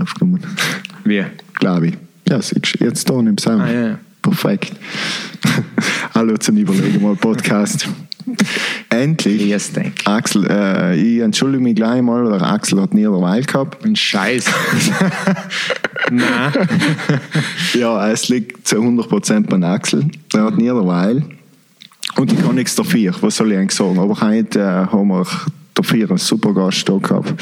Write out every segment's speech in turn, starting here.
aufgenommen. Wie? Glaube ich. Ja, siehst du, jetzt da im Sound. Ah, ja, ja. Perfekt. Hallo zum Überlegen mal Podcast. Endlich. Axel, äh, ich entschuldige mich gleich mal, der Axel hat nie derweil gehabt. Ein Scheiß. Nein. Ja, es liegt zu 100% beim Axel. Er hat nie derweil. Und ich kann nichts dafür, was soll ich eigentlich sagen? Aber heute äh, haben wir dafür einen super Gast da gehabt.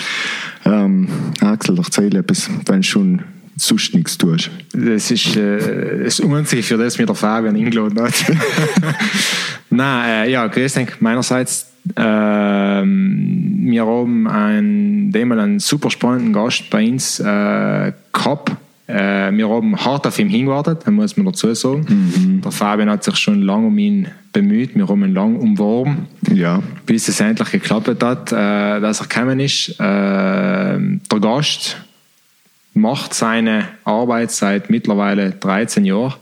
Ähm, Axel, erzähl etwas, wenn du schon sonst nichts tust. Das ist äh, das für das mir der Fabian eingeladen hat. Nein, äh, ja, grüß dich meinerseits. Ähm, wir haben einen, demmal einen super spannenden Gast bei uns äh, gehabt. Äh, wir haben hart auf ihn hingewartet, das muss man dazu sagen. Der Fabian hat sich schon lange um ihn bemüht, wir haben ihn lange umworben. Ja. bis es endlich geklappt hat, äh, dass er gekommen ist. Äh, der Gast macht seine Arbeit seit mittlerweile 13 Jahren.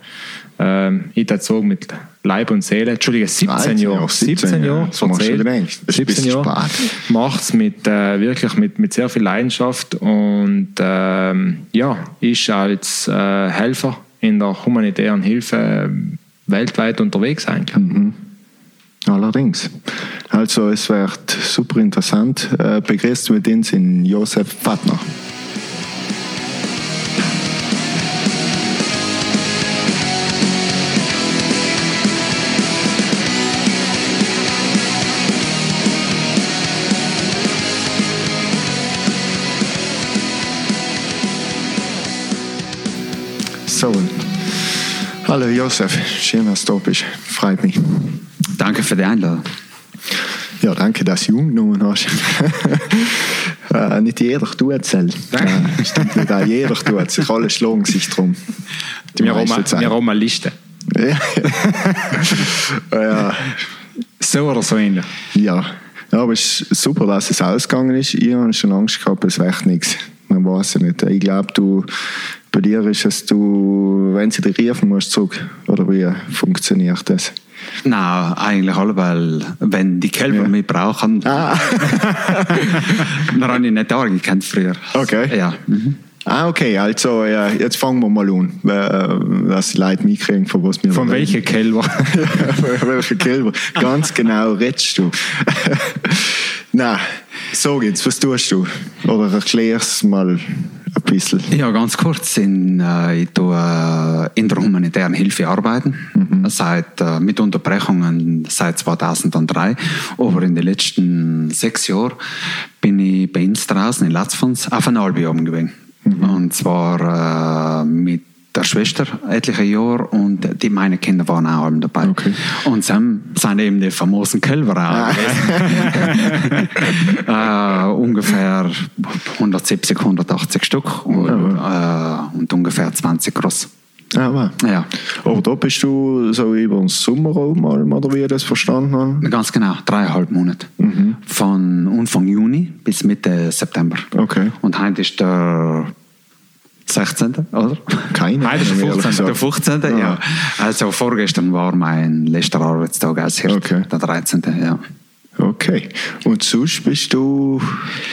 Ähm, ich sagen, mit Leib und Seele, Entschuldige, 17 13 Jahre. Jahre, 17 Jahre, das machst du verzählt. gedacht. Das ist ein 17 bisschen Jahre. Macht es mit, äh, wirklich mit, mit sehr viel Leidenschaft und ähm, ja, ist als äh, Helfer in der humanitären Hilfe äh, weltweit unterwegs eigentlich. Allerdings. Also es wird super interessant. Äh, begrüßt mit uns in Josef Fatner. Hallo Josef, schön, dass du bist. Freut mich. Danke für die Einladung. Ja, danke, dass du umgenommen hast. äh, nicht jeder tut es. Äh, stimmt nicht, auch jeder tut es. Alle schlagen sich drum. Die wir haben eine Liste. Ja. ja, So oder so ähnlich. ja. ja, aber es ist super, dass es ausgegangen ist. Ich habe schon Angst gehabt, es wäre nichts. Man weiß es nicht. Ich glaube, du, bei dir ist es, du, wenn sie dich riefen musst, zurück. Oder wie funktioniert das? Nein, eigentlich alle, weil wenn die Kälber Ja. mich brauchen, Ah, dann habe ich nicht da gekannt früher. Okay. Ja. Mhm. ah okay, also ja, jetzt fangen wir mal an, äh, dass die Leute mitkriegen, von was wir Von welchen Kälber? Von welchen Kälber? Ganz genau redest du. Na, sag jetzt, was tust du? Oder erklär's mal ein bisschen. Ja, ganz kurz. In, äh, ich tue äh, in der humanitären Hilfe arbeiten, seit, äh, mit Unterbrechungen seit 2003. Aber in den letzten sechs Jahren bin ich bei uns draußen in Latzfons auf ein Album gewesen. Und zwar äh, mit der Schwester etliche Jahre und die meine Kinder waren auch allem dabei. Okay. Und dann sind eben die famosen Kälber auch gewesen. äh, ungefähr 170, 180 Stück und, äh, und ungefähr 20 groß. Ah, wow. Ja, Aber da bist du so über den Sommer mal, oder wie ich das verstanden habe? ganz genau, dreieinhalb Monate. Mhm. Von Anfang Juni bis Mitte September. Okay. Und heute ist der 16. oder? Keine. Heute ist der ehrlich 15.. gesagt. Der 15. Ja. Also vorgestern war mein letzter Arbeitstag als Hirt, Okay. der 13. Ja. Okay. Und sonst bist du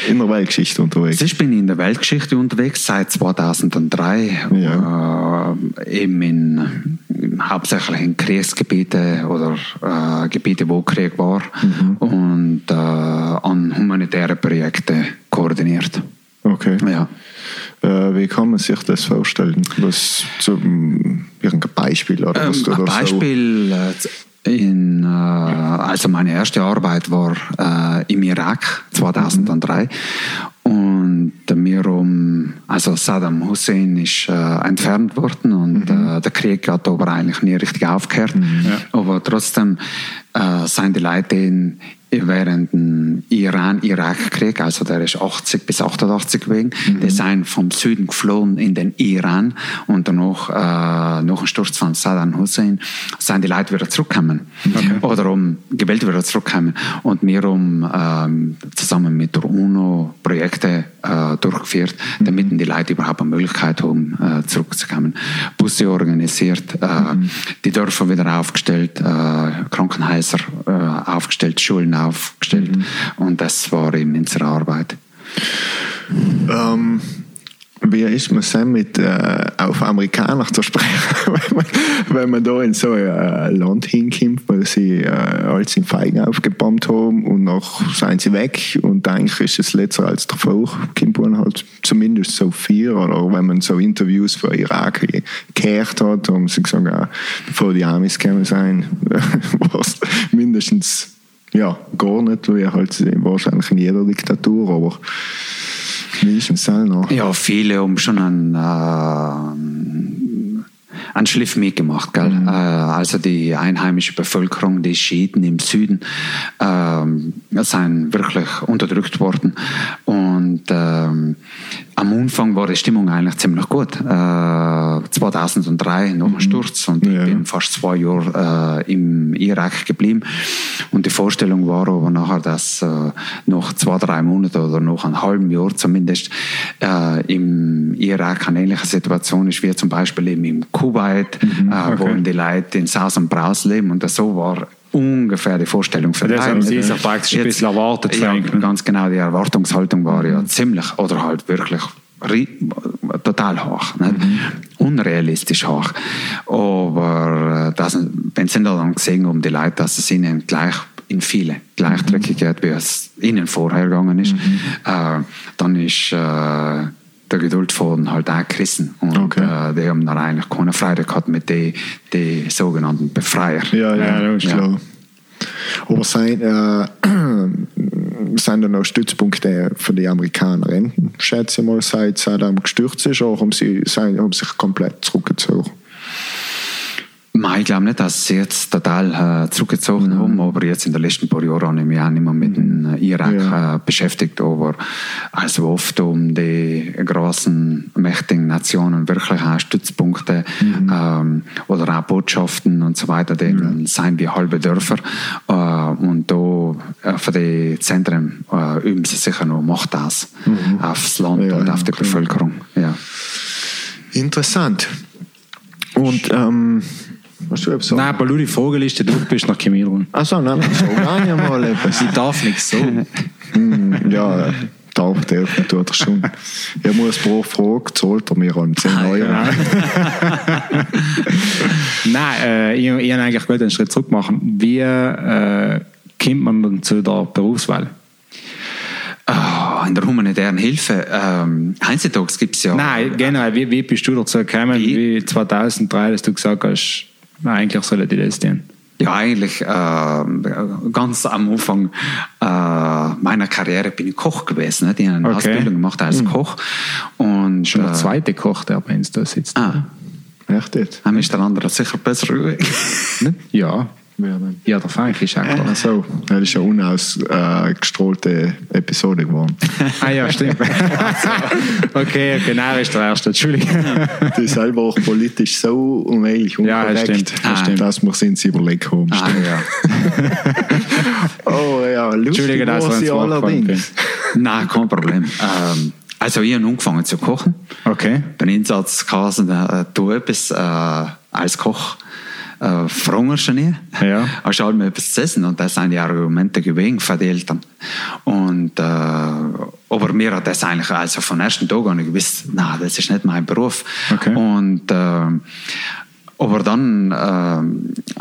in der Weltgeschichte unterwegs? Ich bin in der Weltgeschichte unterwegs seit 2003, Ja. äh, eben in, hauptsächlich in Kriegsgebiete oder äh, Gebiete, wo Krieg war Mhm. und äh, an humanitäre Projekte koordiniert. Okay. Ja. Äh, wie kann man sich das vorstellen? Was zum irgendein Beispiel oder was Ähm, ein Beispiel, äh, in, äh, also meine erste Arbeit war äh, im Irak 2003 und wir um, also Saddam Hussein ist äh, entfernt worden und äh, der Krieg hat aber eigentlich nie richtig aufgehört. Aber trotzdem sind die Leute in, während dem Iran-Irak-Krieg, also der ist 80 bis 88 gewesen, die sind vom Süden geflohen in den Iran und danach, äh, nach dem Sturz von Saddam Hussein, sind die Leute wieder zurückgekommen. Oder um gewählt wieder zurückgekommen. Und wir haben ähm, zusammen mit der UNO Projekte äh, durchgeführt, damit die Leute überhaupt eine Möglichkeit haben, äh, zurückzukommen. Busse organisiert, äh, die Dörfer wieder aufgestellt, äh, Krankenhäuser äh, aufgestellt, Schulen aufgestellt. Und das war eben unsere Arbeit. Ähm, wie ist man dann mit äh, auf Amerikaner zu sprechen, wenn man, wenn man da in so ein äh, Land hinkommt, weil sie äh, alles in Feigen aufgebombt haben und noch sind sie weg und eigentlich ist es letzter als davor, kommt man halt zumindest so vier oder wenn man so Interviews für Irak gehört hat, haben sie gesagt, ja, bevor die Amis gekommen sind, war es mindestens ja, gar nicht, wie halt wahrscheinlich in jeder Diktatur, aber es noch? Ja, viele haben schon einen, äh, einen Schliff mitgemacht. Gell? Mhm. Äh, also die einheimische Bevölkerung, die Schiiten im Süden, äh, sind wirklich unterdrückt worden. Und ähm, am Anfang war die Stimmung eigentlich ziemlich gut. Äh, 2003 nach dem. Sturz und ich ja. bin fast zwei Jahre äh, im Irak geblieben. Und die Vorstellung war aber nachher, dass äh, nach zwei, drei Monaten oder nach einem halben Jahr zumindest äh, im Irak eine ähnliche Situation ist wie zum Beispiel eben im Kuwait, mhm, äh, okay. wo die Leute in Saus und Braus leben. Und das so war ungefähr die Vorstellung für Das haben Sie sich praktisch ein bisschen erwartet. Ja, ganz genau, die Erwartungshaltung war ja ziemlich oder halt wirklich total hoch, nicht? Mhm. unrealistisch hoch. Aber äh, das, wenn Sie dann gesehen haben, die Leute, dass es ihnen gleich in viele Gleichdrückigkeit, wie es ihnen vorher gegangen ist, mhm. äh, dann ist äh, der Geduldfaden halt auch gerissen. Und okay. äh, die haben dann eigentlich keine Freude gehabt mit den die sogenannten Befreier. Ja, ja, ja, ist klar. Aber sein, äh, sind dann auch Stützpunkte für die Amerikaner, schätze ich mal, seit Saddam gestürzt ist, oder haben sie haben sich komplett zurückgezogen? Ich glaube nicht, dass sie jetzt total äh, zurückgezogen mhm. haben, aber jetzt in den letzten paar Jahren habe ich mich auch nicht mehr mit dem Irak ja. äh, beschäftigt, aber also oft um die großen, mächtigen Nationen wirklich auch Stützpunkte mhm. ähm, oder auch Botschaften und so weiter, die mhm. sind wie halbe Dörfer äh, und da äh, für die Zentren äh, üben sie sicher noch Macht aus mhm. aufs Land ja, und auf die Bevölkerung. Ja. Interessant. Und ähm, Hast du etwas Nein, aber nur die Vogeliste, du bist nach Chemie Achso, nein, so gar nicht mal etwas. Ich darf nichts so. Hm, ja, darf, dürfen tut er schon. Ich muss pro Frage zahlt er mir an 10 Euro. Ja. nein, äh, ich, ich habe eigentlich gut einen Schritt zurück machen. Wie äh, kommt man dann zu der Berufswahl? Oh, in der humanitären Hilfe, ähm, heutzutage gibt es ja... Nein, genau. Wie, wie bist du dazu gekommen, wie 2003, dass du gesagt hast, eigentlich sollen die das tun. Ja, eigentlich äh, ganz am Anfang äh, meiner Karriere bin ich Koch gewesen. Ne? Ich habe eine okay. Ausbildung gemacht als mhm. Koch. Und, Schon der äh, zweite Koch, der bei uns da sitzt. Ah. Echt jetzt? Dann ist der andere sicher besser. ja, ja, der Feind ist auch klar. So, das ist eine unausgestrahlte Episode geworden. ah ja, stimmt. okay, genau, ist der erste. Entschuldigung. Die ist selber auch politisch so unmöglich unkorrekt, ja, stimmt. Ah, stimmt. dass wir uns überlegt haben. Ah, ja. oh ja, lustig war sie allerdings. Nein, kein Problem. Ähm, also ich habe angefangen zu kochen. Okay. Beim Einsatz geheißen, äh, du etwas äh, als Koch äh, verhungerst du nicht. Ja. Hast halt mal etwas zu essen und das sind die Argumente gewesen von den Eltern. Und, äh, aber mir hat das eigentlich also von ersten Tag an gewusst, nein, das ist nicht mein Beruf. Okay. Und äh, aber dann äh,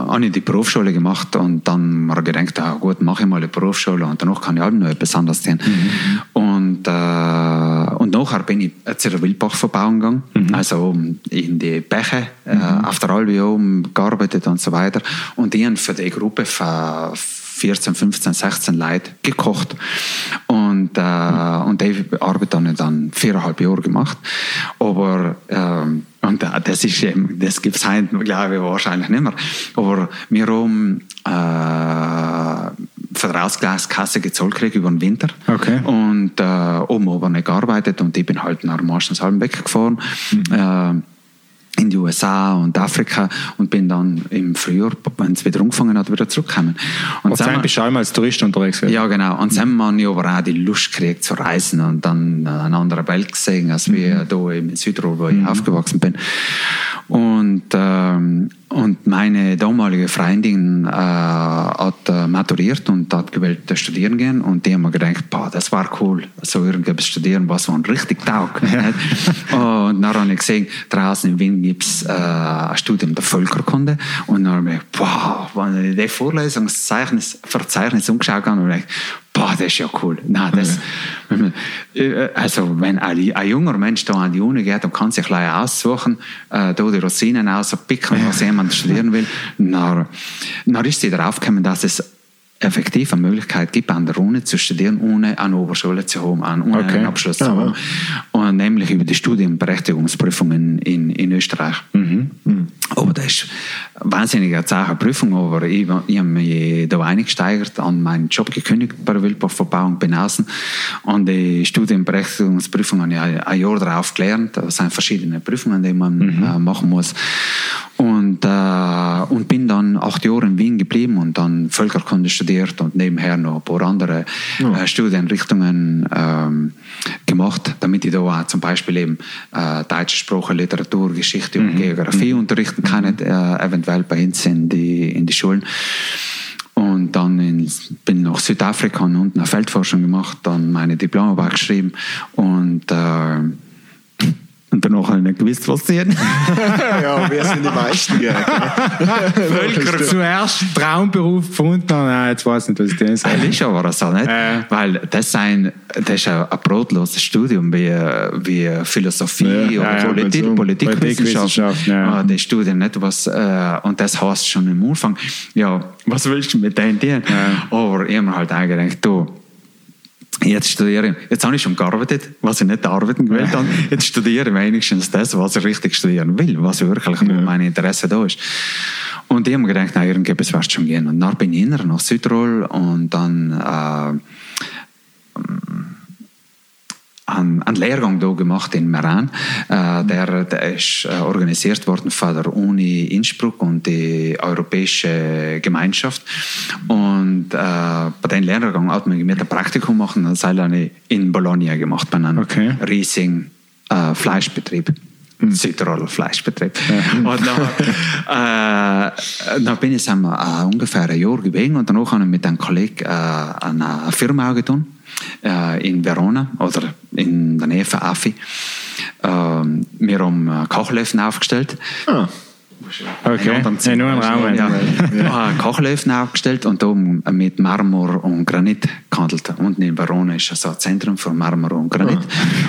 habe ich die Berufsschule gemacht und dann habe ich gedacht, ah, gut, mache ich mal die Berufsschule und danach kann ich halt noch etwas anderes tun. Mhm. Und, äh, und nachher bin ich zu der Wildbachverbauung gegangen, mhm. also in die Bäche äh, mhm. auf der Albi oben gearbeitet und so weiter. Und ich habe für die Gruppe von 14, 15, 16 Leute gekocht. Und, äh, und die Arbeit habe ich dann viereinhalb Jahre gemacht. Aber ähm, und das ist eben, das gibt es heute, glaube ich, wahrscheinlich nicht mehr. Aber wir haben äh, Vertrauskasse gezahlt gekriegt über den Winter. Okay. Und äh, oben aber nicht gearbeitet und ich bin halt nach meistens halb weggefahren. Mhm. Äh, in die USA und Afrika und bin dann im Frühjahr, wenn es wieder angefangen hat, wieder zurückgekommen. Und, dann bist du einmal als Tourist unterwegs gewesen? Ja, genau. Und dann habe ich aber auch die Lust gekriegt zu reisen und dann eine andere Welt gesehen, als mhm. wir da in Südtirol, wo ich mhm. aufgewachsen bin. Und ähm, und meine damalige Freundin äh, hat äh, maturiert und hat gewählt äh, studieren gehen und die haben mir gedacht, boah, das war cool, so irgendwas studieren, was man richtig taugt. und dann habe ich gesehen, draußen in Wien gibt es äh, ein Studium der Völkerkunde und dann habe ich, boah, wenn ich die Vorlesungsverzeichnis Verzeichnis umgeschaut habe, habe ich gedacht, boah, das ist ja cool. Nein, das, äh, also wenn ein, ein, junger Mensch da an die Uni geht und kann sich gleich aussuchen, äh, da die Rosinen auspicken, was jemand studieren will, dann, dann ist sie darauf gekommen, dass es effektiv eine Möglichkeit gibt, an der Uni zu studieren, ohne eine Oberschule zu haben, ohne okay. einen Abschluss zu ja, haben. Und nämlich über die Studienberechtigungsprüfungen in, in Österreich. Mhm. Mhm. Aber das ist eine wahnsinnige Sache Prüfung, aber ich, ich habe mich da eingesteigert, an meinen Job gekündigt bei der Wildbachverbauung bin außen und die Studienberechtigungsprüfung habe ich ein Jahr darauf gelernt. Das sind verschiedene Prüfungen, die man mhm. äh, machen muss. Und, äh, und bin dann acht Jahre in Wien geblieben und dann Völkerkunde studiert und nebenher noch ein paar andere oh. äh, Studienrichtungen ähm, gemacht, damit ich da auch zum Beispiel eben äh, deutsche Sprache, Literatur, Geschichte und mhm. Geografie mhm. unterrichten kann, mhm. äh, eventuell bei uns in die, in die Schulen. Und dann in, bin ich nach Südafrika und unten eine Feldforschung gemacht, dann meine Diplomarbeit geschrieben und äh, und danach habe ich nicht gewusst, was passiert. ja, wir sind die meisten. Völker zuerst Traumberuf gefunden, nein, jetzt weiß ich nicht, was ich das sage. Das ist aber so, nicht? Äh. Weil das, ein, das ist ein, ein brotloses Studium wie, wie Philosophie ja, oder ja, Politik, ja, Politikwissenschaft. Ja. Das Studium nicht was, äh, und das heißt schon im Anfang, ja, was willst du mit denen tun? Aber ich habe mir halt eigentlich gedacht, du, Jetzt studiere ich, jetzt habe ich schon gearbeitet, was ich nicht arbeiten gewählt habe. Jetzt studiere ich wenigstens das, was ich richtig studieren will, was wirklich ja. mein Interesse da ist. Und ich habe mir gedacht, nein, irgendwas wirst schon gehen. Und dann bin ich nach Südtirol und dann äh, einen, einen Lehrgang da gemacht in Meran. Äh, der, der ist äh, organisiert worden von der Uni Innsbruck und die Europäische Gemeinschaft. Und äh, bei dem Lehrgang hat man mit ein Praktikum machen, das habe ich in Bologna gemacht, bei einem okay. riesigen äh, Fleischbetrieb. Mhm. Südtiroler Fleischbetrieb. Ja. Und dann, äh, dann bin ich äh, ungefähr ein Jahr gewesen und danach habe ich mit einem Kollegen äh, eine Firma getan äh, in Verona oder in der Nähe von Affi. Äh, wir haben äh, Kochlöfen aufgestellt. Ah. Okay, ja, nur im Raum. Ja, ja. Kochlöfen aufgestellt und da mit Marmor und Granit gehandelt. Unten in Verona ist so ein Zentrum für Marmor und Granit.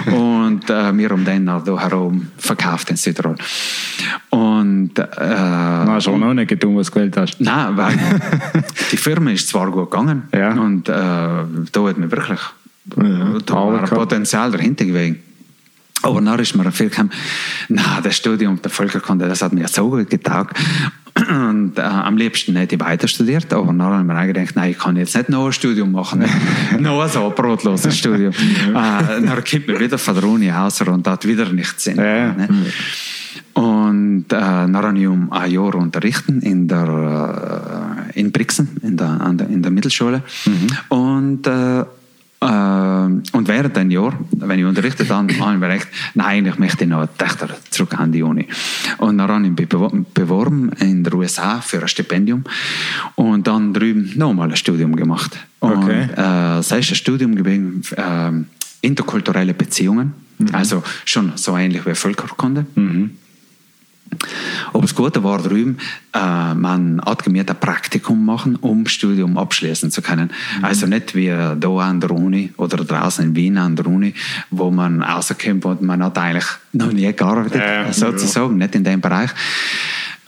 Ah. Und äh, wir haben den da herum verkauft in Südtirol. Und, äh, hast du noch nicht getan, was du gewählt hast? Nein, weil die Firma ist zwar gut gegangen ja. und äh, da hat mir wirklich ja, da war ein Potenzial dahinter gewesen. Aber dann ist mir viel gekommen, na, das Studium der Völkerkunde, das hat mir so gut getaugt. Und äh, am liebsten hätte ich weiter studiert, aber dann habe ich mir gedacht, nein, ich kann jetzt nicht noch ein Studium machen. noch so ein brotloses Studium. äh, dann kommt mir wieder von der Uni raus und hat wieder nichts Sinn. Ja. Ne? Und äh, dann habe ich um ein Jahr unterrichten in, der, äh, in Brixen, in der, der, in der Mittelschule. Mhm. Und äh, und während ein Jahr, wenn ich unterrichtet habe, habe ich mir gedacht, nein, ich möchte noch Töchter zurück an die Uni. Und dann habe ich mich beworben in den USA für ein Stipendium und dann drüben nochmal ein Studium gemacht. Und okay. äh, das ein Studium gewesen, äh, interkulturelle Beziehungen, mhm. also schon so ähnlich wie Völkerkunde. Mhm. Aber das Gute war drüben, äh, man hat gemerkt, ein Praktikum machen, um Studium abschließen zu können. Mhm. Also nicht wie da an der Uni oder draußen in Wien an der Uni, wo man rauskommt und man hat eigentlich noch nie gearbeitet, äh, sozusagen, ja. nicht in dem Bereich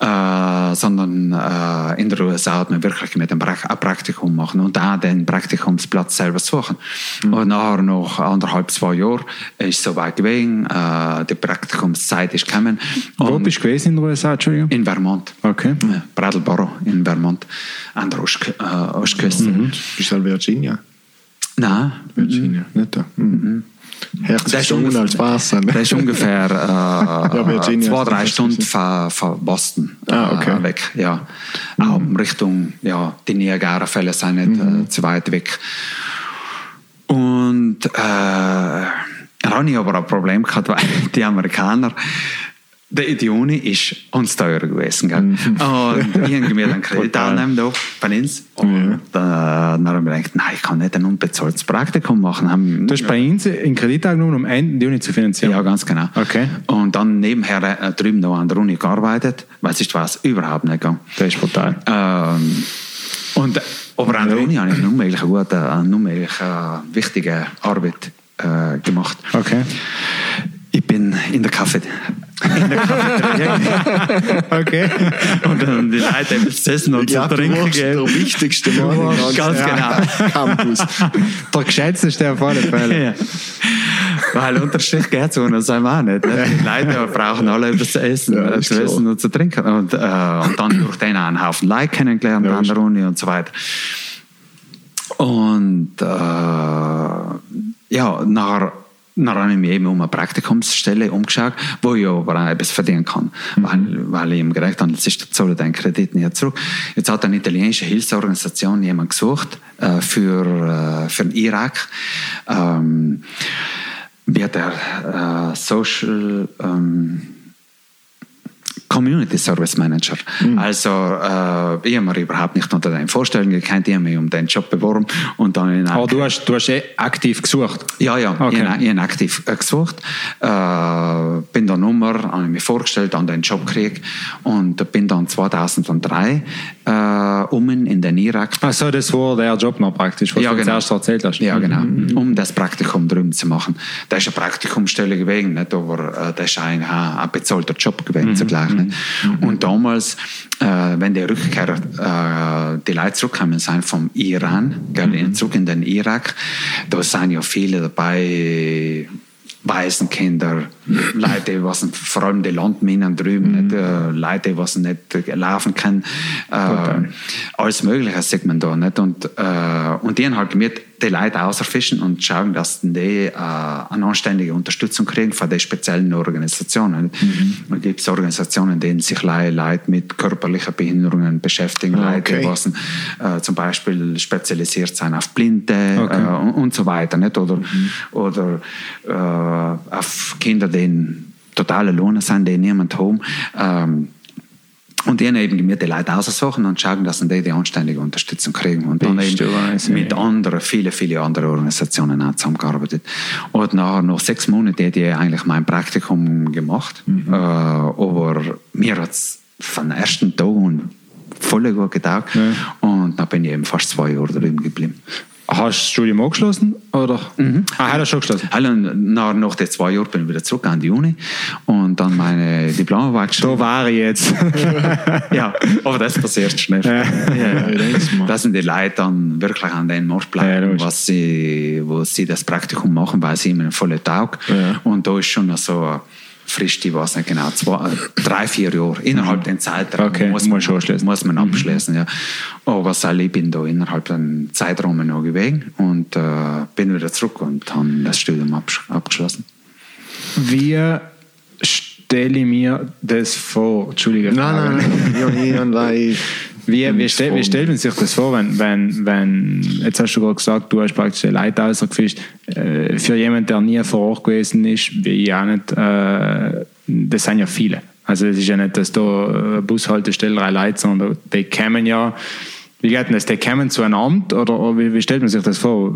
äh, sondern äh, in der USA hat man wirklich mit einem ein Praktikum machen und da den Praktikumsplatz selber suchen. Mhm. Und nachher noch anderthalb, zwei Jahre ist es so weit gewesen, äh, die Praktikumszeit ist gekommen. Wo bist du gewesen in den USA, Entschuldigung? In Vermont. Okay. Brattleboro in Vermont, an der Ost, äh, Ostküste. Mhm. Bist du in Virginia? Nein. Virginia, nicht da. Mhm. Das ist, ungefähr, als Wasser, ne? das ist ungefähr äh, ja, zwei, drei Stunden von, von Boston ah, okay. äh, weg. Ja. Mhm. Auch Richtung, ja, die Niagara-Fälle sind nicht mhm. äh, zu weit weg. Und äh, da habe ich aber ein Problem gehabt, weil die Amerikaner die Uni ist uns teurer gewesen. Gell? Mhm. Und ich habe mir dann Kredit annehmen da bei uns. Und äh, dann habe ich mir gedacht, nein, ich kann nicht ein unbezahltes Praktikum machen. Haben, Du hast bei uns in Kredit angenommen, um Ende Juni zu finanzieren. ja, ganz genau. Okay. Und dann nebenher äh, drüben noch an der Uni gearbeitet, weil sonst war es überhaupt nicht gegangen. Das ist brutal. Ähm, und, äh, aber an der Uni habe ich eine unmöglich gute, eine unmöglich äh, wichtige Arbeit äh, gemacht. Okay. Ich bin in der Kaffee. In der Cafeteria. Okay. und dann die Leute eben gesessen und Ich zu trinken warst der gegeben. wichtigste Mann im ganz Campus. Der geschätzteste auf alle Fälle. Ja. Weil Unterstrich geht so und das wir auch nicht. ne? Die Leute brauchen alle etwas zu essen, Ja, äh, ist zu klar. essen und zu trinken. Und, äh, und dann durch den einen Haufen Leute kennengelernt Ja, an der ist- Uni und so weiter. Und äh, ja, nachher, ich mich eben um eine Praktikumsstelle umgeschaut, wo ich aber auch etwas verdienen kann. Weil, weil ich ihm gerecht habe, jetzt ist der Zoll den Kredit nicht zurück. Jetzt hat eine italienische Hilfsorganisation jemand gesucht äh, für, äh, für den Irak. Ähm, wird der äh, Social ähm, Community Service Manager. Also äh, ich habe mir überhaupt nicht unter den vorstellen gekannt, ich habe mich um den Job beworben und dann in Aber du hast, du hast eh aktiv gesucht. ja, ja, Okay. ich, habe- ich habe aktiv äh, gesucht. Äh, bin der Nummer, habe ich mich vorgestellt, an den Job gekriegt und bin dann 2003 äh, um in den Irak Achso, das war der Job noch praktisch, was Ja, du genau. zuerst erzählt hast. Ja, genau. Um das Praktikum drüben zu machen. Das ist eine Praktikumsstelle gewesen, nicht? aber äh, das ist ein, ein bezahlter Job gewesen zugleich. Nicht? Und damals, äh, wenn die Rückkehrer, äh, die Leute zurückgekommen sind vom Iran, gell, zurück in den Irak, da sind ja viele dabei, Waisenkinder, Leute, was vor allem die Landminen drüben, nicht, äh, Leute, was nicht äh, laufen können, äh, alles Mögliche sieht man da. Nicht? Und, äh, und die haben halt gemerkt, die Leute außerfischen und schauen, dass die äh, eine anständige Unterstützung kriegen von den speziellen Organisationen. Und es gibt Organisationen, denen sich Le- Leute mit körperlichen Behinderungen beschäftigen, Ah, Leute, okay. was äh, zum Beispiel spezialisiert sind auf Blinde Okay. äh, und, und so weiter. Nicht? Oder, oder äh, auf Kinder, die totale Lohne sind, die niemand haben. Ähm, und die haben eben gemerkt, die Leute aussuchen und schauen, dass die die anständige Unterstützung kriegen. Und dann eben mit anderen, viele, viele andere Organisationen auch zusammengearbeitet. Und nachher, nach sechs Monaten hätte ich eigentlich mein Praktikum gemacht. Mhm. Äh, aber mir hat es von den ersten Tag voll gut getaugt. Ja. Und dann bin ich eben fast zwei Jahre drüben geblieben. Hast du das Studium angeschlossen? Oder? Ah, hat er schon geschlossen. Nach, nach den zwei Jahren bin ich wieder zurück an die Uni und dann meine Diplomarbeit geschrieben. Da war ich jetzt. ja, aber das passiert schnell. Ja. Ja, Ja, das dass die Leute dann wirklich an den Ort Ja, bleiben, was sie, wo sie das Praktikum machen, weil sie ihnen volle Tag. Ja. Und da ist schon so eine Frist, ich weiß nicht genau, zwei, drei, vier Jahre. Innerhalb den Zeitraum Okay, muss, muss man, muss man abschließen. Ja. Aber so, ich bin da innerhalb den Zeitraum noch gewesen und äh, bin wieder zurück und habe das Studium absch abgeschlossen. Wie stelle ich mir das vor? Entschuldige. Nein, nein, nein. Wie, wie, stell, wie stellt man sich das vor, wenn, wenn, wenn jetzt hast du gerade gesagt, du hast praktisch die Leute ausgefischt, äh, für jemanden, der nie vor Ort gewesen ist, wie ich auch nicht, äh, das sind ja viele. Also es ist ja nicht, dass da eine Bushaltestelle drei Leute, sondern die kommen ja, wie geht denn das, die kommen zu einem Amt oder, wie, wie stellt man sich das vor?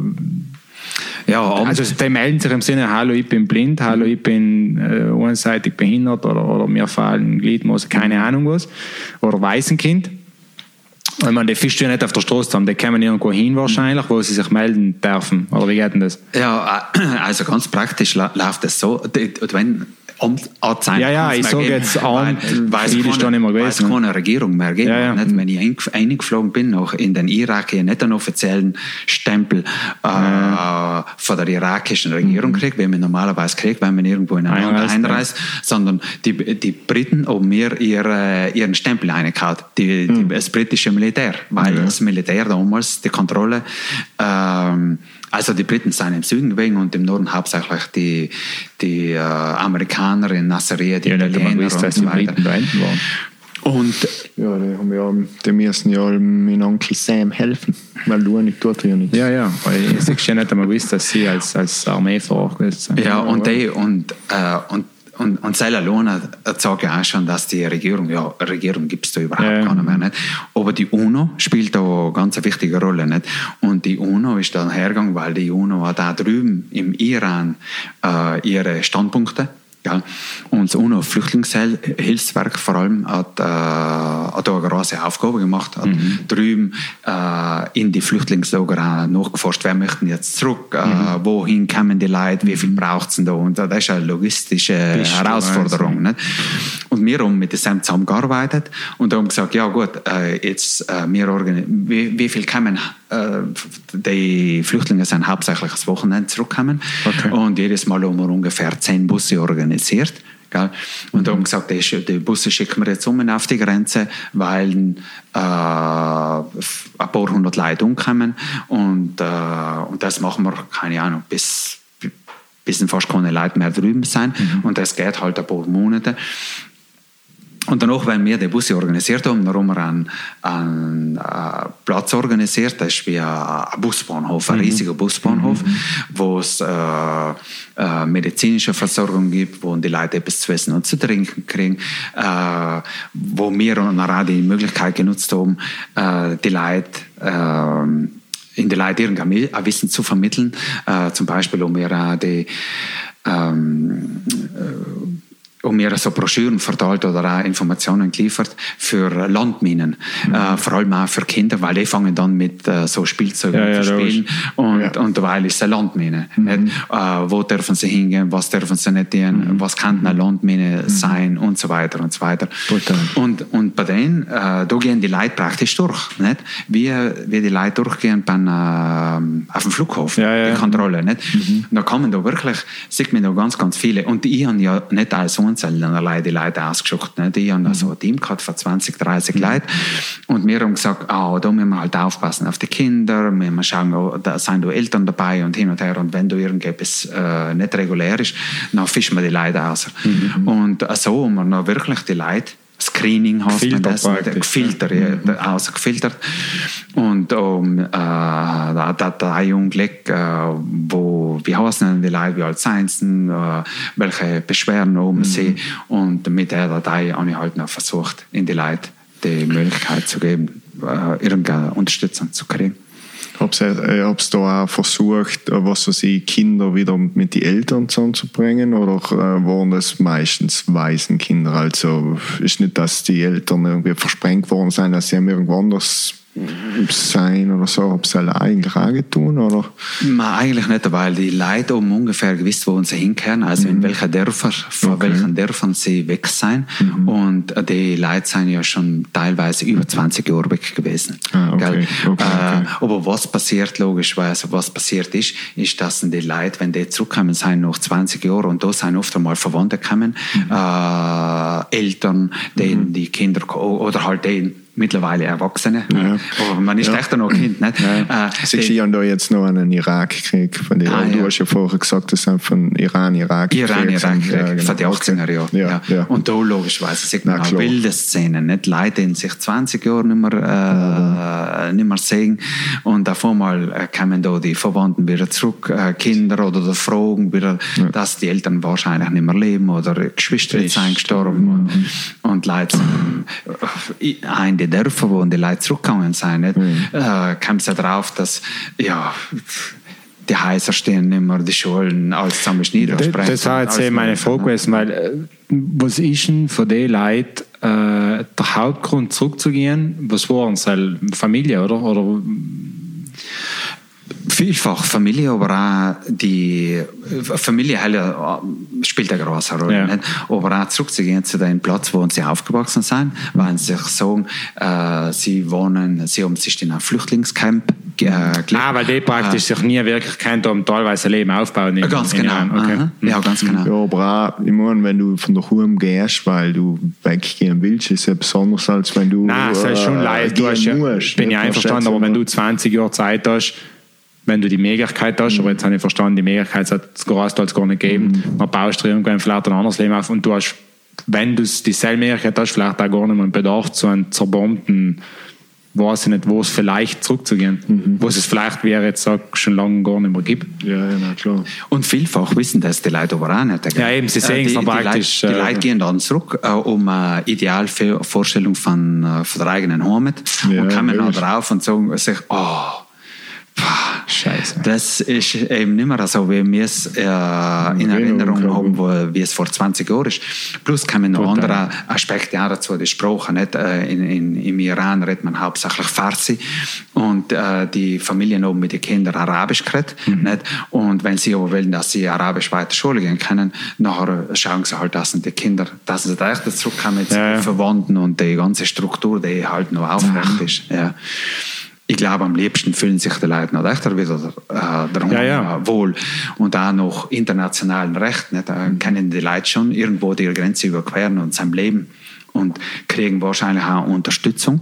Ja, Amt- Also die melden sich im Sinne, hallo, ich bin blind, hallo, ich bin äh, einseitig behindert oder, oder mir fallen Gliedmaßen, keine Ahnung was. Oder Waisenkind. Ich meine, die ja nicht auf der Straße zusammen, die kommen irgendwo hin wahrscheinlich, wo sie sich melden dürfen. Oder wie geht denn das? Ja, äh, also ganz praktisch läuft es so, wenn Amt Anzeigen Ja, ja, ich mehr sag geben, jetzt Amt, weil- keine- da nicht mehr gewesen, ne? keine Regierung mehr gibt. Ja, ja. Nicht? Wenn ich eingef- eingeflogen bin, noch in den Irak, ich nicht einen offiziellen Stempel äh, von der irakischen Regierung kriegt, wie man normalerweise kriegt, wenn man irgendwo in ein Land Einreist, ja. sondern die, die Briten haben mir ihre, ihren Stempel eingekaut, die, die, das britische Militär, weil das Militär damals die Kontrolle, ähm, also die Briten sind im Süden gewesen und im Norden hauptsächlich die, die äh, Amerikaner in Nasseria, die Ich habe nicht einmal Italiener gewusst, und dass so die weiter. Briten da hinten waren. Und Ja, die, haben ja, die müssen ja meinem Onkel Sam helfen, weil du nicht tut ja nichts. Ja, ja, weil ich ich ja nicht einmal gewusst, dass sie als, als Armee vor Ort gewesen sind. Ja, und die, und, äh, und und, und Sela Lona sagt ja auch schon, dass die Regierung, ja, Regierung gibt es da überhaupt ja. nicht mehr. Nicht? Aber die UNO spielt da eine ganz wichtige Rolle. Nicht? Und die UNO ist dann hergegangen, weil die UNO hat da drüben im Iran äh, ihre Standpunkte Gell? Und das UNO-Flüchtlingshilfswerk vor allem hat, äh, hat eine große Aufgabe gemacht, hat mhm. drüben äh, in die Flüchtlingslager nachgeforscht, wer möchten jetzt zurück, äh, mhm. wohin kommen die Leute, wie viel mhm. braucht es denn da und das ist eine logistische Bist Herausforderung. Nicht? Und wir haben mit dem Sam zusammengearbeitet und haben gesagt, ja gut, äh, jetzt äh, wir wie, wie viel kommen äh, die Flüchtlinge sind hauptsächlich das Wochenende zurückgekommen okay. und jedes Mal haben wir ungefähr zehn Busse organisiert. Gell? Und mhm. haben gesagt, die, Busse schicken wir jetzt um auf die Grenze, weil äh, ein paar hundert Leute umkommen und, äh, und das machen wir, keine Ahnung, bis bis fast keine Leute mehr drüben sein mhm. und das geht halt ein paar Monate und danach, wenn wir die Busse organisiert haben, dann haben wir einen, einen äh, Platz organisiert, das ist wie ein, Busbahnhof, ein mhm. riesiger Busbahnhof, mhm. wo es äh, äh, medizinische Versorgung gibt, wo die Leute etwas zu essen und zu trinken kriegen, äh, wo wir und auch die Möglichkeit genutzt haben, äh, die Leute äh, in die Leute irgendein Wissen zu vermitteln, zum Beispiel um wir die ähm, und mir so Broschüren verteilt oder auch Informationen geliefert für Landminen, mhm. äh, vor allem auch für Kinder, weil die fangen dann mit äh, so Spielzeugen ja, ja, zu spielen und, ja. und weil ist eine Landmine. Mhm. Äh, wo dürfen sie hingehen, was dürfen sie nicht tun, mhm. was kann eine Landmine mhm. sein und so weiter und so weiter. Und, und bei denen, äh, da gehen die Leute praktisch durch, nicht? Wie, wie die Leute durchgehen beim, äh, auf dem Flughafen, die Kontrolle. Nicht? Mhm. Da kommen da wirklich, sieht man da ganz, ganz viele und ich habe ja nicht als Sohnzellen allein die Leute ausgesucht. Ne? Die haben mhm. also ein Team gehabt von 20, 30 mhm. Leuten. Und wir haben gesagt, ah, da müssen wir halt aufpassen auf die Kinder, wir müssen schauen, oh, da sind da Eltern dabei und hin und her. Und wenn da irgendetwas äh, nicht regulär ist, dann fischen wir die Leute aus. Mhm. Und so haben wir noch wirklich die Leute Screening heißt man das, Filter, ja, mhm. also gefiltert. Und um, äh, da, da, da ein Unglück, äh, wo, wie heißen die Leute, wie alt sind sie, äh, welche Beschwerden haben sie. Mhm. Und mit der Datei habe ich halt noch versucht, in die Leute die Möglichkeit zu geben, äh, irgendeine Unterstützung zu kriegen. Hab's, äh, hab's da auch versucht, was weiß ich, Kinder wieder mit den Eltern zusammenzubringen oder äh, waren das meistens Waisenkinder? Also ist nicht, dass die Eltern irgendwie versprengt worden sind, dass sie irgendwo anders sein oder so, ob sie eigentlich auch getan oder? Nein, eigentlich nicht, weil die Leute um ungefähr gewusst, wo sie hinkehren, also mhm. in welchen Dörfern, von okay. welchen Dörfern sie weg sind. Mhm. Und die Leute sind ja schon teilweise über 20 Jahre weg gewesen. Ah, okay. Okay. Äh, aber was passiert, logischerweise, was passiert ist, ist, dass die Leute, wenn die zurückkommen, sind nach 20 Jahren und da sind oft einmal Verwandte gekommen, mhm. äh, Eltern, denen mhm. die Kinder oder halt denen mittlerweile Erwachsene. Ja. Aber man ist ja. echt noch Kind. Nicht? Ja. Äh, Sie haben da jetzt noch einen Irakkrieg von dir. Ah, du ja. hast ja vorher gesagt, das sind von Iran, Irak. Iran, Irakkrieg, ja, genau. von den 80er Jahren. Ja, ja. Und da logischerweise sieht man Na, auch wilde Szenen. Nicht? Leute, die sich 20 Jahre nicht mehr, äh, nicht mehr sehen. Und auf einmal äh, kommen da die Verwandten wieder zurück, äh, Kinder oder Fragen wieder, dass die Eltern wahrscheinlich nicht mehr leben oder Geschwister sind gestorben. Und Leute sind äh, ein die Dörfer, wo die Leute zurückgegangen sind, nicht, mhm. äh, kam es ja drauf, dass ja, die Häuser stehen nicht mehr, die Schulen, alles zusammen ist niedergesprengt. Das war jetzt meine Frage gewesen, weil äh, was ist denn für die Leute äh, der Hauptgrund zurückzugehen? Was waren es? Familie, oder? oder Vielfach Familie, aber auch die Familie spielt eine große Rolle. Ja. Nicht? Aber auch zurückzugehen zu dem Platz, wo sie aufgewachsen sind, weil sie sich sagen, äh, sie wohnen, sie haben sich in einem Flüchtlingscamp äh, Ah, weil die praktisch äh, sich nie wirklich kennt, um teilweise ein Leben aufbauen. In, ganz genau. Okay. Ja, ganz genau. Ja, aber auch, ich meine, wenn du von der Home gehst, weil du weggehen willst, ist es ja besonders, als wenn du. Nein, es ist schon äh, leid. Du hast ja, musst, bin ich einverstanden, aber wenn du 20 Jahre Zeit hast, wenn du die Möglichkeit hast, mhm. aber jetzt habe ich verstanden, die Möglichkeit hat es gar nicht gegeben, mhm. dann baust du irgendwann vielleicht ein anderes Leben auf und du hast, wenn du dieselbe Möglichkeit hast, vielleicht auch gar nicht mehr einen Bedarf zu einem zerbombten weiß ich nicht, wo es vielleicht zurückzugehen. Mhm. Wo es vielleicht wäre, jetzt sag, schon lange gar nicht mehr gibt. Ja, ja, na klar. Und vielfach wissen das die Leute aber auch nicht. gell? Ja, eben, sie sehen Äh, es die, die praktisch, Leute, die äh, Leute gehen dann zurück, äh, um eine Idealvorstellung von, äh, von der eigenen Heimat Ja, und kommen dann drauf und sagen sich, oh, Scheiße. Das ist eben nicht mehr so, wie wir es äh, in Erinnerung Erinnerung haben. wo, wie es vor 20 Jahren ist. Plus kommen noch Total. andere Aspekte auch dazu. Die Sprache. Nicht? Äh, In, in, Im Iran redet man hauptsächlich Farsi und äh, die Familien oben mit den Kindern Arabisch geredet. Nicht? Und wenn sie aber wollen, dass sie Arabisch weiter Schule gehen können, nachher schauen sie halt, dass die Kinder, dass sie da echt zurückkommen Ja, ja. Verwandten und die ganze Struktur, die halt noch aufrecht ist. Ja. Ich glaube, am liebsten fühlen sich die Leute noch echt wieder äh, darum Ja, ja. äh, wohl. Und auch noch internationalen Recht. Nicht? Da können die Leute schon irgendwo die Grenze überqueren und sein Leben und kriegen wahrscheinlich auch Unterstützung.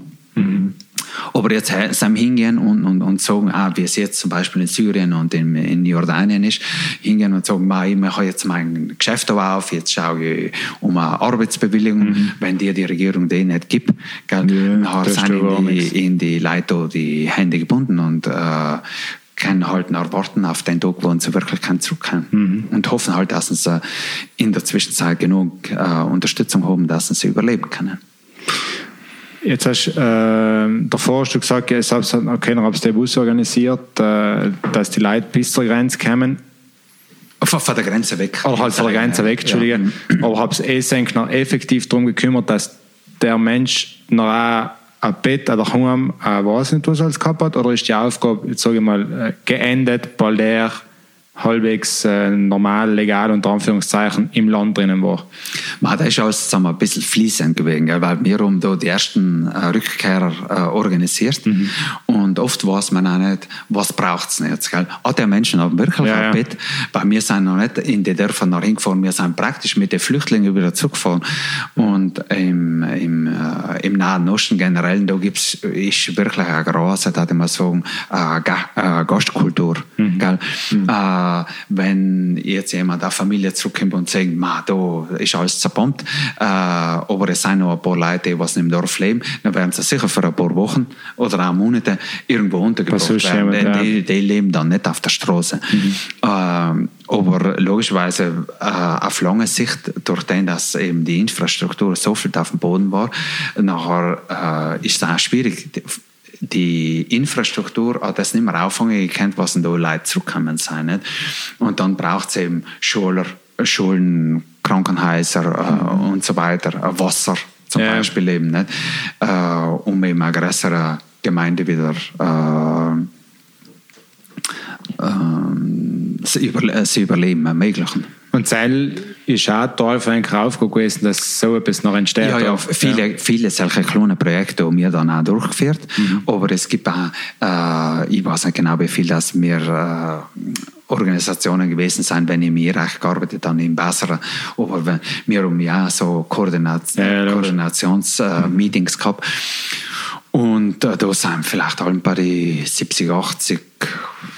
Aber jetzt sam hingehen und, und, und sagen, ah, wie es jetzt zum Beispiel in Syrien und in, in Jordanien ist, hingehen und sagen, "Ma, ich mache jetzt mein Geschäft auf, jetzt schaue ich um eine Arbeitsbewilligung, wenn dir die Regierung die nicht gibt, gell, Ja, das sind in die, in die Leute die Hände gebunden und äh, können halt noch warten auf den Tag, wo sie wirklich kann zurückkommen und hoffen halt, dass sie in der Zwischenzeit genug äh, Unterstützung haben, dass sie überleben können. Jetzt hast äh, davor hast du gesagt, es hat keiner hat den Bus organisiert, äh, dass die Leute bis zur Grenze kommen. Von, der Grenze weg. Oder halt von der Grenze weg, Entschuldige. Aber habe es eh noch effektiv darum gekümmert, dass der Mensch noch auch ein Bett oder daheim, äh, weiß nicht, was er alles gehabt hat, oder ist die Aufgabe, jetzt sage ich mal, äh, geendet, weil der halbwegs äh, normal, legal, unter Anführungszeichen, im Land drinnen war? Man, das ist alles sagen wir, ein bisschen fließend gewesen, gell? weil wir haben da die ersten äh, Rückkehrer äh, organisiert und oft weiß man auch nicht, was braucht es jetzt. Gell? Hat der Menschen haben wirklich Ja, ein ja. Bett? Weil wir sind noch nicht in die Dörfer nach hingefahren, wir sind praktisch mit den Flüchtlingen wieder zurückgefahren und im, im, äh, im Nahen Osten generell, da gibt's ist wirklich eine große, da mal sagen, äh, äh, Gastkultur. Äh, wenn jetzt jemand eine Familie zurückkommt und sagt, Ma, da ist alles zerbombt, äh, aber es sind noch ein paar Leute, die was im Dorf leben, dann werden sie sicher für ein paar Wochen oder auch Monate irgendwo untergebracht werden. jemand, die, die leben dann nicht auf der Straße. Ähm, aber logischerweise äh, auf lange Sicht, durch den, dass eben die Infrastruktur so viel auf dem Boden war, nachher äh, ist es auch schwierig. Die- Infrastruktur hat das nicht mehr auffangen gekannt, was denn da Leute zurückkommen sein. Nicht? Und dann braucht es eben Schuler, Schulen, Krankenhäuser äh, und so weiter, äh, Wasser zum Ja. Beispiel eben, nicht? Äh, um eben eine größere Gemeinde wieder äh, ähm, das Überle das Überleben ermöglichen. Und Seil ist auch Teil von einem Aufgabe gewesen, dass so etwas noch entsteht. Ja, ja, viele, viele solche kleine Projekte haben wir dann auch durchgeführt. Aber es gibt auch, äh, ich weiß nicht genau, wie viel das wir äh, Organisationen gewesen sind, wenn ich im Irak gearbeitet habe, in Basra. Aber wenn, wir haben ja auch so Koordinat Ja, ja, logisch. Koordinations-Meetings gehabt. Und äh, da sind vielleicht ein paar die 70, 80,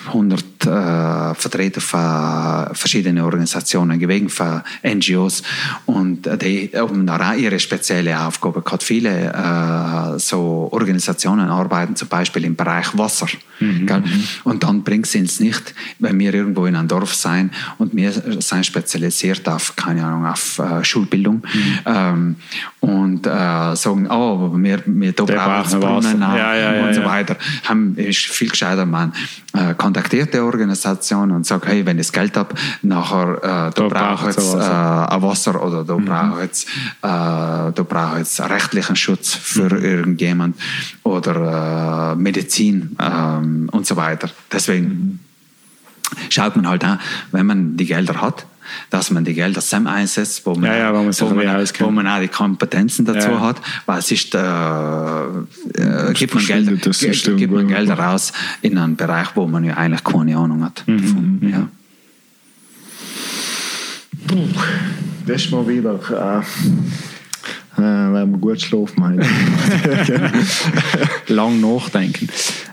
100 äh, Vertreter von verschiedenen Organisationen gewesen, von NGOs. Und die haben auch ihre spezielle Aufgabe gehabt. Viele äh, so Organisationen arbeiten zum Beispiel im Bereich Wasser. Gell? Und dann bringt es uns nicht, wenn wir irgendwo in einem Dorf sein und wir sind spezialisiert auf, keine Ahnung, auf äh, Schulbildung ähm, und äh, sagen, oh, wir, wir da brauchen Brunnen Ja, ja, ja, und so weiter. Haben, ist viel gescheiter, man äh, kontaktiert die Organisation und sagt, hey, wenn ich das Geld habe, nachher, äh, ich braucht's jetzt äh, Wasser. ein Wasser oder brauche ich jetzt, äh, jetzt rechtlichen Schutz für irgendjemand oder äh, Medizin ähm, und so weiter. Deswegen schaut man halt an, wenn man die Gelder hat, dass man die Gelder zusammen einsetzt, wo man, Ja, ja, wo man wo man, wo man auch die Kompetenzen dazu Ja. hat, weil es ist, äh, äh, gibt, man Gelder, gibt man. Gelder raus in einen Bereich, wo man ja eigentlich keine Ahnung hat. Mhm, davon. Ja. Das ist mal wieder, äh, äh, wenn man gut schlafen meint. lang nachdenken.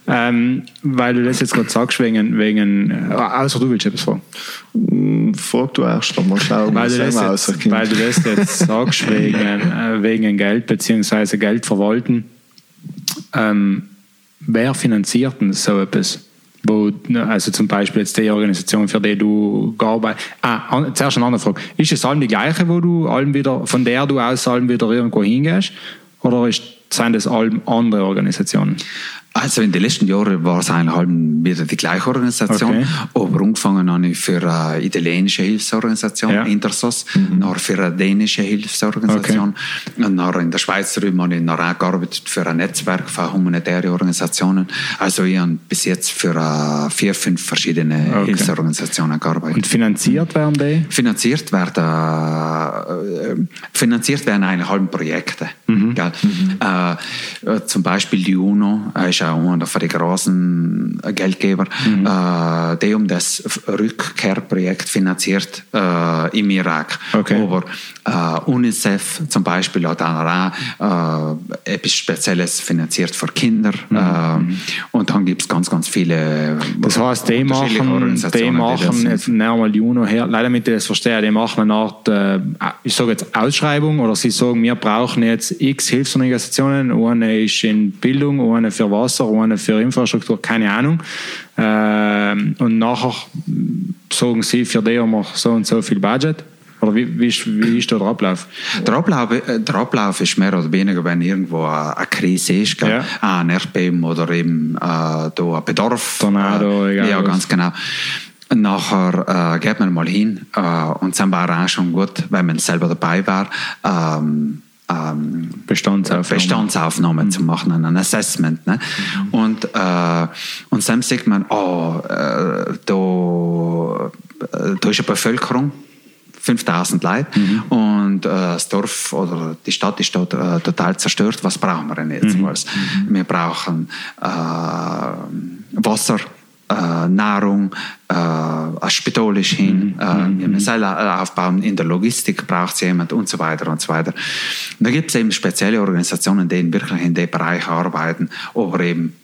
Ähm, weil du das jetzt gerade sagst, wegen, wegen äh, außer du willst etwas fragen. Hm, Frag du erst mal schauen, Weil du, das jetzt, weil du das jetzt sagst, wegen, äh, wegen Geld bzw. Geld verwalten. Ähm, wer finanziert denn so etwas? Wo, also zum Beispiel jetzt die Organisation, für die du gearbeitet Ah, zuerst eine andere Frage. Ist es allem die gleiche, wo du allem wieder, von der du aus allem wieder irgendwo hingehst? Oder ist, sind es allem andere Organisationen? Also in den letzten Jahren war es eigentlich halt wieder die gleiche Organisation, okay. aber angefangen habe ich für eine italienische Hilfsorganisation, ja. Intersos, mhm. nachher für eine dänische Hilfsorganisation okay. und nachher in der Schweiz drüben habe ich nachher gearbeitet für ein Netzwerk von humanitären Organisationen. Also ich habe bis jetzt für uh, vier, fünf verschiedene okay. Hilfsorganisationen gearbeitet. Und finanziert werden die? Finanziert werden, uh, finanziert werden eigentlich halt Projekte. Mhm. Mhm. Uh, zum Beispiel die UNO ist ist auch einer der großen Geldgeber, mhm. äh, der um das Rückkehrprojekt finanziert äh, im Irak. Okay. Aber äh, UNICEF zum Beispiel hat auch äh, etwas Spezielles finanziert für Kinder. Mhm. Äh, und dann gibt es ganz, ganz viele Das heißt, die machen, die machen die UNO her, leider mit das verstehe, die machen eine Art, äh, ich sage jetzt Ausschreibung oder sie sagen, wir brauchen jetzt x Hilfsorganisationen, eine ist in Bildung, eine für Wasser, eine für Infrastruktur, keine Ahnung. Äh, und nachher sagen sie, für die haben wir so und so viel Budget oder wie, wie, ist, wie ist da der Ablauf? Der Ablauf, äh, der Ablauf ist mehr oder weniger, wenn irgendwo eine Krise ist, ja. ein Erdbeben oder eben äh, da ein Bedarf. Tornado, äh, egal. Ja, ganz genau. Nachher äh, geht man mal hin äh, und dann war auch schon gut, wenn man selber dabei war. Ähm, ähm, Bestandsaufnahme, Bestandsaufnahme mhm. zu machen, ein Assessment. Ne? Mhm. Und, äh, und dann sieht man, oh, äh, da, äh, da ist eine Bevölkerung, 5000 Leute mhm. und äh, das Dorf oder die Stadt ist dort äh, total zerstört. Was brauchen wir denn jetzt? Mhm. mhm. Wir brauchen äh, Wasser, äh, Nahrung, äh, ist hin, mhm. äh, mhm. aufbauen, in der Logistik braucht es jemand und so weiter und so weiter. Und da gibt es eben spezielle Organisationen, die wirklich in dem Bereich arbeiten, aber eben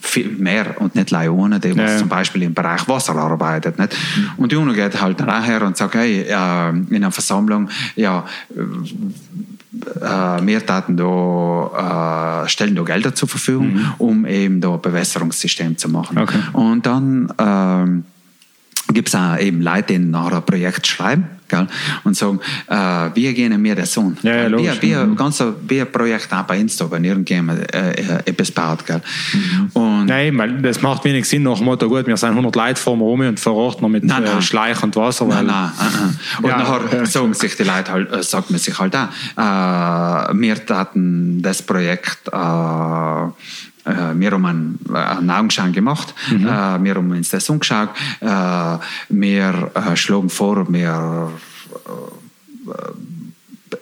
viel mehr und nicht Leone, die ja. zum Beispiel im Bereich Wasser arbeitet. Nicht? Mhm. Und die UNO geht halt nachher und sagt, hey, äh, in einer Versammlung, ja, äh, wir taten da, äh, stellen da Gelder zur Verfügung, mhm. um eben da Bewässerungssystem zu machen. Okay. Und dann ähm, gibt es auch eben Leute, die nachher ein Projekt schreiben gell? und sagen, äh, wie gehen wir das an? Ja, ja, logisch. Wie, wie, mhm. ganz, wie ein Projekt auch bei Insta, wenn irgendjemand äh, äh, etwas baut. Gell? Mhm. Und Nein, weil das macht wenig Sinn nach dem Motto, gut, wir sind 100 Leute vor mir rum und verrochten wir mit nein, äh, nein. Schleich und Wasser. Weil, nein, nein. Und ja, nachher sagen sich die Leute halt, äh, sagt man sich halt auch, wir hatten das Projekt wir haben einen, einen Augenschein gemacht, mhm. äh, wir haben uns das angeschaut, äh, wir äh, schlagen vor, wir äh,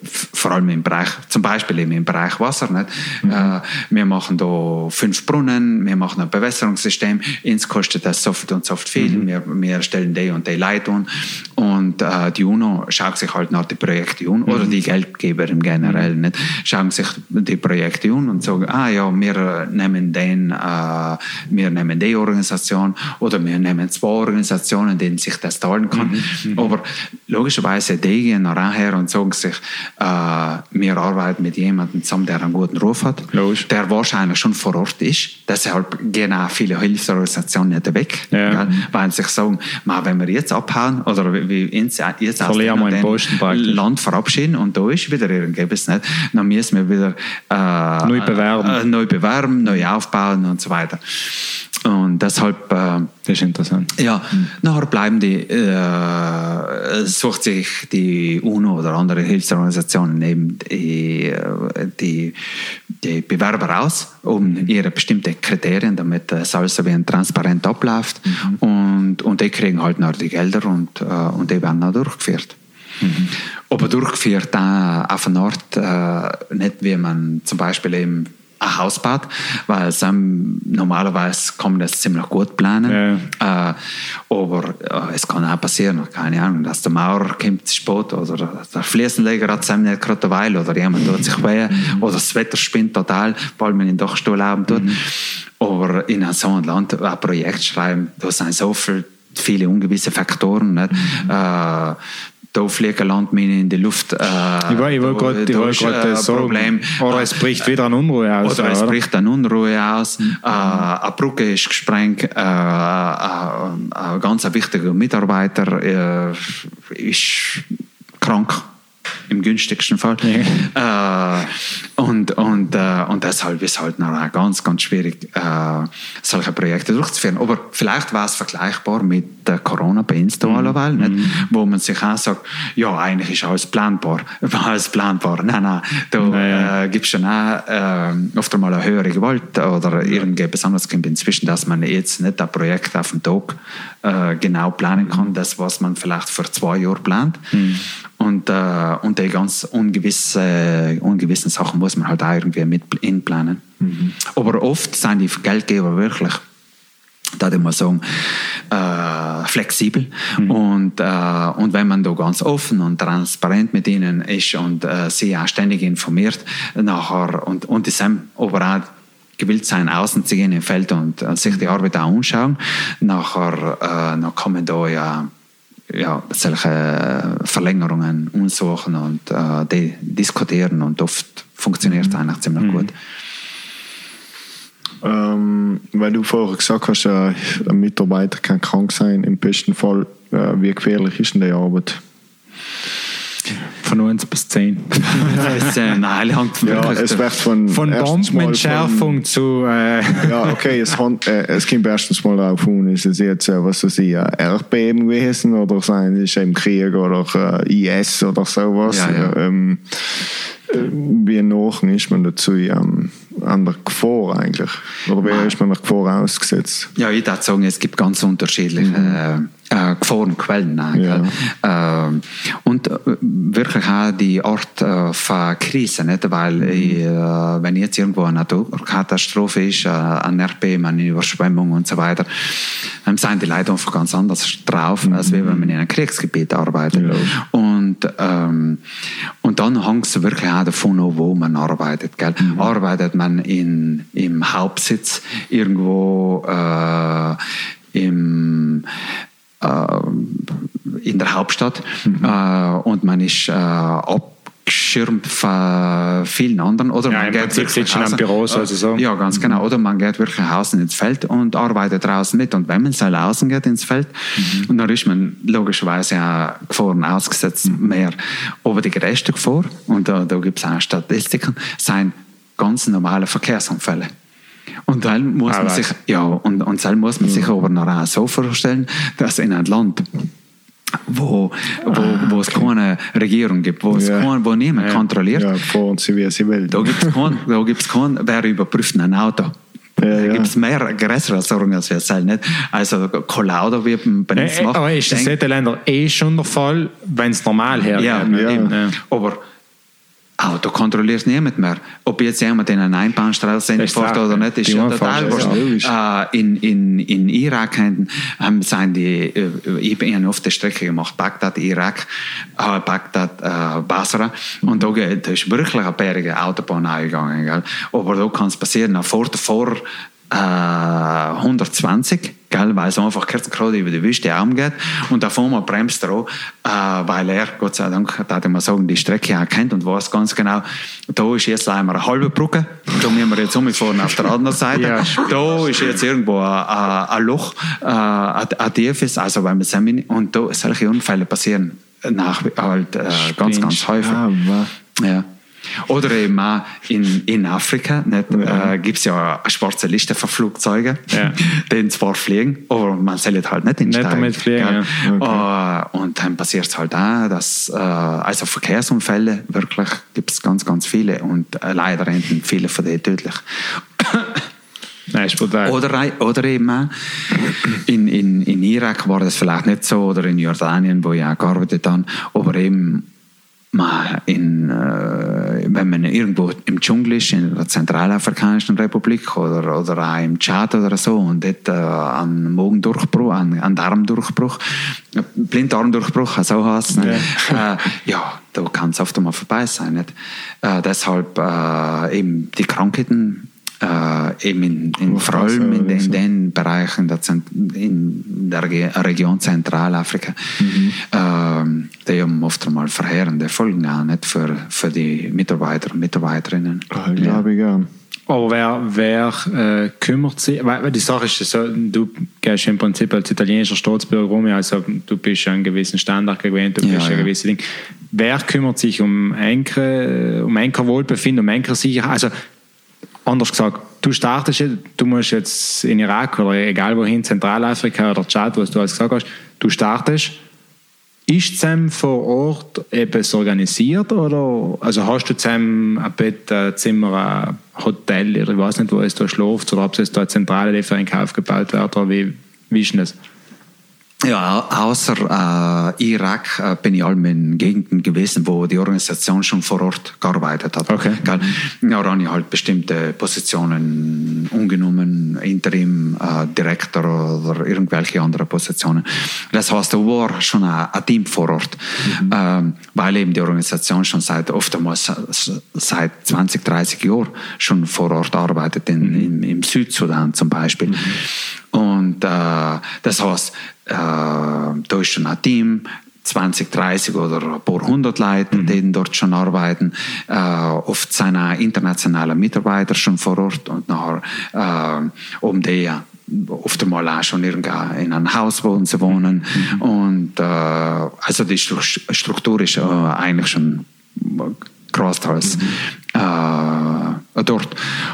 vor allem im Bereich, zum Beispiel eben im Bereich Wasser. Nicht? Mhm. Äh, wir machen da fünf Brunnen, wir machen ein Bewässerungssystem, uns kostet das soft und soft viel, mhm. wir, wir stellen die und die Leute an und äh, die UNO schaut sich halt nach den Projekten an, mhm. oder die Geldgeber im Generell, mhm. nicht? schauen sich die Projekte an und sagen, ah ja, wir nehmen den, äh, wir nehmen die Organisation oder wir nehmen zwei Organisationen, denen sich das teilen kann. Mhm. Mhm. Aber logischerweise, die gehen nachher und sagen sich, wir arbeiten mit jemandem zusammen, der einen guten Ruf hat, Logisch. der wahrscheinlich schon vor Ort ist. Deshalb gehen auch viele Hilfsorganisationen nicht weg, ja. weil sie sich sagen, wenn wir jetzt abhauen oder wie jetzt aus dem Land verabschieden und da ist wieder irgendetwas, nicht, dann müssen wir wieder äh, neu, bewerben. Äh, neu bewerben, neu aufbauen und so weiter. Und deshalb. Äh, das ist interessant. Ja, mhm. nachher bleiben die, äh, sucht sich die UNO oder andere Hilfsorganisationen eben die, die, die Bewerber aus, um mhm. ihre bestimmten Kriterien, damit es alles wie ein transparent abläuft. Mhm. Und, und die kriegen halt noch die Gelder und, äh, und die werden auch durchgeführt. Mhm. Aber durchgeführt auch auf eine Art, äh, nicht wie man zum Beispiel eben ein Haus baut, weil ähm, normalerweise kann man das ziemlich gut planen. Ja. Äh, aber äh, es kann auch passieren, keine Ahnung, dass der Maurer kommt zu spät oder der Fliesenleger hat es nicht gerade eine Weile oder jemand tut sich weh mhm. oder das Wetter spinnt total, weil man in den Dachstuhl haben tut. Mhm. Aber in so einem Land ein Projekt schreiben, da sind so viele, viele ungewisse Faktoren. Nicht? Mhm. Äh, da fliegen Landminen in die Luft. Äh, ich wollte wollt gerade wollt äh, äh, sagen, Problem. oder es bricht wieder eine Unruhe aus. Oder es bricht eine Unruhe aus, mhm. äh, eine Brücke ist gesprengt, äh, ein ganz wichtiger Mitarbeiter äh, ist krank im günstigsten Fall. Ja. Äh, und, und, äh, und deshalb ist es halt noch ganz, ganz schwierig, äh, solche Projekte durchzuführen. Aber vielleicht war es vergleichbar mit der corona bei Install, mhm. nicht? wo man sich auch sagt, ja, eigentlich ist alles planbar. alles planbar. Nein, nein, da naja. äh, gibt es schon auch äh, oft einmal eine höhere Gewalt oder ja. irgendwie besonders inzwischen, dass man jetzt nicht ein Projekt auf den Tag äh, genau planen kann, das, was man vielleicht vor zwei Jahren plant. Mhm. Und, äh, und die ganz ungewisse, ungewissen Sachen muss man halt auch irgendwie mit inplanen. Mhm. Aber oft sind die Geldgeber wirklich da ich mal sagen, äh, flexibel. Mhm. Und, äh, und wenn man da ganz offen und transparent mit ihnen ist und äh, sie auch ständig informiert, nachher und, und die sind aber auch gewillt sein, außen zu gehen im Feld und äh, sich die Arbeit auch anschauen, nachher, äh, dann kann man da ja ja, solche Verlängerungen untersuchen und äh, die diskutieren und oft funktioniert es mhm. eigentlich ziemlich mhm. gut. Ähm, weil du vorher gesagt hast, äh, ein Mitarbeiter kann krank sein, im besten Fall, äh, wie gefährlich ist denn die Arbeit? Von 1 bis 10. das ist, äh, nein, ja, es wird von, von Bombenentschärfung von, zu. Äh ja, okay, es, äh, es kommt erstens mal darauf an, ist es jetzt, äh, was weiß ich, Erdbeben gewesen oder sein, ist im Krieg oder äh, IS oder sowas. Ja, ja. Ähm, äh, wie nach ist man dazu ähm, an der Gefahr eigentlich? Oder wie ist man der Gefahr ausgesetzt? Ja, ich würde sagen, es gibt ganz unterschiedliche. Mhm äh, Gefahrenquellen. Ja. Äh, und äh, wirklich auch die Art äh, von Krise, nicht? weil mhm. ich, äh, wenn jetzt irgendwo eine Naturkatastrophe ist, äh, ein Erdbeben, eine Überschwemmung und so weiter, dann sind die Leute einfach ganz anders drauf, mhm. als wenn man in einem Kriegsgebiet arbeitet. Ja. Und, ähm, und dann hängt es wirklich auch davon ab, wo man arbeitet. Gell? Mhm. Arbeitet man in, im Hauptsitz irgendwo äh, im äh, in der Hauptstadt mhm. Äh, und man ist äh, abgeschirmt von vielen anderen. Oder ja, man geht wirklich in Büros, also so. Ja, ganz genau. Mhm. Oder man geht wirklich außen ins Feld und arbeitet draußen mit. Und wenn man soll außen geht ins Feld, mhm. und dann ist man logischerweise auch Gefahren ausgesetzt mhm. mehr. Aber die größte Gefahr, und da, da gibt es auch Statistiken, sind ganz normale Verkehrsunfälle. Und dann muss man sich, ja, und, und dann muss man sich aber noch auch so vorstellen, dass in einem Land, wo, wo, wo es keine Regierung gibt, wo, es ja. kein, wo niemand ja. kontrolliert. Ja, fahren sie, wie sie will. Da gibt es keinen, da gibt's keinen, wer überprüft ein Auto. Ja, ja. Da gibt es mehr größere Sorgen als wir selber nicht. Also Collauder wie bei uns macht. Aber ist das in den Ländern eh schon der Fall, wenn es normal hergeht? Ja, ja. Aber Auto kontrolliert niemand mehr. Ob jetzt jemand in eine Einbahnstraße fährt oder nicht, ist ja total wurscht. Äh, in, in, in Irak haben, haben sind die, äh, ich bin oft die Strecke gemacht, Bagdad, Irak, äh, Bagdad, äh, Basra. Und da, da ist wirklich eine bärige Autobahn eingegangen. Gell? Aber da kann es passieren, vor, vor äh, 120 gell, weil es einfach gerade über die Wüste geht und da vorne bremst er auch, äh, weil er, Gott sei Dank, da man sagen, die Strecke auch kennt und weiß ganz genau, da ist jetzt einmal eine halbe Brücke, da müssen wir jetzt umfahren auf der anderen Seite, ja. da ist jetzt irgendwo ein, ein Loch, äh, ein tiefes, also weil wir sind, und da solche Unfälle passieren nach, halt, äh, ganz, ganz häufig. Ja, ja. Oder eben auch in, in Afrika ja. äh, gibt es ja eine schwarze Liste von Flugzeugen, ja. die zwar fliegen, aber man soll halt nicht Nicht damit fliegen. Ja. Okay. Uh, und dann passiert es halt auch, dass uh, also Verkehrsunfälle wirklich gibt es ganz, ganz viele und uh, leider enden viele von denen tödlich. Nein, ist brutal. Oder, oder eben auch in, in, in Irak war das vielleicht nicht so, oder in Jordanien, wo ich auch gearbeitet habe, aber eben man in, äh, wenn man irgendwo im Dschungel ist, in der Zentralafrikanischen Republik oder, oder auch im Tschad oder so und dort äh, einen Magendurchbruch, einen, einen Darmdurchbruch, Blinddarmdurchbruch, so heißt es. Ja. Äh, ja, da kann es oft einmal vorbei sein. Nicht? Äh, deshalb äh, eben die Krankheiten äh, eben in, in vor allem in, in, den Bereichen der Zent in der Region Zentralafrika, mhm. äh, die haben oft einmal verheerende Folgen auch nicht für, für die Mitarbeiter und Mitarbeiterinnen. Ah, glaube ich, ja. Aber wer, wer äh, kümmert sich, weil die Sache ist so, du gehst im Prinzip als italienischer Staatsbürger rum, also du bist einen gewissen Standard gewöhnt, du bist ja, ein gewisses Ding. Wer kümmert sich um Enker, um Enkerwohlbefinden, um Enkersicherheit? Also anders gesagt, du startest, du musst jetzt in Irak oder egal wohin, Zentralafrika oder Tschad, was du alles gesagt hast, du startest ist zusammen vor Ort etwas organisiert oder also hast du zusammen ein Bett, ein Zimmer, ein Hotel oder ich weiß nicht, wo es da schläft oder ob es da eine zentrale Lieferung aufgebaut wird oder wie, wie ist das? Ja, außer äh, Irak äh, bin ich allem in Gegenden gewesen, wo die Organisation schon vor Ort gearbeitet hat. Okay. Ja, da habe ich halt bestimmte Positionen umgenommen, Interim, äh, Direktor oder irgendwelche andere Positionen. Das heißt, da war schon ein, ein Team vor Ort, mhm. ähm, weil eben die Organisation schon seit oftmals seit 20, 30 Jahren schon vor Ort arbeitet, in, mhm. im, im Südsudan zum Beispiel. Mhm. Und äh, das heißt, äh, schon ein Team, 20, 30 oder ein paar hundert Leute, mhm. die dort schon arbeiten. Äh, oft sind auch internationale Mitarbeiter schon vor Ort und nachher, äh, um die oft einmal auch schon in einem Haus wohnen, sie wohnen. Mhm. Und äh, also die Struktur ist äh, eigentlich schon großteils mhm. äh, dort.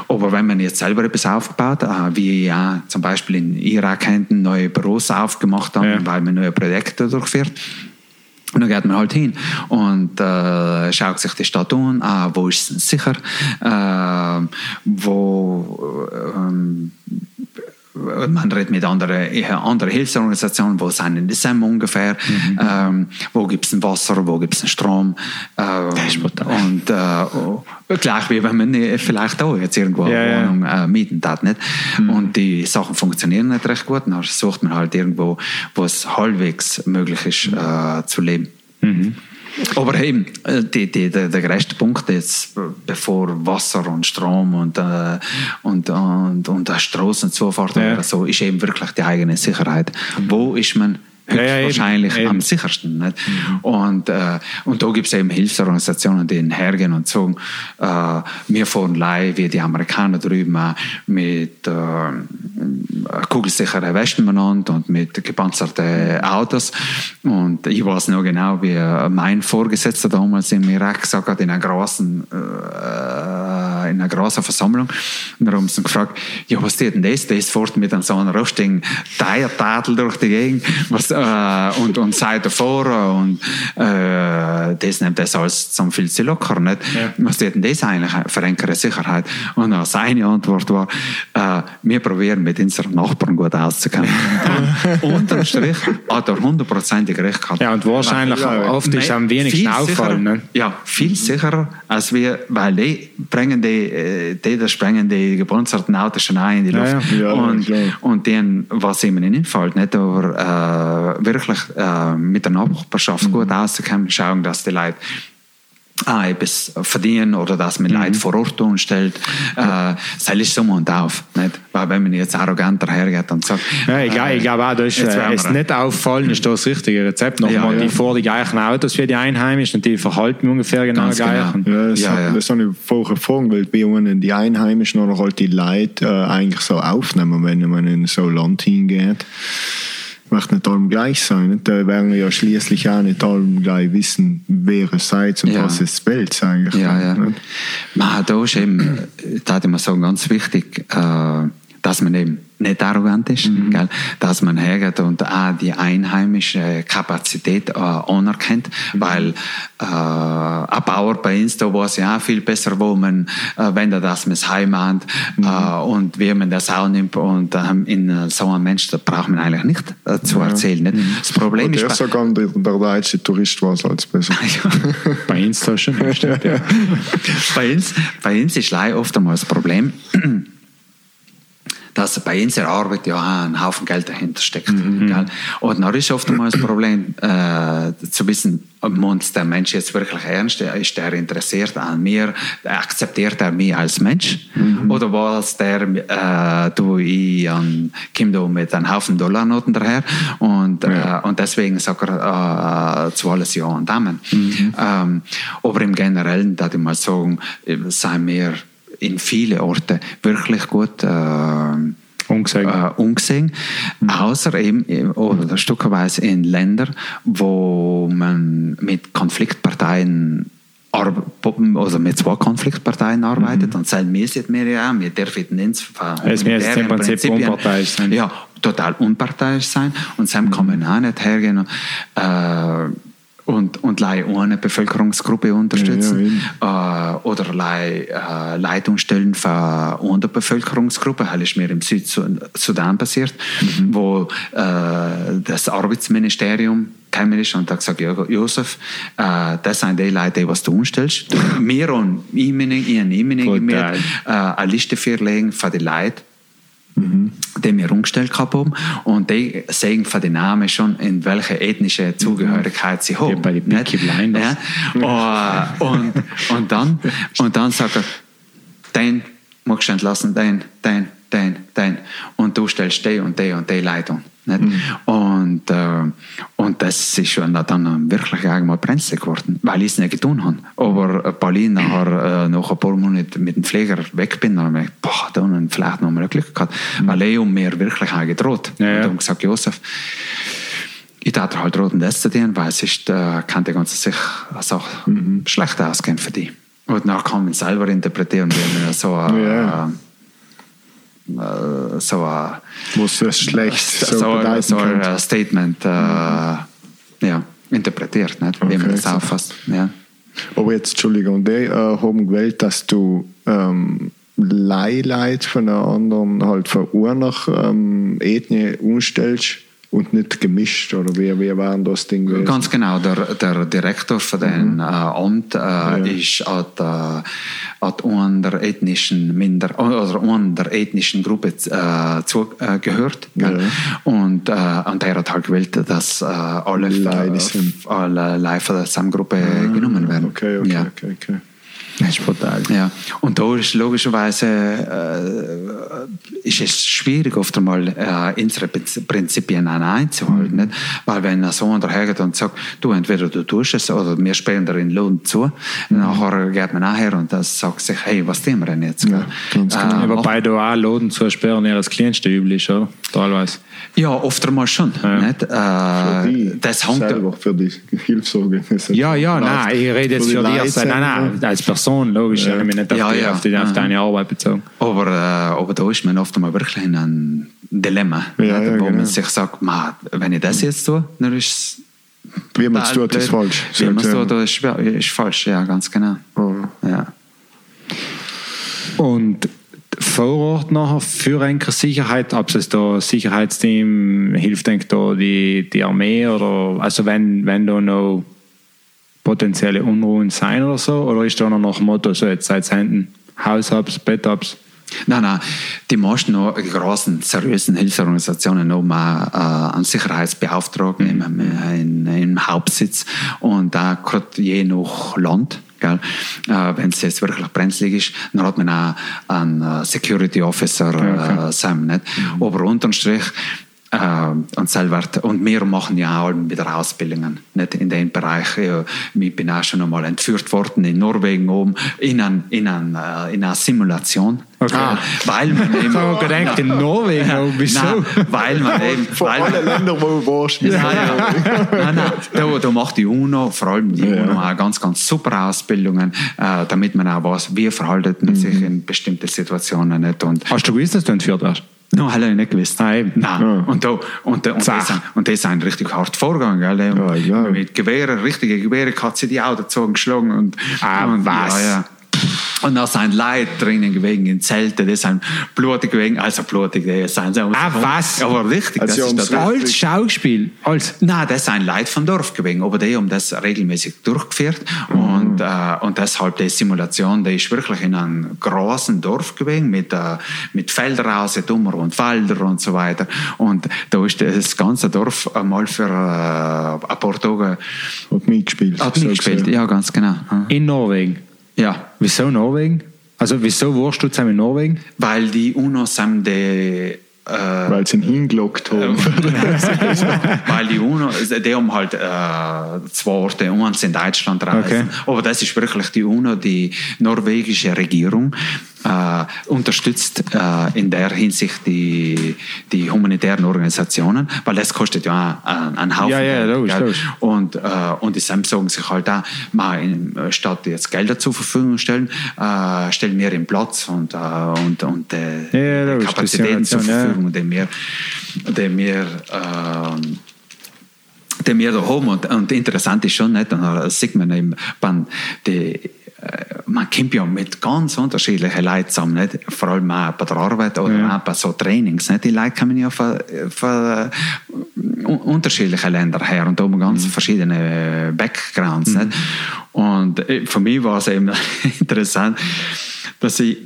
Aber wenn man jetzt selber etwas aufbaut, äh, wie ja zum Beispiel in Irak neue Büros aufgemacht haben, ja. weil man neue Projekte durchführt, und dann geht man halt hin und äh, schaut sich die Stadt an, ah, wo ist es sicher, äh, wo äh, man redet mit anderen, anderen Hilfsorganisationen, wo sind in Sem ungefähr, mhm. ähm, wo gibt es ein Wasser, wo gibt es Strom. Ähm, und äh, oh, gleich wie wenn man vielleicht auch jetzt irgendwo eine ja, Wohnung äh, mieten. Nicht? Mhm. Und die Sachen funktionieren nicht recht gut, dann sucht man halt irgendwo, wo es halbwegs möglich ist äh, zu leben. Mhm. Aber eben, äh, die, die, der, der größte Punkt jetzt, bevor Wasser und Strom und, äh, und, und, und Straßenzufahrt ja. oder so, ist eben wirklich die eigene Sicherheit. Wo ist man höchstwahrscheinlich ja, ja, am sichersten. Nicht? Mhm. Und, äh, und da gibt es eben Hilfsorganisationen, die hergehen und sagen, äh, wir fahren live wie die Amerikaner drüben mit äh, kugelsicheren Westen benannt und mit gepanzerten Autos. Und ich weiß noch genau, wie mein Vorgesetzter damals im Irak gesagt hat, in einer großen, äh, in einer großen Versammlung. Und da haben sie gefragt, ja, was ist denn das? Das fährt mit so einem rostigen Teiertadel durch die Gegend. Was, äh, und, und sei davor und äh, das nimmt das alles zum viel zu locker. Nicht? Ja. Was ist denn das eigentlich für eine Sicherheit? Und dann seine Antwort war, äh, wir probieren mit unseren Nachbarn gut auszukommen. Unterm Strich hat er hundertprozentig recht gehabt. Ja, und wahrscheinlich ja, oft ist am wenigsten auffallen. Ne? Ja, viel sicherer, als wir, weil die bringen die, äh, die das sprengen die gepanzerten Autos schon ein in die Luft. Ja, ja. und, und denen, was ihnen nicht fällt, nicht, aber äh, wirklich äh, mit der Nachbarschaft mhm. gut auszukommen, schauen, dass die Leute ah, etwas verdienen oder dass man mhm. Leute vor Ort umstellt. Äh, das ist so und auf. Nicht? Weil wenn man jetzt arroganter hergeht und sagt... Ja, ich, äh, ich glaube auch, das ist, äh, es nicht auffallen, ist das richtige Rezept. Nochmal, ja, ja. die vor die gleichen Autos für die Einheimischen und die verhalten ungefähr genau Ganz gleich. Genau. Ja, das, ja, ja. das habe ich vorher gefragt, weil bei uns die Einheimischen oder halt die Leute äh, eigentlich so aufnehmen, wenn man in so ein Land hingeht möchte nicht allem gleich sein. Da werden wir ja schließlich auch nicht allem gleich wissen, wer es seid und ja. was es Welt eigentlich. Ja, ja. Man, da ist eben, da hatte man so ganz wichtig, äh, dass man eben nicht arrogant ist, mhm. gell? dass man hergeht und auch die einheimische Kapazität äh, anerkennt, mhm. weil äh, ein Bauer bei uns, da weiß ja auch viel besser, wo man, äh, wenn er das mit Heimat mhm. äh, und wie man das auch nimmt und äh, in so einem Mensch, da braucht man eigentlich nicht äh, zu erzählen. Nicht? Mhm. Das Problem und ist... Der sogar der, der deutsche Tourist war es als besser. bei uns da schon. Bestimmt, ja. bei, uns, bei uns ist leider oft einmal das Problem, dass bei unserer Arbeit ja auch ein Haufen Geld dahinter steckt. Gell? Und dann ist oftmals das Problem, äh, zu wissen, meint der Mensch jetzt wirklich ernst, ist der interessiert an mir, akzeptiert er mich als Mensch? Oder was der, äh, du, ich an, komm da mit einem Haufen Dollarnoten daher und, äh, und deswegen sagt er äh, zu alles Ja und Amen. Ähm, aber im Generellen, da ich mal sagen, sei mir in viele Orte wirklich gut äh, Ungesehen. äh, ungesehen, außer eben äh, oder stückweise in Ländern, wo man mit Konfliktparteien also mit zwei Konfliktparteien arbeitet. Und sagen, wir sind wir ja, wir dürfen nicht Es müssen im Prinzip unparteiisch sein. Ja, total unparteiisch sein. Und dann kann man auch nicht hergehen. Äh, und, und lei eine Bevölkerungsgruppe unterstützen äh, oder lei äh, Leitungsstellen für eine Bevölkerungsgruppe, das ist mir im Südsudan passiert, wo äh, das Arbeitsministerium gekommen ist und hat gesagt, ja, Josef, äh, das sind die Leute, die was du umstellst. Wir und ich, ich und ich, meine, Total. äh, eine Liste vorlegen für die Leute, die wir umgestellt haben und die sehen von den Namen schon, in welche ethnische Zugehörigkeit sie haben. bei den Peaky? Blinders. Ja? Oh, und, und, dann, und dann sagt er, den magst du entlassen, den, den, den, den. Und du stellst die und die und die Leitung. Nicht? Und, äh, und das ist schon dann wirklich einmal brenzlig geworden, weil ich es nicht getan habe. Aber Jahre nachher, äh, nach ein paar Monaten mit dem Pfleger weg bin, dann habe ich gedacht, boah, da habe ich vielleicht noch mal Glück gehabt, weil er um mir wirklich auch gedroht. Ja, ja. Und dann gesagt, Josef, ich darf dir halt roten das zu dienen, weil sonst äh, kann die ganze sich Sache schlecht ausgehen für die. Und dann kann man selber interpretieren, wenn man so ein, Ja. Äh, so ein, Was das schlecht so, so, ein- so. Statement äh, ja, interpretiert, nicht? wie man Okay, das so. auffasst. Ja. Aber jetzt, Entschuldigung, die äh, haben gewählt, dass du ähm, Leihleid von einer anderen, halt von einer ähm, Ethnie umstellst und nicht gemischt, oder wie, wie war das Ding gewesen? Ganz genau, der, der Direktor von dem äh, Amt äh, ist hat, äh, hat einer der ethnischen Minder oder der ethnischen Gruppe äh, zugehört. Ja. Und, äh, und er hat halt gewählt, dass äh, alle, äh, alle Leute von der Samgruppe genommen werden. Okay, okay, ja. okay, okay. Das ist brutal. Ja, und da ist logischerweise äh, ist es schwierig, oft einmal äh, unsere Prinz- Prinzipien einzuhalten. Nicht? Weil wenn ein Sohn dahergeht und sagt, du entweder du tust es oder wir spielen dir in Lohn zu, nachher geht man nachher und das sagt sich, hey, was tun wir denn jetzt? Ja, ganz genau. Äh, Ja, wobei da auch Loden zu sperren ja das kleinste Übel ist, oder? Teilweise. ja, oft einmal schon. Nicht? Für Äh, die das hängt selber, für die Hilfsorganisation. Ja, ja, nein, ich rede jetzt für dich Leute als, nein, nein, als Person, logisch. Ja. Ich bin nicht auf, Ja, die, ja. auf, die, auf Ja. deine Arbeit bezogen. Aber, äh, aber da ist man oft einmal wirklich in einem Dilemma, Ja, wo genau. man sich sagt, "Ma, wenn ich das jetzt tue, dann ist es Wie man es tut, ist falsch. Wie man es tut, ja. ist, falsch, ja, ganz genau. Oh. Ja. Und vor Ort nachher für eine Sicherheit, ob es da Sicherheitsteam hilft, denke da die, die Armee oder also wenn, wenn da noch potenzielle Unruhen sein oder so, oder ist da noch nach dem Motto so jetzt seid hinten Hausabs, Bettabs? Nein, nein, die meisten großen, seriösen Hilfsorganisationen haben auch äh, einen Sicherheitsbeauftragten im, im, im Hauptsitz und da gerade je nach Land. Äh, Wenn es jetzt wirklich brenzlig ist, dann hat man auch einen äh, Security Officer äh, Sam, nicht? Aber unterm Strich äh, und selber, und wir machen ja auch wieder Ausbildungen, nicht in dem Bereich. Ja, ich bin auch schon einmal entführt worden in Norwegen oben in, ein, in, ein, äh, in einer Simulation. Okay. Ah, weil man eben, Ich habe gedacht, in Norwegen, oh, wieso? Nein, weil man eben, Von weil allen man, Ländern, wo du warst. Nein, ja. nein, nein, da, da macht die UNO, vor allem die Ja. UNO, auch ganz, ganz super Ausbildungen, äh, damit man auch weiß, wie verhaltet man sich in bestimmten Situationen nicht. Und Hast du gewusst, dass du entführt wirst? No, ich nicht gewusst. Nein. Nein. Ja. Und, da, und, da, und, das, und das sind richtig hart vorgegangen. Gell? Ja, ja. Mit Gewehren, richtige Gewehre hat sie die auch dazu geschlagen. Und, Ah, und, was? Ja, ja. Und da sind Leute drinnen gewesen in Zelten, die sind blutig gewesen, also blutig, die sind so. Ah, was? Aber richtig, Also das ist der Als Schauspiel. Als. Nein, das sind Leute vom Dorf gewesen, aber die haben das regelmäßig durchgeführt und, äh, und deshalb die Simulation, die ist wirklich in einem großen Dorf gewesen mit, äh, mit raus, Dummer und Wälder und so weiter und da ist das ganze Dorf einmal für äh, ein paar Tage Hat mitgespielt. hat mitgespielt. Ja, ganz genau. In Norwegen. Ja, Wieso Norwegen? Also, wieso warst du zusammen in Norwegen? weil die UNO sind die äh, Weil sie ihn hingelockt haben. weil die UNO, die haben halt äh, zwei Orte, eins in Deutschland reisen. Okay. Aber das ist wirklich die UNO, die norwegische Regierung, äh, unterstützt äh, in der Hinsicht die, die humanitären Organisationen, weil das kostet ja einen, einen Haufen Ja, ja, Geld, logisch, logisch. Und, äh, und die SAM sagen sich halt auch, mal in, statt jetzt Gelder zur Verfügung stellen, äh, stellen wir den Platz und, äh, und, und äh, Ja, logisch, Kapazitäten zur die Verfügung, die wir, die wir ähm, die wir da haben. Und, und interessant ist schon, nicht? Und da sieht man eben, die, äh, man kommt ja mit ganz unterschiedlichen Leuten zusammen, nicht? vor allem auch bei der Arbeit oder Ja. auch bei so Trainings. Nicht? Die Leute kommen ja von, von äh, unterschiedlichen Ländern her und haben ganz verschiedene Backgrounds. Nicht? Und äh, für mich war es eben interessant, dass ich,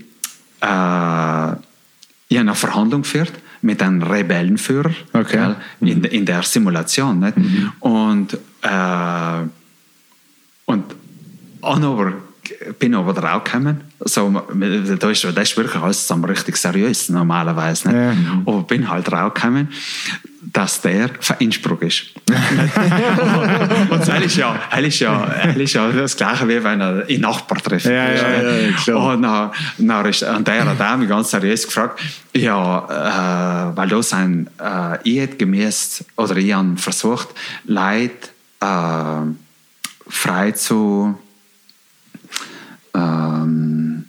äh, ich eine Verhandlung geführt mit einem Rebellenführer Okay. gell, in, in der Simulation. Nicht? Und, äh, und aber bin aber draufgekommen. So, da ist, das ist wirklich alles zusammen richtig seriös normalerweise. Nicht? Ja. Aber bin halt draufgekommen, dass der von Innsbruck ist. und das ist ja, das ist ja, das ist ja das Gleiche, wie wenn er einen Nachbar trifft. Ja, ja, ja. Und dann, dann ist, und der hat auch mich ganz seriös gefragt, ja, äh, weil da sind, äh, ich hätte gemäß, oder ich habe versucht, Leute äh, frei zu ähm,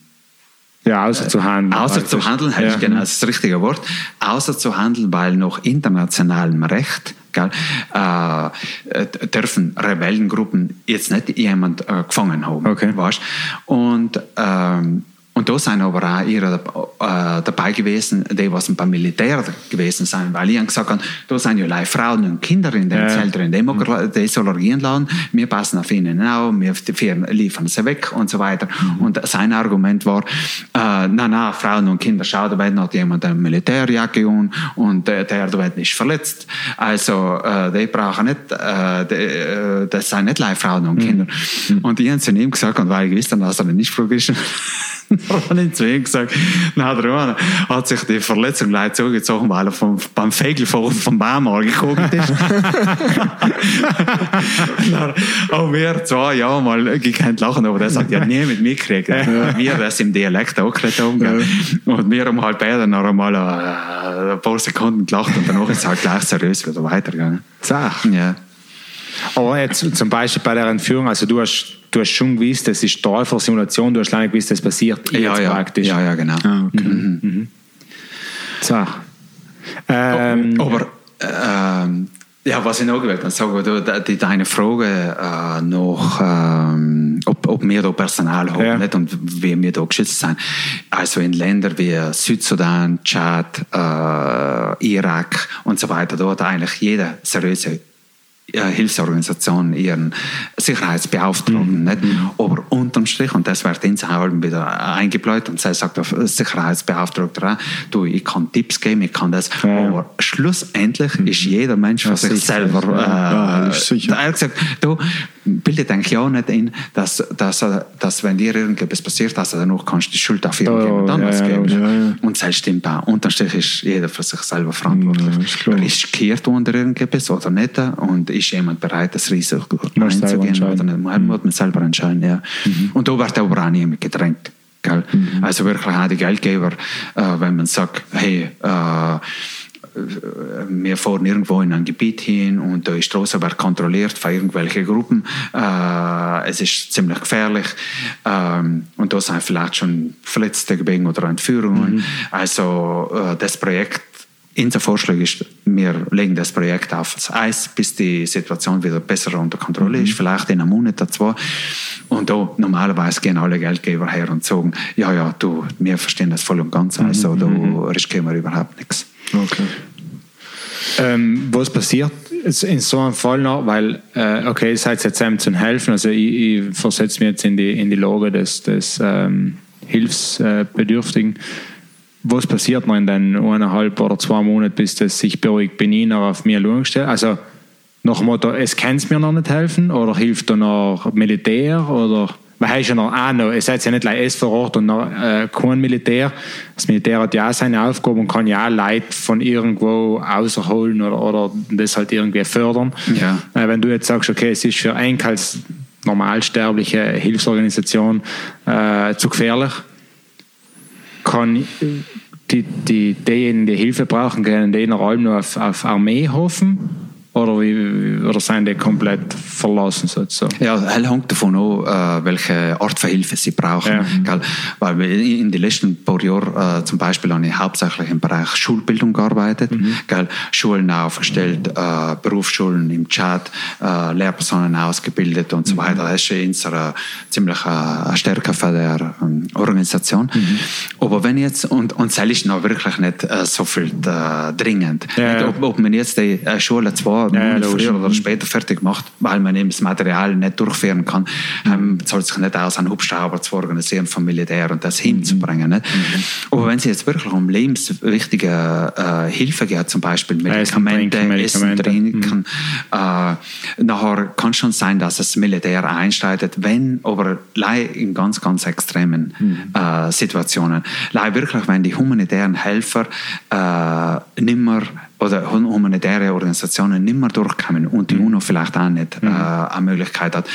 Ja, außer zu handeln. Außer zu handeln, ja. ja. genau, das ist das richtige Wort. Außer zu handeln, weil nach internationalem Recht gell, äh, äh, dürfen Rebellengruppen jetzt nicht jemand äh, gefangen haben. Okay. Weißt? Und, ähm, und da sind aber auch ihre äh, dabei gewesen, die was beim Militär gewesen sind, weil ich gesagt habe, da sind ja leider Frauen und Kinder in dem Ja. Zelt drin, die, er- die soll er gehen lassen, wir passen auf ihnen auf, wir liefern sie weg und so weiter. Und sein Argument war, äh, nein, nein, Frauen und Kinder, schau, da wird noch jemand eine Militärjacke an und äh, der wird nicht verletzt. Also, äh, die brauchen nicht, äh, die, äh, das sind nicht leider Frauen und Kinder. Und ich habe zu ihm gesagt, und weil ich wusste, dass er nicht frug ist, habe ich zu ihm gesagt, na, der Mann hat sich die Verletzung leid zugezogen, weil er vom, beim Fegelfahren vom Baum angeguckt ist. dann haben wir zwei Jahre mal gekannt lachen, aber das hat ja nie mit mir gekriegt. Wir das im Dialekt auch haben. gell. Und wir haben halt beide noch einmal äh, ein paar Sekunden gelacht und danach ist es halt gleich seriös wieder weitergegangen. Sach. Ja. Aber jetzt zum Beispiel bei der Entführung, also du hast, du hast schon gewusst, das ist Teil von Simulation, du hast lange gewusst, das passiert Ja, jetzt ja, praktisch. ja, ja, genau. Ah, okay. Sach. Ähm, Aber ähm, ja, was ich noch gewählt habe, sagen du, die, deine Frage äh, noch, ähm, ob, ob wir da Personal haben Ja. nicht, und wie wir da geschützt sind. Also in Ländern wie Südsudan, Tschad, äh, Irak und so weiter, da hat eigentlich jeder seriöse äh, Hilfsorganisation ihren Sicherheitsbeauftragten. Nicht? Aber unterm Strich, und das wird ins Halben wieder eingebläut, und sie sagt der Sicherheitsbeauftragte auch, du, ich kann Tipps geben, ich kann das, Ja, aber schlussendlich ist jeder Mensch für Ja, sich selber. Äh, Ja, sicher. Er hat gesagt, du, bildet eigentlich ja nicht in, dass, dass, dass wenn dir irgendetwas passiert, dass er danach kannst du die Schuld auf irgendjemand Oh, anderes ja, ja, geben. ja, ja. Und das stimmt auch. Unterm Strich ist jeder für sich selber verantwortlich. Ja, ist klar. Riskiert unter irgendetwas oder nicht? Und ist jemand bereit, das Risiko einzugehen oder nicht? Man muss man selber entscheiden, ja. Und da wird aber auch niemand gedrängt. Gell? Also wirklich auch die Geldgeber, äh, wenn man sagt, hey, äh, wir fahren irgendwo in ein Gebiet hin und die Straße wird kontrolliert von irgendwelchen Gruppen. Äh, es ist ziemlich gefährlich ähm, und da sind vielleicht schon Verletzte gewesen oder Entführungen. Also äh, das Projekt unser Vorschlag ist, wir legen das Projekt auf das Eis, bis die Situation wieder besser unter Kontrolle ist, vielleicht in einem Monat oder zwei. Und da normalerweise gehen alle Geldgeber her und sagen, ja, ja, du, wir verstehen das voll und ganz, also da riskieren wir überhaupt nichts. Okay. Ähm, was passiert in so einem Fall noch? Weil, äh, okay, ihr seid jetzt zusammen zu helfen. Also, ich, ich versetze mich jetzt in die, in die Lage des, des ähm, Hilfsbedürftigen. Was passiert noch in den eineinhalb oder zwei Monaten, bis das sich beruhigt? Bin ich noch auf mir schauen stellt? Also, nach dem Motto, es kann mir noch nicht helfen? Oder hilft da noch Militär? Oder weil heißt ja noch auch noch, es seid ja nicht gleich es vor Ort und noch, äh, kein Militär. Das Militär hat ja auch seine Aufgabe und kann ja auch Leute von irgendwo außerholen oder, oder das halt irgendwie fördern. Ja. Äh, wenn du jetzt sagst, okay, es ist für einen als normalsterbliche Hilfsorganisation äh, zu gefährlich, kann die, die, diejenigen, die Hilfe brauchen, können in der allem nur auf, auf Armee hoffen? Oder, wie, oder sind die komplett verlassen sozusagen? Ja, es hängt davon ab, äh, welche Art von Hilfe sie brauchen. Ja. Weil wir in den letzten paar Jahren äh, zum Beispiel habe ich hauptsächlich im Bereich Schulbildung gearbeitet. Gell? Schulen aufgestellt, äh, Berufsschulen im Chat, Lehrpersonen ausgebildet und so weiter. Das ist schon unsere ziemlich äh, Stärke von der ähm, Organisation. Aber wenn jetzt, und, und das ist noch wirklich nicht so viel dringend. Ja, Nicht, ob, ob man jetzt die Schule zwei ja, logisch. früher oder später fertig macht, weil man eben das Material nicht durchführen kann, ähm, zahlt sich nicht aus, einen Hubschrauber zu organisieren vom Militär und das hinzubringen. Nicht? Aber wenn es jetzt wirklich um lebenswichtige äh, Hilfe geht, zum Beispiel Medikamente, trinken, Essen. Trinken, äh, nachher kann schon sein, dass das Militär einschreitet, wenn, aber in ganz, ganz extremen äh, Situationen. Lei wirklich, wenn die humanitären Helfer äh, nimmer oder hum- humanitäre Organisationen nicht mehr durchkommen und die UNO vielleicht auch nicht äh, eine Möglichkeit hat.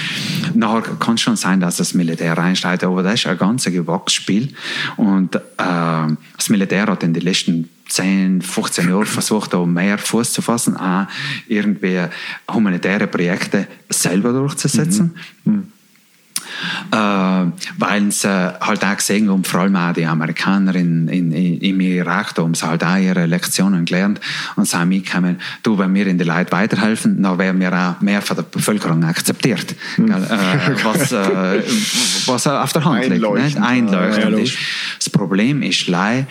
Nachher kann es schon sein, dass das Militär einschreitet, aber das ist ein ganzes Gewachsspiel und äh, das Militär hat in den letzten 10, 15 Jahren versucht, da mehr Fuß zu fassen, auch irgendwie humanitäre Projekte selber durchzusetzen. Äh, weil sie halt auch gesehen haben, vor allem auch die Amerikaner in, in, in, im Irak, da haben sie halt auch ihre Lektionen gelernt und sie haben mitgekommen, du, wenn wir in die Leute weiterhelfen, dann werden wir auch mehr von der Bevölkerung akzeptiert. Gell? Äh, was, äh, was auf der Hand liegt. Einleuchtend. Nicht? Einleuchtend Ja, ist. Das Problem ist leider,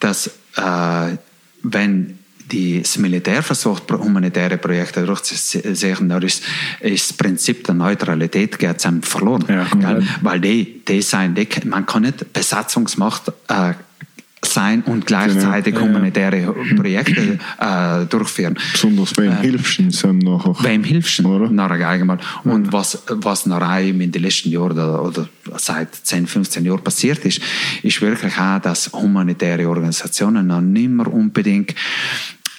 dass äh, wenn die, das Militär versucht, humanitäre Projekte durchzusetzen, da ist, ist das Prinzip der Neutralität geht verloren. Ja. Gell? Weil die, die sein, die, man kann nicht Besatzungsmacht äh, sein und gleichzeitig Genau. Ja, ja. humanitäre Projekte äh, durchführen. Besonders wem hilfst du ihm nachher? Wem hilfst du? Oder? Nach einmal. Und was, was nach in den letzten Jahren oder, oder seit 10, 15 Jahren passiert ist, ist wirklich auch, dass humanitäre Organisationen noch nicht mehr unbedingt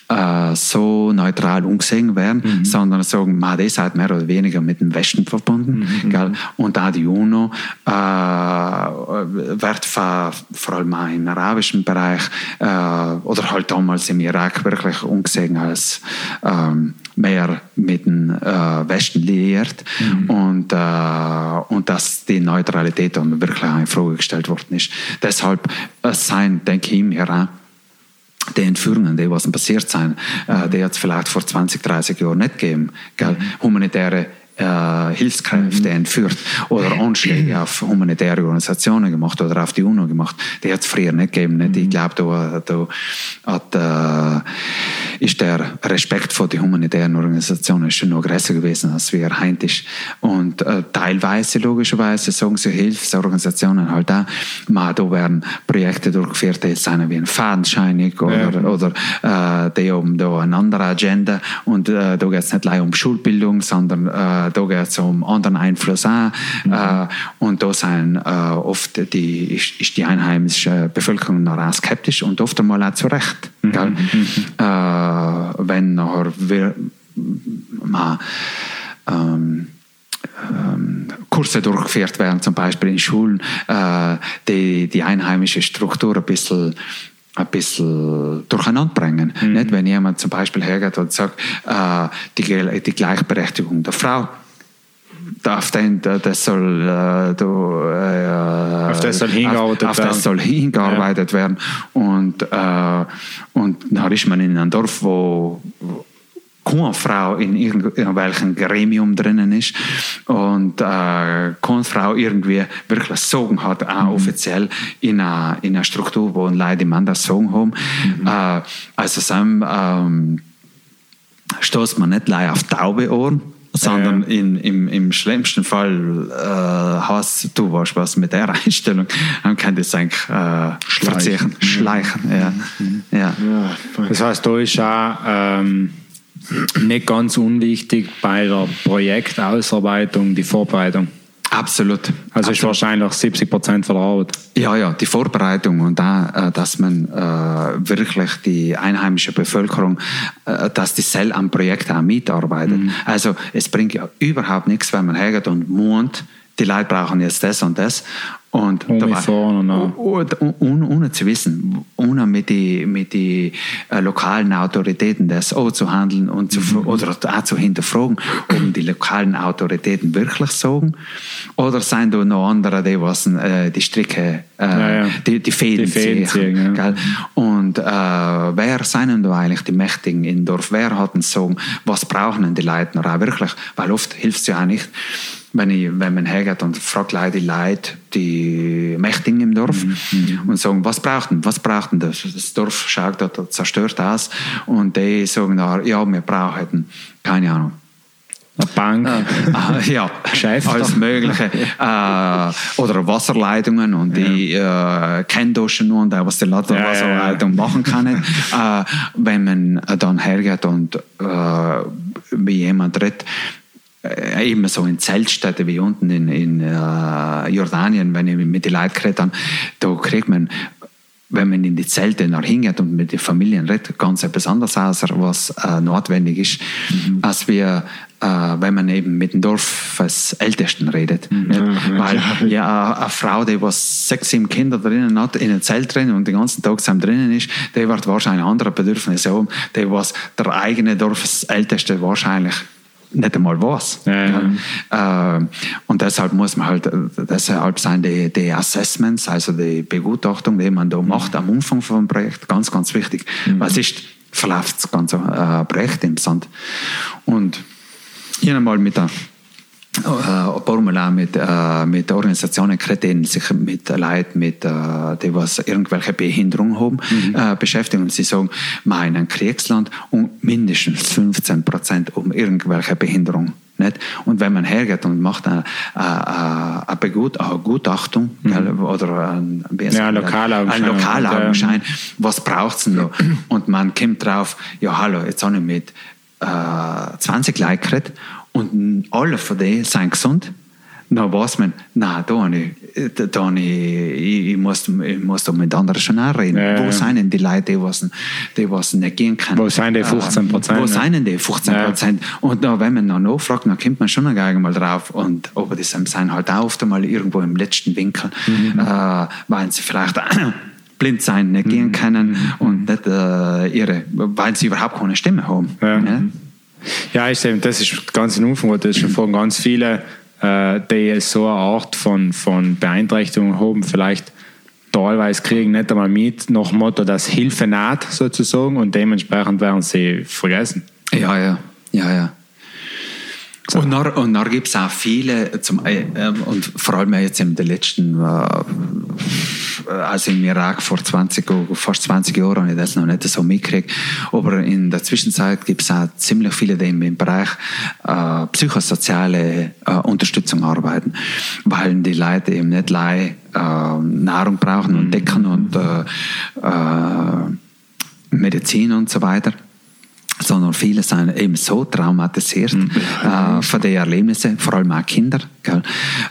äh, so neutral umgesehen werden, sondern sagen, man, das seid mehr oder weniger mit dem Westen verbunden. Gell? Und auch die UNO äh, wird vor, vor allem im arabischen Bereich äh, oder halt damals im Irak wirklich umgesehen als ähm, mehr mit dem äh, Westen liiert und, äh, und dass die Neutralität dann wirklich in Frage gestellt worden ist. Deshalb äh, sein, denke ich mir auch, die Entführungen, die was passiert sind, äh, die hat es vielleicht vor 20, 30 Jahren nicht gegeben. Gell? Humanitäre äh, Hilfskräfte entführt oder Anschläge auf humanitäre Organisationen gemacht oder auf die UNO gemacht. Die hat es früher nicht gegeben. Nicht? Ich glaube, da, da hat, äh, ist der Respekt vor den humanitären Organisationen schon noch größer gewesen, als wie er heute ist. Und äh, teilweise, logischerweise, sagen sie Hilfsorganisationen halt auch, man, da werden Projekte durchgeführt, die sind wie ein Fadenscheinig oder, Ja. oder äh, die haben da eine andere Agenda und äh, da geht es nicht allein um Schulbildung, sondern äh, da geht es um anderen Einfluss auch. Äh, und da sind äh, oft die, ist, die einheimische Bevölkerung noch skeptisch und oft einmal auch zu Recht. Gell? Äh, wenn nachher wir, man, ähm, ähm, Kurse durchgeführt werden, zum Beispiel in Schulen, die die einheimische Struktur ein bisschen ein bisschen durcheinander bringen. Nicht? Wenn jemand zum Beispiel hergeht und sagt, äh, die, die Gleichberechtigung der Frau, auf den, das soll, äh, du, äh, Auf das soll hingearbeitet auf, auf werden. das soll hingearbeitet werden und, äh, und dann ist man in einem Dorf, wo keine Frau in irgendwelchem Gremium drinnen ist und äh, keine Frau irgendwie wirklich Sorgen hat, auch mhm. offiziell in einer, in einer Struktur, wo Leute Mann das Sorgen haben. Mhm. Äh, also sam, ähm, stoßt man nicht leider auf taube Ohren, sondern ja. in, im, im schlimmsten Fall äh, hast du was, was mit der Einstellung, dann kann das eigentlich äh, schleichen. schleichen ja. Mhm. Ja. ja. Das heißt, da ist auch ähm, nicht ganz unwichtig bei der Projektausarbeitung die Vorbereitung. Absolut. Also Absolut. ist wahrscheinlich 70 Prozent von der Arbeit. Ja, ja, die Vorbereitung und da, äh, dass man äh, wirklich die einheimische Bevölkerung, äh, dass die Cell am Projekt auch mitarbeitet. Mhm. Also es bringt ja überhaupt nichts, wenn man hergeht und mond, die Leute brauchen jetzt das und das und dabei, vorne, ohne, ohne, zu wissen, ohne mit den mit die, äh, lokalen Autoritäten das auch zu handeln und zu, mhm. oder auch zu hinterfragen, ob die lokalen Autoritäten wirklich sagen oder sind da noch andere, die was äh, die Stricke, äh, ja, ja. Die, die Fäden, die Fäden ziehen. Ja. Und äh, wer sind da eigentlich die Mächtigen im Dorf? Wer hat denn sagen, was brauchen die Leute noch auch wirklich? Weil oft hilft es ja auch nicht wenn, ich, wenn man hergeht und fragt Leute, die Leute, die Mächtigen im Dorf mhm. mhm. und sagen, was braucht denn, was braucht denn das? Das Dorf schaut dort zerstört aus und die sagen ja, wir brauchen, keine Ahnung, eine Bank, ah, ja, Geschäft, alles Mögliche. äh, oder Wasserleitungen und ja. die äh, Kennduschen und was die Leute ja, Wasserleitung ja, machen können. äh, wenn man dann hergeht und äh, wie jemand redet, äh, eben so in Zeltstädten wie unten in, in uh, Jordanien, wenn ich mit den Leuten habe, da kriegt man, wenn man in die Zelte hingeht und mit den Familien redet, ganz etwas anderes aus, was uh, notwendig ist, mhm. als wir Uh, wenn man eben mit dem Dorf als Ältesten redet. Mhm. Weil ja, eine Frau, die was sechs, sieben Kinder drinnen hat, in einem Zelt drin und den ganzen Tag zusammen drinnen ist, die wird wahrscheinlich andere Bedürfnisse haben, die was der eigene Dorfsälteste wahrscheinlich nicht einmal was. Ja, ja. Äh, und deshalb muss man halt, deshalb sind die, die Assessments, also die Begutachtung, die man da macht am Umfang vom Projekt, ganz, ganz wichtig. Mhm. Was ist, verläuft das ganze äh, Projekt im Sand. Und hier einmal mit der Formula mit, äh, mit Organisationen geredet, sich mit Leuten, mit, äh, die was irgendwelche Behinderungen haben, mhm. äh, beschäftigen. Und sie sagen, wir in einem Kriegsland und mindestens 15 Prozent um irgendwelche Behinderungen. Nicht? Und wenn man hergeht und macht eine, eine, eine, Begut, eine Gutachtung mhm. oder ein, ja, Lokalaugenschein, ein Lokalaugenschein, was braucht es denn da? Und man kommt drauf, ja hallo, jetzt habe ich mit äh, 20 Leuten geredet und alle von denen sind gesund. Dann weiß man, nein, da, ich, da ich, ich, muss, ich muss da mit anderen schon auch reden. Ja, Wo sind denn die Leute, die, was, die was nicht gehen können? Wo sind die 15 Prozent? Äh, wo sind denn die 15 Prozent? Ja. Und dann, wenn man dann nachfragt, dann kommt man schon einmal drauf. Und aber das sind halt auch oft einmal irgendwo im letzten Winkel, mhm. äh, weil sie vielleicht blind sein, nicht gehen mhm. können mhm. und nicht äh, ihre, weil sie überhaupt keine Stimme haben. Ja. Ne? Ja, ich denke, das ist ganz in Umfang, das ist schon von ganz vielen, äh, die so eine Art von, von Beeinträchtigung haben, vielleicht teilweise kriegen nicht einmal mit, nach dem Motto, dass Hilfe naht, sozusagen, und dementsprechend werden sie vergessen. Ja, ja, ja, ja. So. Und dann, und dann gibt es auch viele, zum, äh, und vor allem jetzt in den letzten, äh, also im Irak vor 20, fast 20 Jahren habe ich das noch nicht so mitgekriegt, aber in der Zwischenzeit gibt es auch ziemlich viele, die im Bereich äh, psychosoziale äh, Unterstützung arbeiten, weil die Leute eben nicht leider äh, Nahrung brauchen und Decken und äh, äh, Medizin und so weiter sondern viele sind eben so traumatisiert mhm. äh, von den Erlebnissen, vor allem auch Kinder, gell?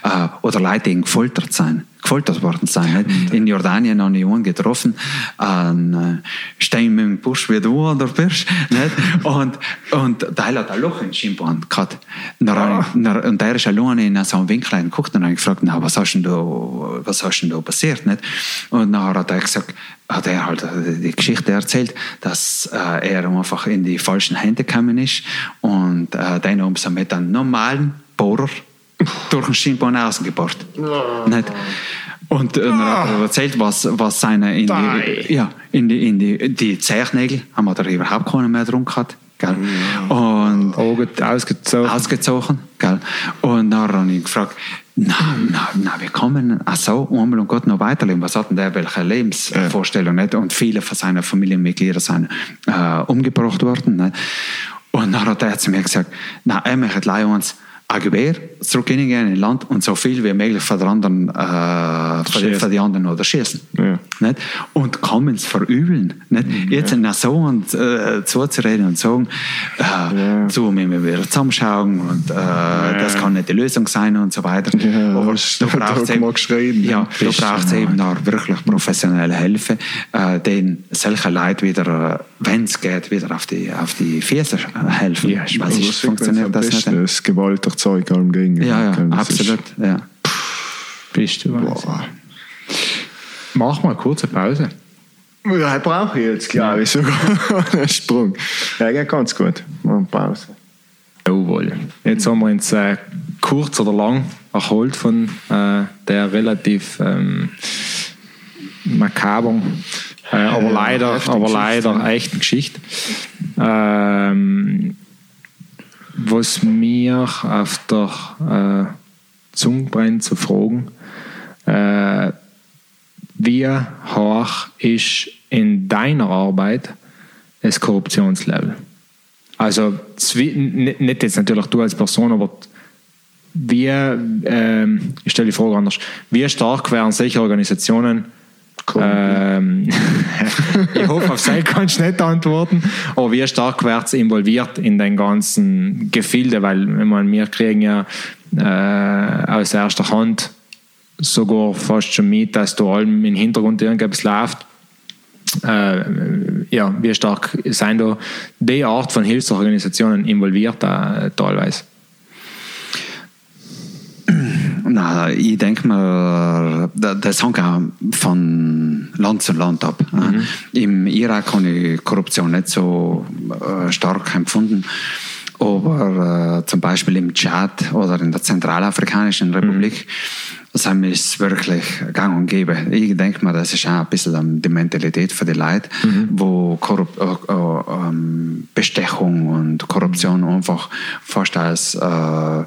Äh, oder Leute, die gefoltert sind gefoltert worden sein. Mhm. In Jordanien habe ich einen getroffen, einen äh, Stein mit dem Busch wie du oder bist. Nicht? Und, und der hat ein Loch im Schienbein gehabt. Ah. Und der ist alleine in so einem Winkel geguckt und hat gefragt, na, was hast denn da, was hast denn da passiert? Nicht? Und dann hat er gesagt, hat er halt die Geschichte erzählt, dass äh, er einfach in die falschen Hände gekommen ist und äh, dann haben sie mit einem normalen Bohrer durch den Schienbein ausgebohrt. Oh. Nicht? Und äh, hat er erzählt, was, was seine in Nein. die, ja, in die, in die, die Zechnägel haben wir da überhaupt keine mehr drum gehabt. Gell? Und Augen ausgezogen. ausgezogen. Gell? Und dann habe ich gefragt, na, na, na, wir kommen ach so einmal und Gott noch weiterleben. Was hat denn der, welche Lebensvorstellung? Nicht? Und viele von seinen Familienmitgliedern sind äh, umgebracht worden. Nicht? Und dann hat er zu mir gesagt, na, er möchte leider uns Gewehr zurückgehen in ein Land und so viel wie möglich von, der anderen, äh, von, die anderen oder schießen. Ja. Nicht? Und kommen es verübeln. Nicht? Jetzt nach so und äh, zuzureden und sagen, äh, Ja. so müssen wir wieder zusammenschauen und äh, das kann nicht die Lösung sein und so weiter. Ja, Aber da braucht es eben, ja, da Bist braucht es du eben noch wirklich professionelle Hilfe, äh, denen solche Leute wieder, wenn es geht, wieder auf die, auf die Füße helfen. Ja, Weil Also sonst funktioniert das nicht. Das Gewalterzeug allem gegen. Ja, ja, absolut. Ja. Bist du was? Boah. Mach mal eine kurze Pause. Ja, brauche ich jetzt, glaube ich, sogar einen Sprung. Ja, geht ganz gut. Mal eine Pause. Jawohl. Jetzt haben wir uns äh, kurz oder lang erholt von äh, der relativ ähm, makabren, äh, aber leider, aber leider echten Geschichte. Ähm, was mir auf der äh, Zunge brennt zu fragen, äh, wie hoch ist in deiner Arbeit das Korruptionslevel? Also nicht jetzt natürlich du als Person, aber wie, ähm, ich stelle die Frage anders, wie stark wären solche Organisationen ähm, ich hoffe, auf sie kannst du nicht antworten, aber wie stark wird es involviert in den ganzen Gefilde, weil ich meine, wir kriegen ja äh, aus erster Hand sogar fast schon mit, dass da allem im Hintergrund irgendetwas läuft. Äh, ja, wie stark sind da die Art von Hilfsorganisationen involviert äh, teilweise? Na, ich denke mal, da- das hängt auch von Land zu Land ab. Im Irak habe ich Korruption nicht so äh, stark empfunden. Aber äh, zum Beispiel im Tschad oder in der Zentralafrikanischen Republik sind wir es wirklich gang und gäbe. Ich denke mal, das ist auch ein bisschen die Mentalität für die Leute, wo Korrup äh, äh, ähm, Bestechung und Korruption einfach fast als äh,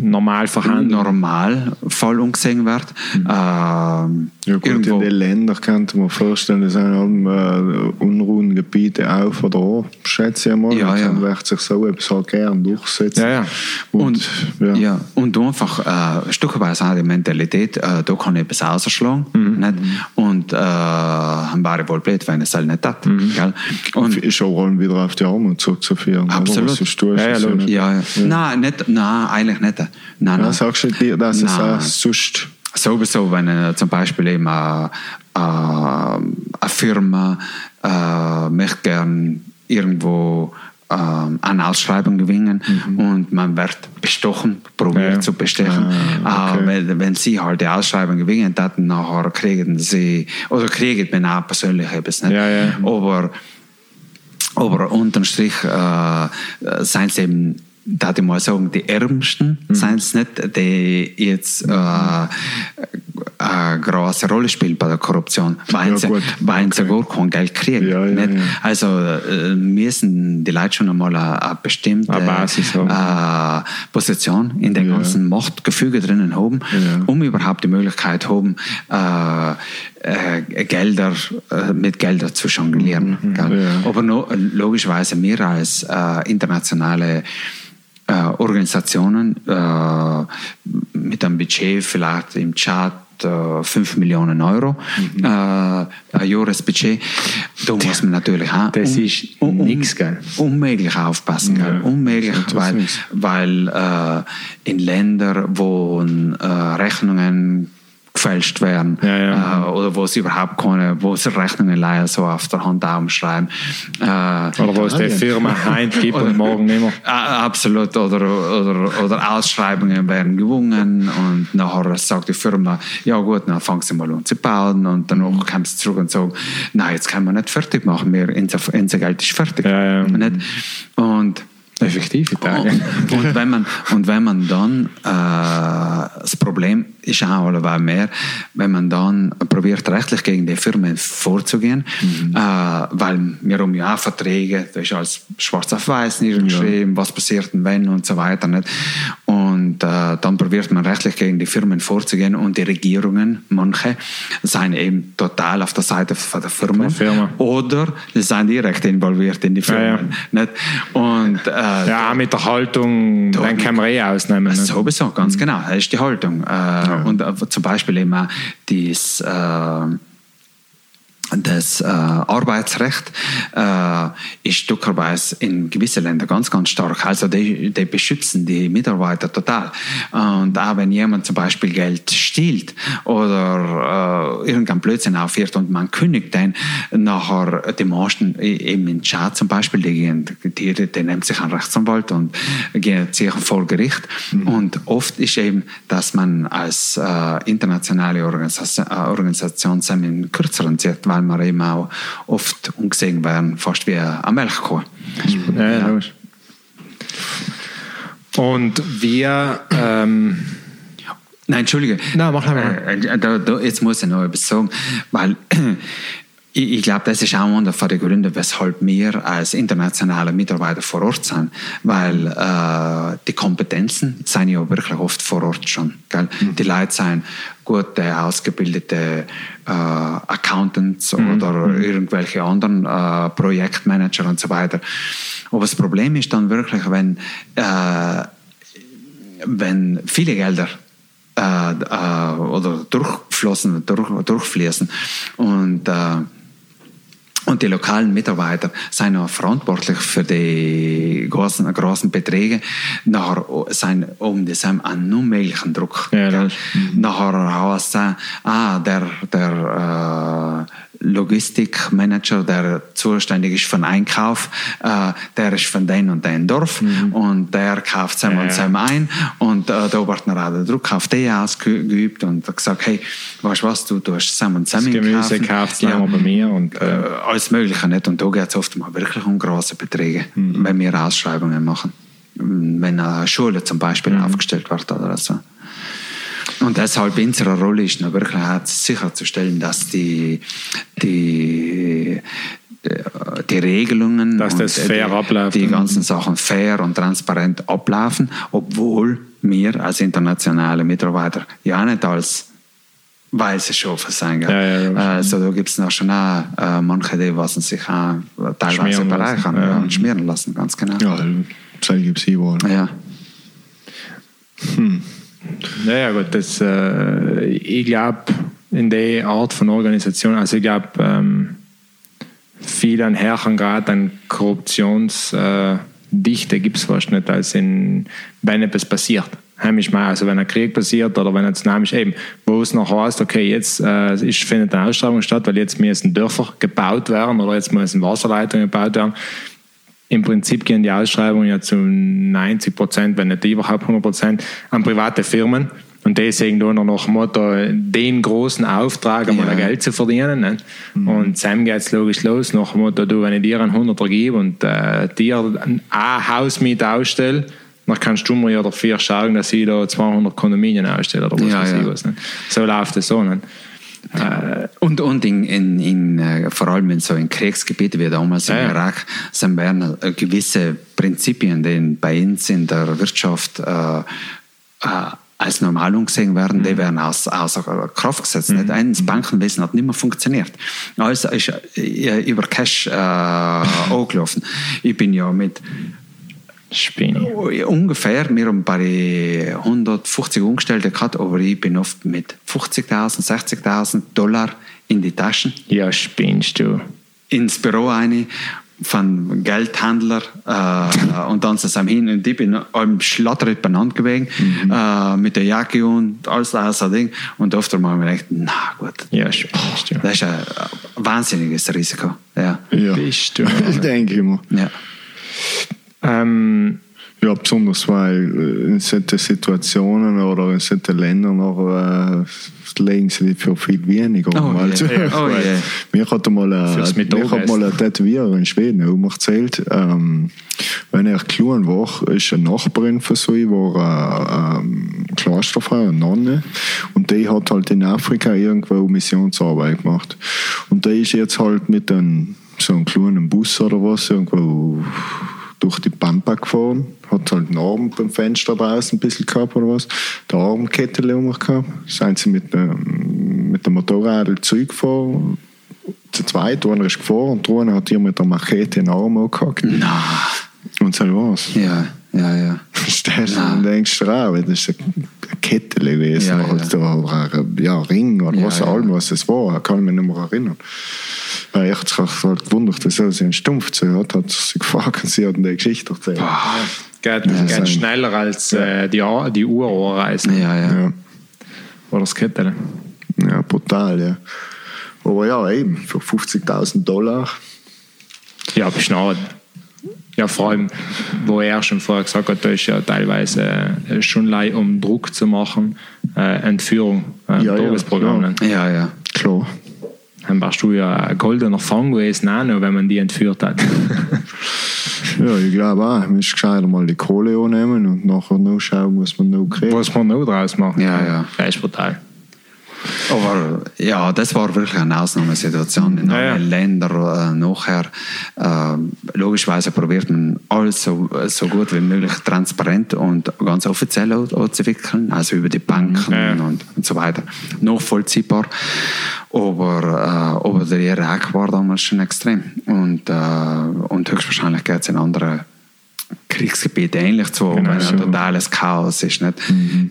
Normal vorhanden. normal voll umgesehen wird. Ähm, Ja gut, irgendwo, in den Ländern könnte man vorstellen, es sind allem äh, Unruhengebiete auf oder an, schätze ich mal. Ja, Dann ja. kann wird sich so etwas halt gern durchsetzen. Ja, ja. Und, und, ja. ja. und einfach äh, stückweise auch die Mentalität, äh, da kann ich etwas ausschlagen. Mhm. Nicht? Und äh, dann wäre ich wohl blöd, wenn es halt nicht hat. Mhm. Gell? Und ist auch allem wieder auf die Arme zurückzuführen. oder? Absolut. Was tust, Ja, ja, ja, ja. Nein, nicht, nein, eigentlich nicht. Nein, Ja, nein. sagst du dir, dass es Nein. auch sonst Sowieso, wenn äh, zum Beispiel eben äh, äh, eine Firma äh, möchte gern irgendwo äh, eine Ausschreibung gewinnen und man wird bestochen, probiert Ja. zu bestechen. Ah, okay. äh, wenn, wenn sie halt die Ausschreibung gewinnen, dann nachher kriegen sie, oder kriegen wir auch persönlich etwas. Nicht? Ja, ja. Aber aber unterm Strich äh, seien es eben, da ich mal sagen, die Ärmsten, Mhm. seien es nicht, die jetzt äh, eine große Rolle spielen bei der Korruption, weil Ja, sie, weil sie gar kein Geld kriegen. Ja, ja. Also äh, müssen die Leute schon einmal eine, eine bestimmte Eine Basis haben. äh, Position in dem ganzen Machtgefüge drinnen haben, um überhaupt die Möglichkeit haben, äh, äh, Gelder äh, mit Gelder zu jonglieren. gell? Mhm. Ja. Aber no, logischerweise wir als äh, internationale äh, Organisationen äh, mit einem Budget vielleicht im Chart äh, 5 Millionen Euro, Mhm. äh, ein Jahresbudget, da muss man natürlich auch Das ist nix, gell? unmöglich aufpassen. Ja? Unmöglich, weil, weil äh, in Ländern, wo äh, Rechnungen gefälscht werden Ja, ja. Äh, oder wo es überhaupt keine, wo es Rechnungen leider so auf der Hand aufschreiben. Äh, Oder wo es die. Firma heim gibt und morgen nicht mehr. Ah, Absolut. Oder, oder, oder Ausschreibungen werden gewonnen und nachher sagt die Firma, ja gut, dann fangen sie mal an zu bauen und danach kommen sie zurück und sagen, nein, jetzt können wir nicht fertig machen, unser, unser Geld ist fertig. Ja. Nicht? Und Effektiv Italien. und, wenn man, und wenn man dann, äh, das Problem ist auch alleweil mehr, wenn man dann probiert, rechtlich gegen die Firmen vorzugehen, mhm. äh, weil wir haben ja auch Verträge, da ist alles schwarz auf weiß niedergeschrieben, ja. was passiert wenn und so weiter. Nicht? Und äh, dann probiert man rechtlich gegen die Firmen vorzugehen und die Regierungen, manche, sind eben total auf der Seite der Firmen Firma. oder sind direkt involviert in die Firmen. Ja, ja. Nicht? Und, äh, ja, mit der Haltung, dann kann man eh ausnehmen. Nicht? Sowieso, ganz mhm. genau, das ist die Haltung. Äh, ja. Und äh, zum Beispiel immer dieses äh, das äh, Arbeitsrecht äh, ist stückerweise in gewissen Ländern ganz, ganz stark. Also die, die beschützen die Mitarbeiter total. Und auch wenn jemand zum Beispiel Geld stiehlt oder äh, irgendein Blödsinn aufhört und man kündigt den, nachher die meisten eben in Tschad zum Beispiel, die, gehen, die, die nehmen sich einen Rechtsanwalt und gehen sich vor Gericht. Mhm. Und oft ist eben, dass man als äh, internationale Organisation, Organisation in kürzeren Zeit, weil wir eben auch oft umgesehen werden, fast wie eine Milchkuh. Ja, ja, logisch. Und wir. Ähm Nein, Entschuldige. Nein, mach mal. Äh, da, da, jetzt muss ich noch etwas sagen, weil ich, ich glaube, das ist auch einer der Gründe, weshalb wir als internationale Mitarbeiter vor Ort sind, weil äh, die Kompetenzen sind ja wirklich oft vor Ort schon. Mhm. Die Leute sind gute, ausgebildete äh, Accountants mhm. oder mhm. irgendwelche anderen äh, Projektmanager und so weiter. Aber das Problem ist dann wirklich, wenn, äh, wenn viele Gelder äh, äh, oder durchflossen, durch, durchfließen und äh, und die lokalen Mitarbeiter sind auch verantwortlich für die großen, großen Beträge. Nachher sind um das einen unmöglichen Druck. Ja, mhm. Nachher heißt es, ah, der, der äh, Logistikmanager, der zuständig ist für den Einkauf, äh, der ist von dem und dem Dorf mhm. und der kauft zusammen ja, und zusammen ein und äh, da wird auch der Druck auf die ausgeübt und gesagt, hey, weißt du was, du tust zusammen und zusammen Das Gemüse kauft ja. bei mir und äh, alles Mögliche nicht und da geht es oft mal wirklich um große Beträge, mhm. wenn wir Ausschreibungen machen, wenn eine Schule zum Beispiel mhm. aufgestellt wird oder so. Und deshalb unsere Rolle ist wirklich sicherzustellen, dass die, die, die Regelungen dass das fair die, abläuft. die ganzen Sachen fair und transparent ablaufen, obwohl wir als internationale Mitarbeiter ja nicht als weiße Schafe sein. Ja, ja, also da gibt es noch schon auch, äh, manche, die was sich auch teilweise bereichern ja. und schmieren lassen, ganz genau. Ja, das gibt es überall. Ja. Hm. Naja, gut, das, äh, ich glaube, in der Art von Organisation, also ich glaube, ähm, viel an höheren Grad an Korruptionsdichte äh, gibt es fast nicht, als in, wenn etwas passiert. Heimisch mal, also wenn ein Krieg passiert oder wenn ein Tsunami ist, eben, wo es noch heißt, okay, jetzt äh, ist, findet eine Ausschreibung statt, weil jetzt müssen Dörfer gebaut werden oder jetzt müssen Wasserleitungen gebaut werden im Prinzip gehen die Ausschreibungen ja zu 90 Prozent, wenn nicht überhaupt 100 Prozent, an private Firmen. Und sehen da noch Motto, den großen Auftrag, einmal ja. Geld zu verdienen. Ne? Mhm. Und dann geht es logisch los, nach Motto, du, wenn ich dir einen 100er gebe und äh, dir ein Hausmiet ausstelle, dann kannst du mir ja dafür schauen, dass ich da 200 Kondomínien ausstelle oder was ja, weiß ich was. Ne? So läuft es so. Ne? Äh, und und in, in, in, äh, vor allem in so in Kriegsgebieten wie damals ja. im Irak sind werden äh, gewisse Prinzipien, die bei uns in der Wirtschaft äh, äh, als normal angesehen werden, mhm. die werden aus, außer Kraft gesetzt. Mhm. Das Bankenwesen hat nicht mehr funktioniert. Alles ist über Cash äh, angelaufen. Ich bin ja mit Spinne. Ungefähr, wir haben bei 150 Angestellte gehabt, aber ich bin oft mit 50.000, 60.000 Dollar in die Taschen. Ja, spinnst du. Ins Büro eine von Geldhändler äh, und dann zusammen hin und ich bin allem Schlatter beieinander gewesen mhm. äh, mit der Jacke und alles das Ding und oft mal mir gedacht, na gut, ja, spinnst du. das ist ein wahnsinniges Risiko. Ja, ja. bist du. denke ich mal. Ja. Ähm, Ja, besonders weil äh, in solchen Situationen oder in solchen Ländern noch, äh, legen sie die für viel weniger. Oh, also, yeah. Oh, weil yeah. Mir hat mal, äh, hat mal ein Tätowierer in Schweden um erzählt, ähm, wenn er klein war, ist eine Nachbarin von so, war äh, ähm, Klosterfrau, eine Nonne, und die hat halt in Afrika irgendwo Missionsarbeit gemacht. Und die ist jetzt halt mit einem, so einem kleinen Bus oder was irgendwo durch die Pampa gefahren, hat halt einen Arm beim Fenster draußen ein bisschen gehabt oder was, der Armkette um gehabt, sind sie mit dem, mit dem Motorrad zurückgefahren, zu zweit, einer ist gefahren und der hat ihr mit der Machete den Arm angehackt. Na, Und so war's. ja, ja, ja. Stehst du und denkst dir auch, das ist eine Kette gewesen, Ja, halt, ja. oder ein ja, Ring oder Ja, was ja. auch immer was es war, kann ich mich nicht mehr erinnern. Weil ich habe mich halt gewundert, dass er sie einen Stumpf zu hat, hat sie gefragt und sie hat die Geschichte erzählt. Geht, das geht schneller als äh, die, die Uhr anreisen. Ja, ja. Ja. Oder das Kettel. ja, brutal, ja. Aber ja, eben, für 50.000 Dollar. Ja, beschnarrt. Ja, vor allem, wo er schon vorher gesagt hat, da ist ja teilweise äh, schon leid, um Druck zu machen, äh, Entführung, äh, Ja, ja, Tagesprogramm. klar. ne? Ja, ja. Klar. Dann warst du ja ein goldener Fang gewesen, auch noch, wenn man die entführt hat. Ja, ich glaube auch, man muss gescheiter mal die Kohle annehmen und nachher noch schauen, was man noch kriegt. Was man noch draus machen Ja, ja. Das ist brutal. Aber ja, das war wirklich eine Ausnahmesituation in Ja, allen ja. Ländern. Äh, nachher, äh, logischerweise probiert man alles so, so gut wie möglich transparent und ganz offiziell au- abzuwickeln, also über die Banken Ja. und, und so weiter. Nachvollziehbar. Aber, äh, aber der Irak war damals schon extrem. Und, äh, und höchstwahrscheinlich geht es in anderen Kriegsgebieten ähnlich zu, Genau, wenn so. ein totales Chaos ist. Nicht?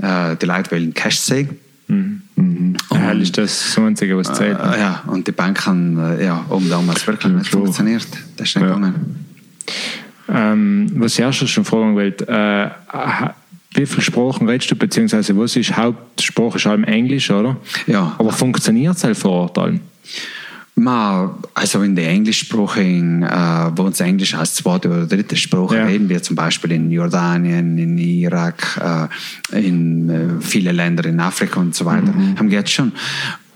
Äh, die Leute wollen Cash sehen. Ja, ist das das Einzige, was zählt. Äh, ja, und die Bank haben äh, ja, oben damals wirklich nicht funktioniert. Das ist nicht Ja. gegangen. Ähm, was ich auch schon fragen wollte, äh, wie viele Sprachen redest du, beziehungsweise was ist Hauptsprache? Ist allem Englisch, oder? Ja. Aber funktioniert es halt vor Ort allem? Ma, also in der englischsprachigen, äh, wo uns Englisch als zweite oder dritte Sprache Ja. reden wir zum Beispiel in Jordanien, in Irak, äh, in äh, viele Länder in Afrika und so weiter, haben wir jetzt schon.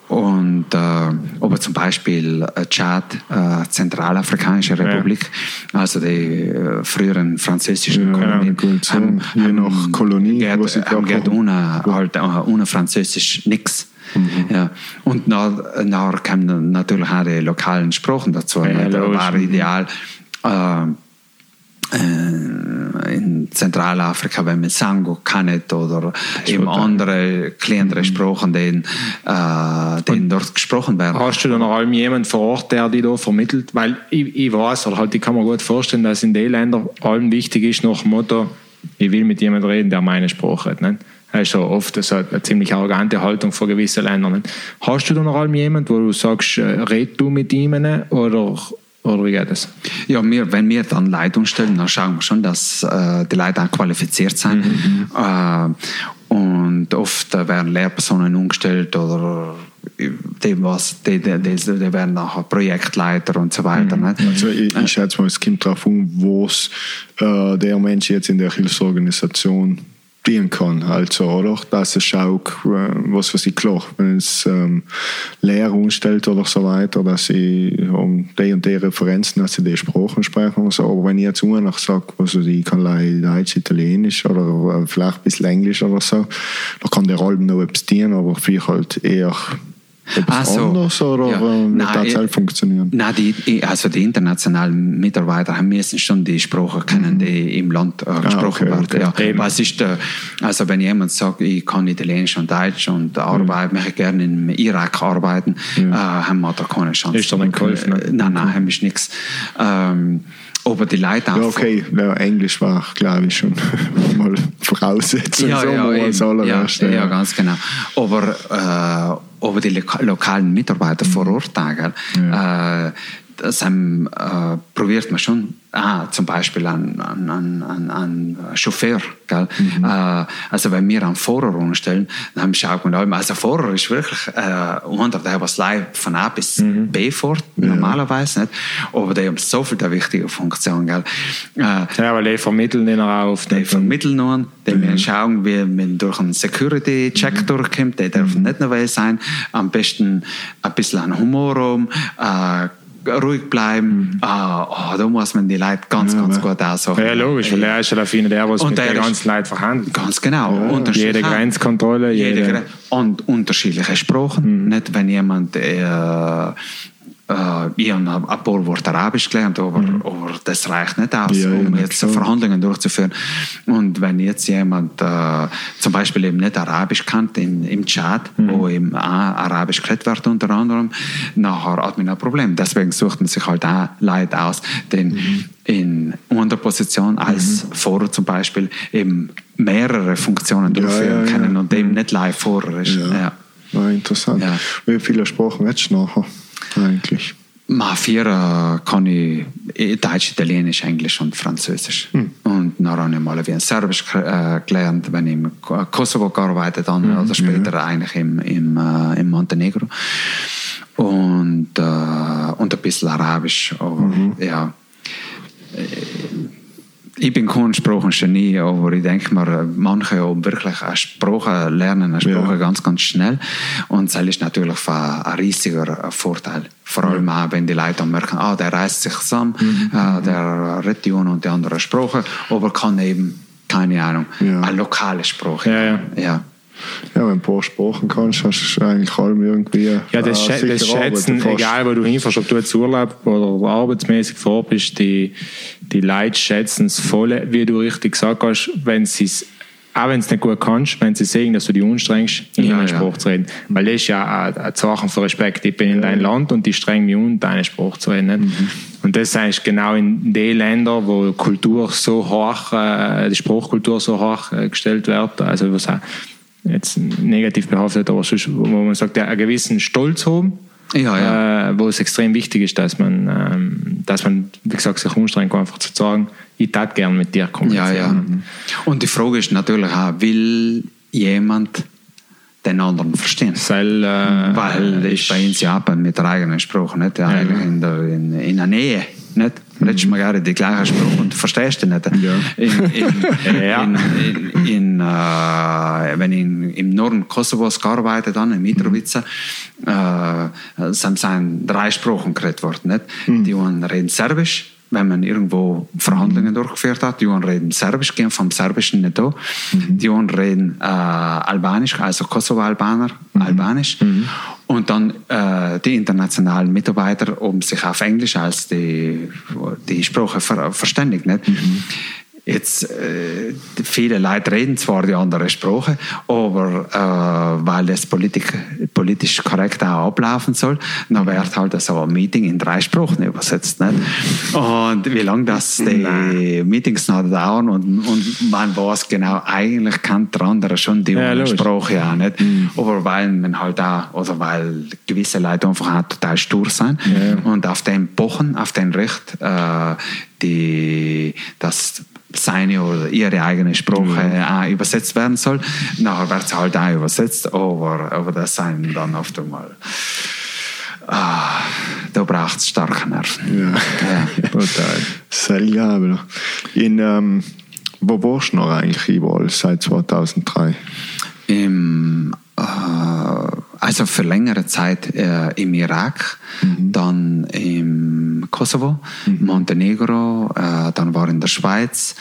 Und äh, aber zum Beispiel äh, Tschad, äh, Zentralafrikanische Republik, also die äh, früheren französischen Ja, Kolonien, gut, so. Je nach Kolonie, da haben haben. ohne, halt, ohne Französisch nichts. Ja. Und nach, nachher kamen natürlich auch die lokalen Sprachen dazu. Ja, da logisch. war ideal. Äh, äh, in Zentralafrika, wenn man Sango kennt oder eben total. andere kleinere Mhm. Sprachen, die, äh, die dort gesprochen werden. Hast du da noch allem jemanden vor Ort, der die da vermittelt? Weil ich, ich weiß, oder halt, ich kann mir gut vorstellen, dass in den Ländern allem wichtig ist, nach dem Motto, ich will mit jemandem reden, der meine Sprache hat. Nicht? Das ist ja oft so eine ziemlich arrogante Haltung von gewissen Ländern. Hast du da noch jemanden, wo du sagst, äh, red du mit ihm oder, oder wie geht das? Ja, wir, wenn wir dann Leute umstellen, dann schauen wir schon, dass äh, die Leute auch qualifiziert sind. Äh, und oft äh, werden Lehrpersonen umgestellt oder die, was, die, die, die, die werden nachher Projektleiter und so weiter. Nicht? Also ich, ich schätze mal, es kommt darauf an, was äh, der Mensch jetzt in der Hilfsorganisation dienen kann. Also, oder? Dass es schaut, äh, was weiß ich, klar, wenn es ähm, Lehrer umstellt oder so weiter, dass sie um die und die Referenzen, dass sie die Sprachen sprechen und so. Aber wenn ich jetzt nach sage, also ich kann leider Deutsch, Italienisch oder äh, vielleicht ein bisschen Englisch oder so, dann kann der Alben noch etwas dienen, aber vielleicht halt eher etwas Ach so. anders oder Ja. äh, wird Nein, das ich- halt funktionieren? Nein, die, also die internationalen Mitarbeiter haben müssen schon die Sprache kennen, die im Land äh, gesprochen Mhm. Ah, okay, werden. okay. Ja. Was ist der, also wenn jemand sagt, ich kann Italienisch und Deutsch und arbeite, möchte gerne im Irak arbeiten, äh, haben wir da keine Chance. Ist doch nicht geholfen, ne? Äh, Nein, nein, haben wir nichts. Ähm, aber die Leute Ja, okay, ja, Englisch war, glaube ich, schon mal Voraussetzung. Ja, so ja, mal eben. ja, allererste. ja, ganz genau. Aber, äh, aber die loka lokalen Mitarbeiter vor Ort, äh, das ähm, äh, probiert man schon, ah, zum Beispiel an, an, an, an Chauffeur. Gell? Mhm. Äh, also wenn wir einen Fahrer umstellen, dann schaut man immer, also Fahrer ist wirklich äh, einer, der was live von A bis mhm. B fährt, normalerweise nicht, aber der hat so viel der wichtige Funktion. Gell? Äh, ja, weil die vermitteln ihn auch. Die vermitteln ihn, die mhm. schauen, wie man durch einen Security-Check mhm. durchkommt, der darf mhm. nicht nur sein, am besten ein bisschen Humor um, äh, ruhig bleiben. Mhm. Ah, oh, da muss man die Leute ganz, ja, ganz gut aussuchen. Ja, logisch, weil er ist ja dafür der, was mit den ganzen Leuten verhandelt. Ganz genau. Ja, jede Grenzkontrolle. Jede, jede und unterschiedliche Sprachen. Mhm. Nicht, wenn jemand äh, Uh, ich habe ein paar Worte Arabisch gelernt, aber, mhm. aber das reicht nicht aus, ja, um ja, jetzt klar. Verhandlungen durchzuführen. Und wenn jetzt jemand uh, zum Beispiel eben nicht Arabisch kennt in, im Chat, mhm. wo eben auch Arabisch geredet wird unter anderem, nachher hat man ein Problem. Deswegen sucht man sich halt auch Leute aus, die mhm. in einer Position als mhm. Fahrer zum Beispiel eben mehrere Funktionen durchführen ja, können und eben mhm. nicht live Fahrer ist. Ja. Ja. interessant. Wie viele Sprachen hättest du nachher? Eigentlich? Ma, vier äh, kann ich äh, Deutsch, Italienisch, Englisch und Französisch. Hm. Und dann habe ich mal wie ein Serbisch äh, gelernt, wenn ich im Kosovo gearbeitet habe hm, oder später ja. eigentlich im, im, äh, im Montenegro. Und, äh, und ein bisschen Arabisch. Aber, mhm. ja, ich bin kein Sprachengenie, aber ich denke mir, manche haben wirklich eine Sprache lernen, eine Sprache ja. ganz, ganz schnell. Und das ist natürlich ein riesiger Vorteil. Vor allem auch, wenn die Leute merken, ah, der reißt sich zusammen, mhm. äh, der eine und die andere Sprache, aber kann eben, keine Ahnung, ja. eine lokale Sprache. Ja, ja. ja. Ja, wenn du ein paar Sprachen kannst, hast du eigentlich allem irgendwie. Ja, das, äh, das Schätzen, egal wo du hinfährst, ob du jetzt Urlaub oder arbeitsmäßig vor bist, die, die Leute schätzen es voll, wie du richtig gesagt hast, wenn sie es auch wenn du es nicht gut kannst, wenn sie sehen, dass du dich anstrengst, in ja, ihren ja. Spruch zu reden. Weil das ist ja ein Zeichen von Respekt. Ich bin in dein Land und die strengen mich an, deinen Spruch zu reden. Mhm. Und das ist genau in den Ländern, wo Kultur so hoch, äh, die Spruchkultur so hoch äh, gestellt wird, also was auch jetzt negativ behaftet, aber sonst, wo man sagt, einen gewissen Stolz haben, ja, ja. Äh, wo es extrem wichtig ist, dass man, ähm, dass man wie gesagt, sich umstrengt, einfach zu sagen, ich tat gern mit dir kommunizieren. Ja, ja. Und die Frage ist natürlich auch, will jemand den anderen verstehen? Weil, äh, Weil ich bei uns Japan mit der eigenen Sprache, nicht? Eigentlich in, der, in, in der Nähe nicht? Redest mal gerade die gleiche Sprache und verstehst du nicht. Ja. In, in, ja. in, äh, wenn ich im Norden Kosovos gearbeitet habe, in Mitrovica, äh, sind drei Sprachen geredet worden. Nicht? Mhm. Die einen reden Serbisch, wenn man irgendwo Verhandlungen mhm. durchgeführt hat. Die einen reden Serbisch, gehen vom Serbischen nicht da. Mhm. Die reden äh, Albanisch, also Kosovo-Albaner, mhm. Albanisch. Mhm. Und dann äh, die internationalen Mitarbeiter, um sich auf Englisch als die, die Sprache ver verständigt. Nicht? Mhm. Jetzt, äh, viele Leute reden zwar die andere Sprache, aber äh, weil das Politik, politisch korrekt auch ablaufen soll, dann wird halt so ein Meeting in drei Sprachen übersetzt. Nicht? Und wie lange das die. Meetings noch dauern und, und man weiß genau, eigentlich kann der andere schon die ja, Sprache auch nicht. Mhm. Aber weil man halt auch, oder weil gewisse Leute einfach auch total stur sind ja. und auf den Pochen, auf den Recht, äh, die, das seine oder ihre eigene Sprache mhm. auch übersetzt werden soll. Nachher wird es halt auch übersetzt, aber, aber das sind dann oft einmal. Ah, da braucht es starke Nerven. Ja, ja. total. Sehr In, ähm, wo warst du noch eigentlich überall seit 2003? Im äh, also für längere Zeit äh, im Irak, mhm. dann im Kosovo, mhm. Montenegro, äh, dann war in der Schweiz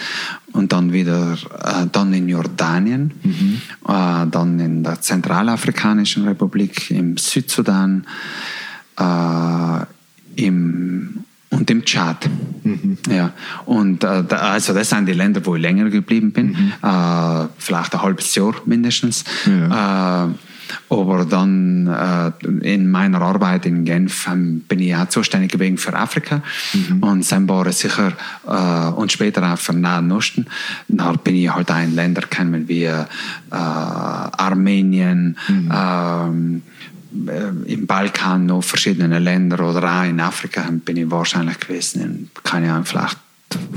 und dann wieder äh, dann in Jordanien, mhm. Äh, dann in der Zentralafrikanischen Republik, im Südsudan, äh, im und im Tschad. Mhm. Ja. Und äh, da, also das sind die Länder, wo ich länger geblieben bin, mhm. äh, vielleicht ein halbes Jahr mindestens. Ja. Äh, aber dann äh, in meiner Arbeit in Genf ähm, bin ich auch zuständig gewesen für Afrika mhm. und dann war es sicher äh, und später auch für Nahen Osten. Da bin ich halt auch in Ländern kennen wie äh, Armenien, mhm. Äh, im Balkan noch verschiedene Länder oder auch in Afrika bin ich wahrscheinlich gewesen, in, keine Ahnung, vielleicht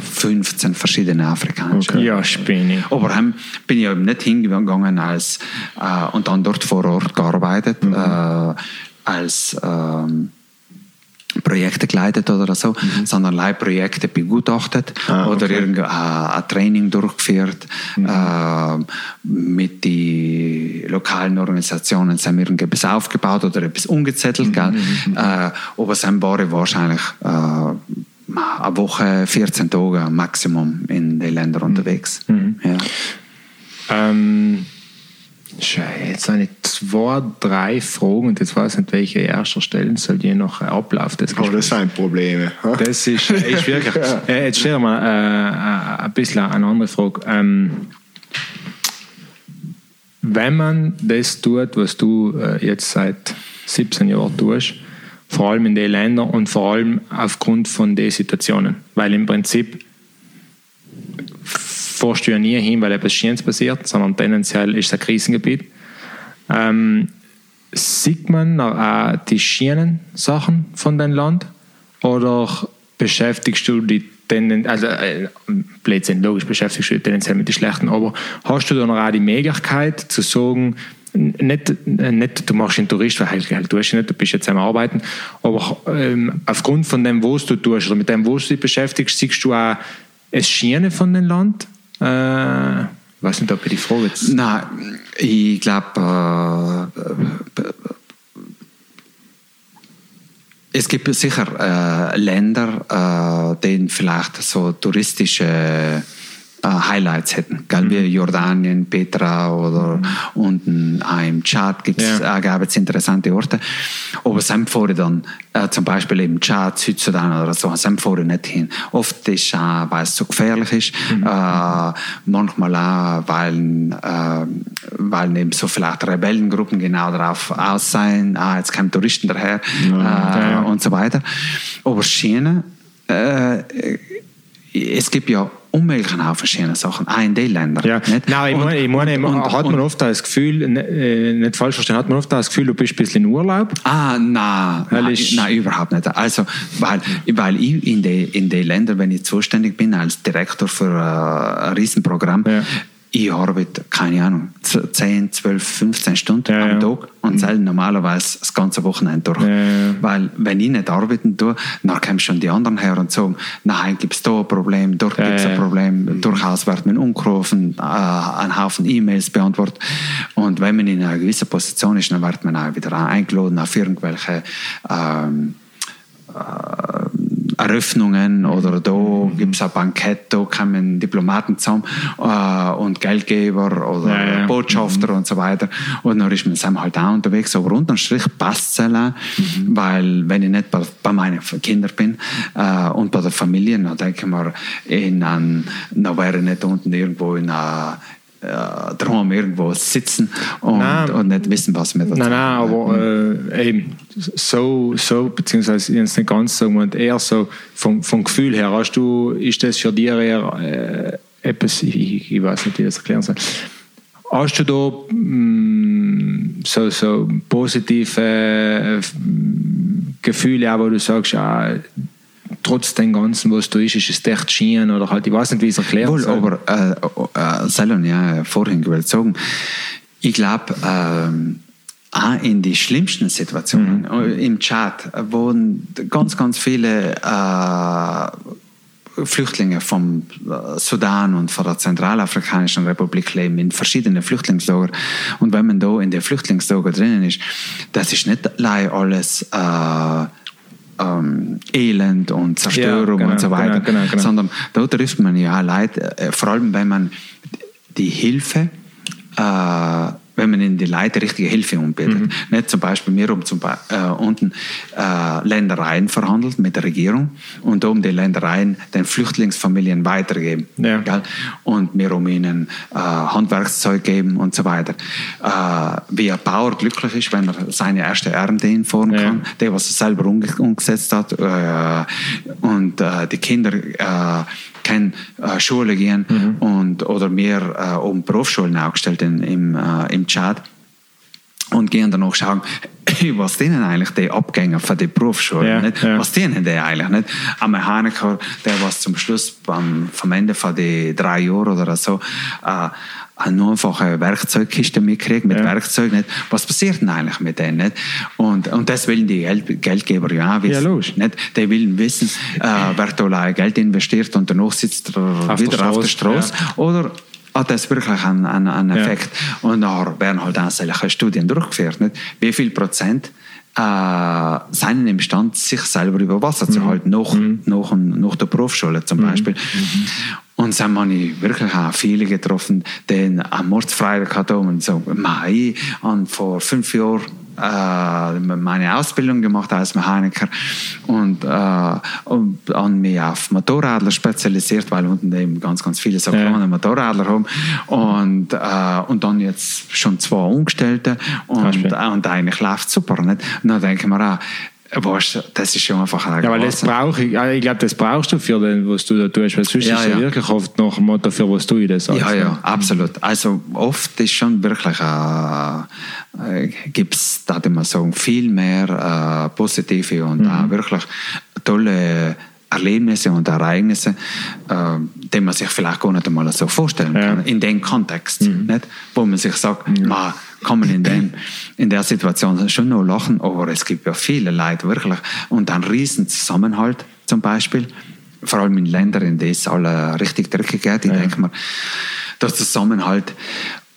15 verschiedene afrikanische Okay. Ja, Spinni. aber ähm, bin ich eben nicht hingegangen als äh, und dann dort vor Ort gearbeitet äh, als ähm, Projekte geleitet oder so, sondern Leihprojekte begutachtet Ah, oder okay. irgend, äh, ein Training durchgeführt äh, mit den lokalen Organisationen sind wir irgendetwas aufgebaut oder etwas umgezettelt. Gell? Äh, aber war ich wahrscheinlich äh, eine Woche, 14 Tage Maximum in den Ländern unterwegs. Ja. Ähm, jetzt habe ich zwei, drei Fragen und jetzt weiß ich nicht, welche ich erst stellen soll, je nach Ablauf des Aber das sind Probleme. Das ist, ist wirklich. Äh, jetzt stellen wir mal äh, ein bisschen eine andere Frage. Ähm, wenn man das tut, was du äh, jetzt seit 17 Jahren tust, vor allem in den Ländern und vor allem aufgrund von den Situationen, weil im Prinzip fährst du ja nie hin, weil etwas Schönes passiert, sondern tendenziell ist es ein Krisengebiet. Ähm, sieht man auch die schönen Sachen von deinem Land oder beschäftigst du dich tendenziell, also äh, Blödsinn, logisch beschäftigst du dich tendenziell mit den schlechten, aber hast du da noch auch die Möglichkeit zu sagen, nicht, äh, nicht du machst einen Tourist, weil halt, du nicht, du bist jetzt am Arbeiten, aber ähm, aufgrund von dem, was du tust oder mit dem, was du dich beschäftigst, siehst du auch das Schöne von dem Land? Äh, ich weiß nicht, ob ich die Frage jetzt... Nein, ich glaube, äh, es gibt sicher äh, Länder, äh, denen vielleicht so touristische äh, Highlights hätten, gell? wie Jordanien, Petra oder unten auch im Tschad gibt es Ja. äh, gab es interessante Orte. Aber sind ich dann äh, zum Beispiel im Tschad, Südsudan oder so, sind ich nicht hin. Oft ist äh, weil es zu gefährlich ist, äh, manchmal auch, weil, äh, weil eben so vielleicht Rebellengruppen genau darauf aus sein, ah, jetzt kommen Touristen daher äh, ja. und so weiter. Aber Schiene, äh, es gibt ja unmöglich einen Haufen schöne Sachen, auch in den Ländern. Ja, nicht? nein, ich meine, ich meine und- hat man und- oft das Gefühl, ne, äh, nicht falsch verstehen, hat man oft das Gefühl, du bist ein bisschen in Urlaub. Ah, nein, nein, ich- nein, überhaupt nicht. Also, weil, weil ich in den in Ländern, wenn ich zuständig bin als Direktor für äh, ein Riesenprogramm, Ja. Ich arbeite, keine Ahnung, z- 10, 12, 15 Stunden Ja, am ja. Mhm. Tag und selten normalerweise das ganze Wochenende durch. Ja, ja. Weil, wenn ich nicht arbeiten tue, dann kommen schon die anderen her und sagen, nein, gibt es da ein Problem, dort Ja, gibt es ein ja. Problem, durchaus wird man umgerufen, äh, ein Haufen E-Mails beantwortet. Und wenn man in einer gewissen Position ist, dann wird man auch wieder eingeladen auf irgendwelche ähm, Eröffnungen oder da gibt es ein Bankett, da kommen Diplomaten zusammen äh, und Geldgeber oder Ja, ja. Botschafter und so weiter. Und dann ist man wir halt auch unterwegs. Aber unterm Strich passt es auch, Mhm. weil wenn ich nicht bei, bei meinen Kindern bin äh, und bei der Familie, dann denke ich mir, in ein, dann wäre ich nicht unten irgendwo in einer äh, daheim irgendwo sitzen und, und nicht wissen, was mir da Nein, nein, aber äh, eben so, so, beziehungsweise ich jetzt nicht ganz so, und eher so vom, vom Gefühl her, hast du, ist das für dich eher äh, etwas, ich, ich weiß nicht, wie ich das erklären soll. Hast du da mh, so, so positive äh, Gefühle, auch, wo du sagst, ja, trotz dem Ganzen, was du ist, ist es echt schien oder halt, ich weiß nicht, wie es erklären Wohl, soll. aber äh, äh, Salon, ja, vorhin sagen, ich glaube, ähm, auch in die schlimmsten Situationen, äh, im Chat, wo ganz, ganz viele äh, Flüchtlinge vom äh, Sudan und von der Zentralafrikanischen Republik leben in verschiedenen Flüchtlingslager. Und wenn man da in der Flüchtlingslager drinnen ist, das ist nicht allein alles äh, ähm, Elend und Zerstörung Ja, genau, und so weiter, genau, genau, genau. sondern da trifft man ja Leute, äh, vor allem wenn man die Hilfe äh, wenn man in die Leute richtige Hilfe anbietet. Mhm. Nicht zum Beispiel, wir haben zum Be äh, unten äh, Ländereien verhandelt mit der Regierung und um die Ländereien den Flüchtlingsfamilien weitergeben. Ja. Und wir um ihnen äh, Handwerkszeug geben und so weiter. Äh, wie ein Bauer glücklich ist, wenn er seine erste Ernte hinfahren Ja. kann, der, was er selber umge umgesetzt hat, äh, und äh, die Kinder können äh, Schule gehen und oder mehr äh, um Berufsschulen aufgestellt in, im, äh, im Tschad. und gehen dann auch schauen, was denen eigentlich die Abgänger von der Berufsschule, Ja, nicht? ja. was denen die eigentlich nicht. Ein Mechaniker, der was zum Schluss beim, vom Ende von den drei Jahren oder so äh, nur einfach eine Werkzeugkiste mitkriegt mit Ja. Werkzeug, nicht? was passiert denn eigentlich mit denen? Nicht? Und, und das wollen die Geld, Geldgeber ja auch wissen. Ja, logisch. nicht? Die wollen wissen, äh, wer da Geld investiert und danach sitzt er Auf wieder der auf der Straße, Straße. Oder hat das wirklich einen, einen, einen Ja. Effekt? Und dann werden halt auch solche Studien durchgeführt. Nicht? Wie viel Prozent äh, sind imstande, sich selber über Wasser zu halten, nach, nach, nach der Berufsschule zum Beispiel. Und dann habe ich wirklich auch viele getroffen, die am Mordsfreitag hatten und so, «Mei, ich habe vor fünf Jahren äh, meine Ausbildung gemacht als Mechaniker und, äh, und an mich auf Motorradler spezialisiert, weil unten eben ganz, ganz viele so Ja. kleine Motorradler haben und, äh, und dann jetzt schon zwei Angestellte und, äh, und eigentlich läuft super. Nicht? Und dann denke ich mir auch, weißt, das ist schon einfach ein Ja, weil das brauche ich, ich glaube, das brauchst du für den, was du da tust, weil sonst Ja, ist es ja ja. wirklich oft nach dem Motto, für was tue ich das alles. Ja, ne? ja, absolut. Also oft ist schon wirklich, äh, äh, gibt es, da mal sagen, viel mehr äh, positive und Mhm. auch wirklich tolle Erlebnisse und Ereignisse, äh, die man sich vielleicht gar nicht einmal so vorstellen Ja. kann, in dem Kontext, Mhm. nicht? wo man sich sagt, man kann man in, dem, in der Situation. Schon noch lachen, aber es gibt ja viele Leute wirklich. Und einen riesen Zusammenhalt zum Beispiel, vor allem in Ländern, in denen es alle richtig dreckig geht, ich denke mir, der Zusammenhalt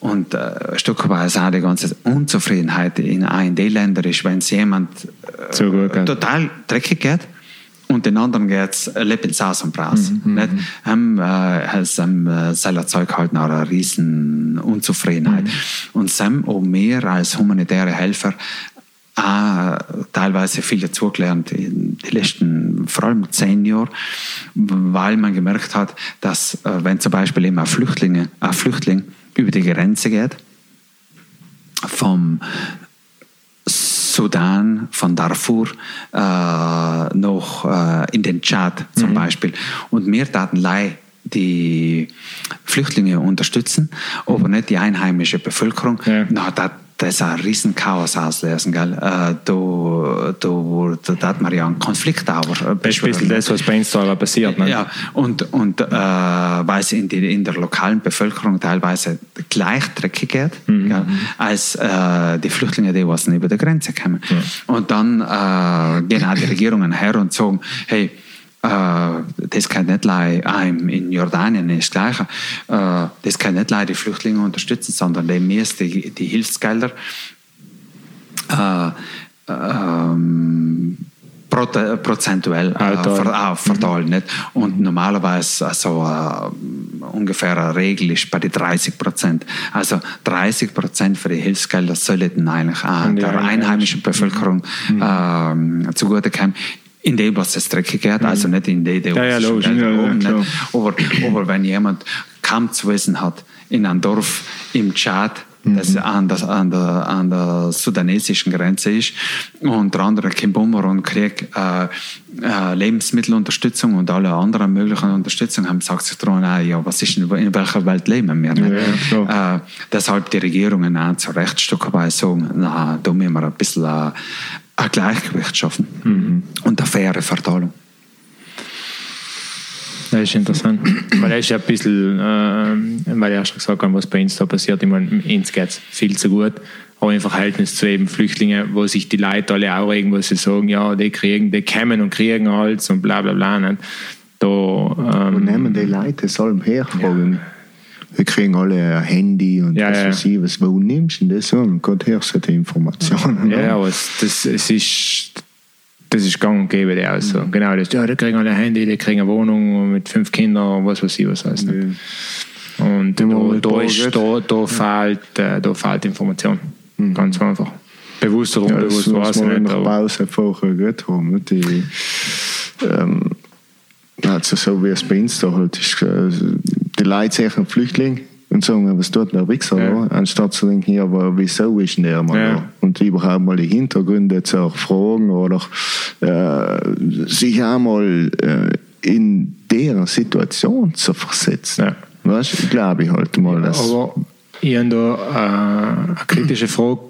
und äh, ein Stück weit auch die ganze Unzufriedenheit in, auch in den Ländern ist, wenn es jemand äh, total dreckig geht und den anderen geht es Lebenshaus und Braus. Mhm, Nicht? Haben äh, haben, äh, selber Zeug halt noch eine riesen Unzufriedenheit. Mhm. Und Sam auch mehr als humanitäre Helfer auch teilweise viel dazugelernt in den letzten, vor allem zehn Jahren, weil man gemerkt hat, dass äh, wenn zum Beispiel immer Flüchtlinge, ein Flüchtling über die Grenze geht, vom Sudan, von Darfur äh, noch äh, in den Tschad zum Beispiel. Und wir taten Lei die Flüchtlinge unterstützen, aber nicht die einheimische Bevölkerung. Ja. Na, das ist ein riesen Chaos auslösen. Gell? Äh, da, da, da, hat man ja einen Konflikt aber Das ist ein bisschen das, was bei uns da passiert. Ne? ja, und, und äh, weil es in, die, in der lokalen Bevölkerung teilweise gleich dreckig geht, gell, als äh, die Flüchtlinge, die was über die Grenze kommen. Und dann äh, gehen auch die Regierungen her und sagen, hey, äh, das kann nicht leid, in Jordanien ist das Gleiche, äh, das kann nicht leid die Flüchtlinge unterstützen, sondern die müssen die, die Hilfsgelder äh, ähm, prote- prozentuell äh, äh, verteilen. Nicht? Und normalerweise also, äh, ungefähr eine Regel ist bei den 30 Prozent. Also 30 Prozent für die Hilfsgelder sollten eigentlich die der einheimischen Bevölkerung ähm, zugutekommen. In dem, was es dreckig geht, also nicht in dem, Ja, ja, was schon logisch. Ja, ja, oben, nicht? Aber, aber wenn jemand kaum zu wissen hat, in einem Dorf im Tschad, das an der, an, der, an der sudanesischen Grenze ist, und der andere kommt um und kriegt äh, äh, Lebensmittelunterstützung und alle anderen möglichen Unterstützung, haben sagt sich daran, auch, ja, was ist denn, in welcher Welt leben wir? Nicht? Ja, klar. äh, deshalb die Regierungen auch zu Recht Stück weit sagen, na, da müssen wir ein bisschen äh, ein Gleichgewicht schaffen und eine faire Verteilung. Das ist interessant. weil das ist ja ein bisschen, äh, weil ich erst gesagt habe, was bei uns da passiert. Ich meine, uns geht es viel zu gut. Aber im Verhältnis zu eben Flüchtlingen, wo sich die Leute alle aufregen, wo sie sagen, ja, die kriegen, die kommen und kriegen alles und bla bla bla. Nicht? Da, Und ähm, nehmen die Leute sollen herfragen. Wir kriegen alle ein Handy und Ja, was ja. weiß ich, was, wo nimmst du denn das an? Gott, her so die Informationen. ja, aber es, das, es ist, das ist gang und gäbe, die auch so. Genau, das, ja, die kriegen alle ein Handy, die kriegen eine Wohnung mit fünf Kindern, was weiß ich, was heißt. Nicht? Und da, da, ist, da, da, fehlt, äh, da fehlt Information. Ganz einfach. Bewusst oder Ja, das unbewusst, muss weiß ich nicht. der Aber, Pause vorher gehört haben. nicht? Die, ähm, also so wie es bei uns da halt ist, äh, die Leute sehen Flüchtling und sagen, was tut der Wichser Ja. Anstatt zu denken, ja, aber wieso ist denn der mal Ja. da? Und überhaupt mal die Hintergründe zu erfragen oder äh, sich einmal äh, in deren Situation zu versetzen. Ja. Weißt glaube ich halt mal, dass aber ich habe da äh, eine kritische Frage,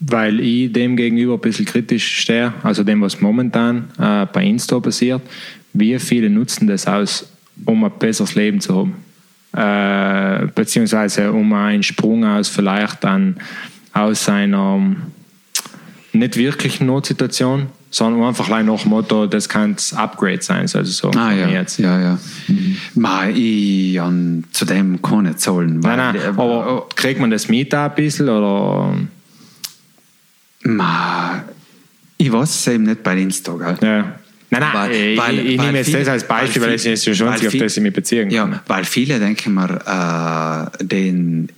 weil ich dem gegenüber ein bisschen kritisch stehe, also dem, was momentan äh, bei Insta passiert. Wie viele nutzen das aus, um ein besseres Leben zu haben? Äh, beziehungsweise um einen Sprung aus vielleicht dann aus seiner nicht wirklichen Notsituation, sondern einfach nach dem Motto, das kann das Upgrade sein, also so Ah, ja. jetzt. ja, ja. Ma, ich an zu dem keine Zahlen. Nein, nein, aber kriegt man das mit ein bisschen oder? Ma, ich weiß es eben nicht bei Insta, gell? Ja. Nein, nein, Weil- ich, weil- ich nehme jetzt viele- das als Beispiel, weil, weil es ist schon auf das ich mich beziehen kann. Ja, weil viele denken mir, äh, den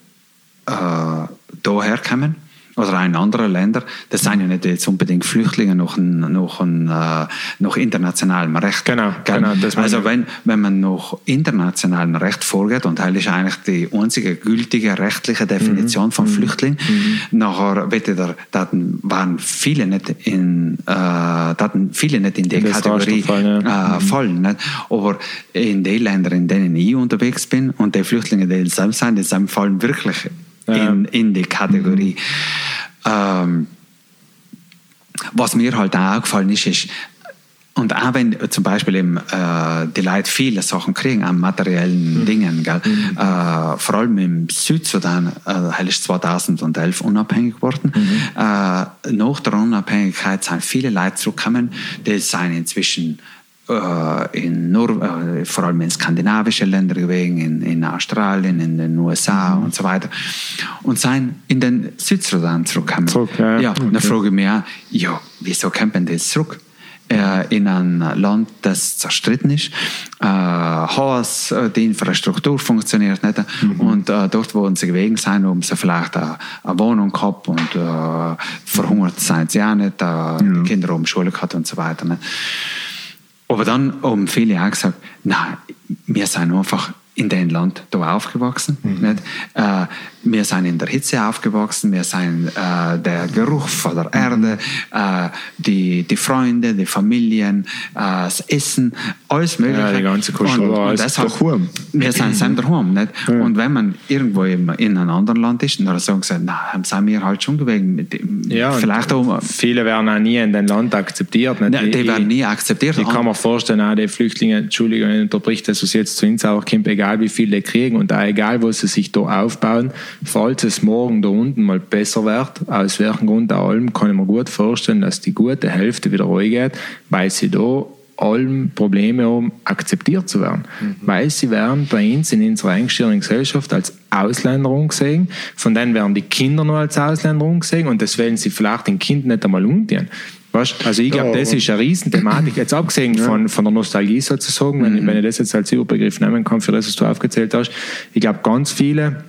äh, daher kommen oder in andere Länder, das sind ja nicht jetzt unbedingt Flüchtlinge nach, nach, ein, äh, nach internationalem Recht. Genau, genau, also wenn, wenn man nach internationalem Recht vorgeht, und das ist eigentlich die einzige gültige rechtliche Definition Mhm. von Flüchtling, nachher wird der, dann waren viele nicht in, äh, viele nicht in die In Kategorie fallen, ja. äh, fallen. Nicht? Aber in den Ländern, in denen ich unterwegs bin und die Flüchtlinge, die selbst sind, die sind, fallen wirklich Ja. in, in die Kategorie. Ähm, was mir halt auch aufgefallen ist, ist, und auch wenn zum Beispiel eben, äh, die Leute viele Sachen kriegen an materiellen Dingen, gell? Äh, vor allem im Südsudan, äh, ist 2011 unabhängig geworden. Äh, nach der Unabhängigkeit sind viele Leute zurückgekommen, die sind inzwischen in Nor äh, vor allem in skandinavische Länder gewesen, in, in Australien, in den USA und so weiter. Und sind in den Südsudan zurückgekommen. Zurück, ja. ja dann frage ich mich auch, ja, wieso kommen die jetzt zurück? Äh, in ein Land, das zerstritten ist, äh, Haus, äh, die Infrastruktur funktioniert nicht und äh, dort, wo sie gewesen sind, haben sie vielleicht eine, eine Wohnung gehabt und äh, verhungert sind sie auch nicht, äh, die Kinder haben Schule gehabt und so weiter. Nicht? Aber dann haben viele auch gesagt, nein, wir sind einfach in dem Land da aufgewachsen. Nicht? Äh, wir sind in der Hitze aufgewachsen, wir sind äh, der Geruch von der Erde, äh, die, die Freunde, die Familien, äh, das Essen, alles Mögliche. Ja, die ganze Kultur, Und, und deshalb, daheim. wir sind selber daheim. Nicht? Und wenn man irgendwo in, in einem anderen Land ist, dann sagen sie, nein, sind wir halt schon gewesen. Dem- Ja, Vielleicht auch, viele werden auch nie in den Land akzeptiert. Nicht? Die Ich- werden nie akzeptiert. Ich kann mir vorstellen, auch die Flüchtlinge, Entschuldigung, ich unterbricht das, was jetzt zu uns auch kommt, egal wie viel die kriegen und auch egal, wo sie sich da aufbauen, falls es morgen da unten mal besser wird, aus welchem Grund auch allem, kann ich mir gut vorstellen, dass die gute Hälfte wieder reingeht, weil sie da allem Probleme haben, akzeptiert zu werden. Weil sie werden bei uns in unserer eingestehenden Gesellschaft als Ausländer angesehen, von denen werden die Kinder noch als Ausländer angesehen und das wollen sie vielleicht den Kind nicht einmal umgehen. Weißt? Also ich glaube, Ja, das ist eine Riesenthematik. Jetzt abgesehen von, von der Nostalgie sozusagen, wenn, ich, wenn ich das jetzt als Überbegriff nehmen kann, für das, was du aufgezählt hast. Ich glaube, ganz viele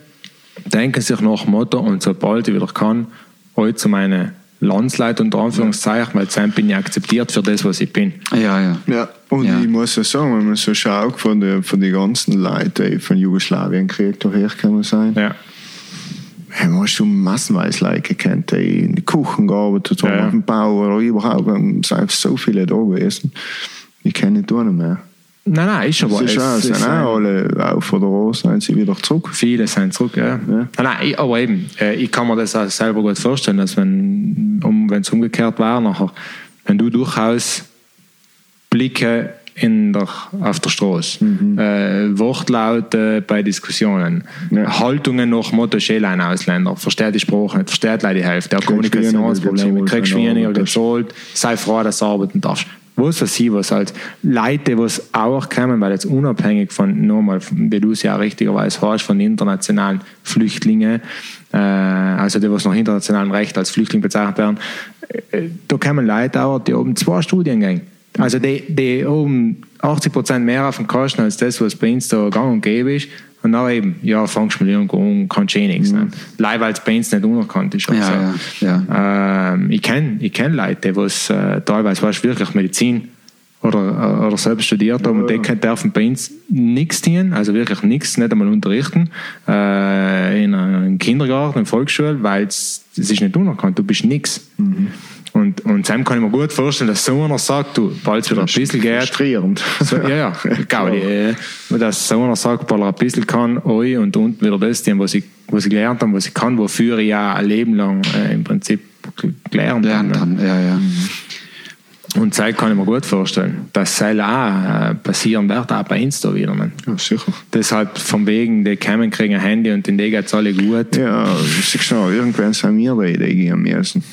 denken sich nach dem Motto, und sobald ich wieder kann, heute zu meinen Landsleuten unter Anführungszeichen, weil dann bin ich akzeptiert für das, was ich bin. Ja, ja. Ja, und Ja. ich muss ja sagen, wenn man so schaut von den von die ganzen Leuten, die von Jugoslawien-Krieg daher gekommen sind, Ja. Man hat schon massenweise Leute gekannt, die in den Kuchen gearbeitet haben, Ja, auf dem Bau oder überhaupt. Es sind so viele da gewesen. Ich kenne nicht nicht mehr. Nein, nein, ist aber. Es ist auch, es sind auch alle auf oder raus, sind sie wieder zurück. Viele sind zurück, ja. Ja. Nein, nein, aber eben, äh, ich kann mir das auch selber gut vorstellen, dass wenn um, es umgekehrt war, nachher, wenn du durchaus Blicke in der, auf der Straße, äh, Wortlaute bei Diskussionen, Ja. Haltungen nach Motto Schälein Ausländer, versteht die Sprache nicht, versteht leider die Hälfte, auch Kommunikationsprobleme, kriegst gezahlt, weniger du gezahlt, sei froh, dass du arbeiten darfst. Was weiß ich, was halt Leute, was auch kommen, weil jetzt unabhängig von, nochmal, wie du es ja richtigerweise hast, von internationalen Flüchtlingen, äh, also die, was nach internationalem Recht als Flüchtling bezeichnet werden, äh, da kommen Leute auch, die haben zwei Studiengänge. Also die, die haben 80 Prozent mehr auf dem Kasten als das, was bei uns da gang und gäbe ist. Und dann eben, ja, fangst du mit irgendwo an, kannst eh nichts. Ne? Leider, weil es bei uns nicht unerkannt ist. Also, Ja, ja, ähm, ich kenne ich kenn Leute, die äh, teilweise weißt, wirklich Medizin oder, äh, oder selbst studiert haben und die können- dürfen bei uns nichts tun, also wirklich nichts, nicht einmal unterrichten äh, in einem Kindergarten, in der Volksschule, weil es ist nicht unerkannt, du bist nichts. Und, und Sam kann ich mir gut vorstellen, dass so einer sagt, du, bald wieder ein bisschen geht. Frustrierend. So, ja, ja, ich. Äh, dass so einer sagt, er ein bisschen kann, oi, und unten wieder das, was ich, was ich gelernt habe, was ich kann, wofür ich ja ein Leben lang äh, im Prinzip gelernt Lernt habe. dann, ja, ja. Und das kann ich mir gut vorstellen. Das soll auch äh, passieren wird, auch bei Insta wieder. Man. Ja, sicher. Deshalb von wegen, die kommen, kriegen ein Handy und denen geht es alle gut. Ja, siehst du, irgendwann sind wir die Idee gehen müssen.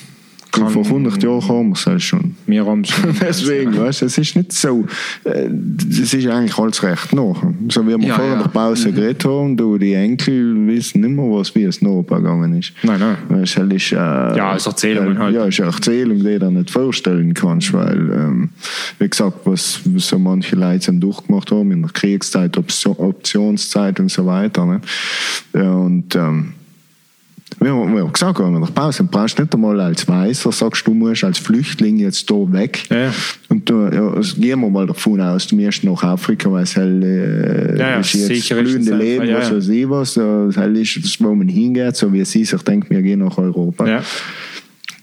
Kann- Vor 100 Jahren haben wir es halt schon. Wir haben schon. Deswegen, weißt du, es ist nicht so, äh, das ist eigentlich alles recht nach. So wie wir Ja, vorher ja. der Pause geredet haben, du, die Enkel wissen nicht mehr, was, wie es nachgegangen ist. Nein, nein. Weißt, das ist, äh, Ja, als Erzählungen äh, halt. Ja, ist eine Erzählung, die du dir nicht vorstellen kannst, weil, ähm, wie gesagt, was so manche Leute dann durchgemacht haben in der Kriegszeit, Option, Optionszeit und so weiter. Ne? Ja, und ähm, wir haben, haben gesagt, wenn wir nach Pause sind, brauchst du nicht einmal als Weißer, sagst du, musst als Flüchtling jetzt da weg. Ja, ja. Und du, ja, also gehen wir mal davon aus, du musst nach Afrika, weil es halt, äh, Ja, ja, ist jetzt blühende Leben, ja, was ja. weiß ich was, äh, das ist das, wo man hingeht, so wie sie sich denkt, wir gehen nach Europa.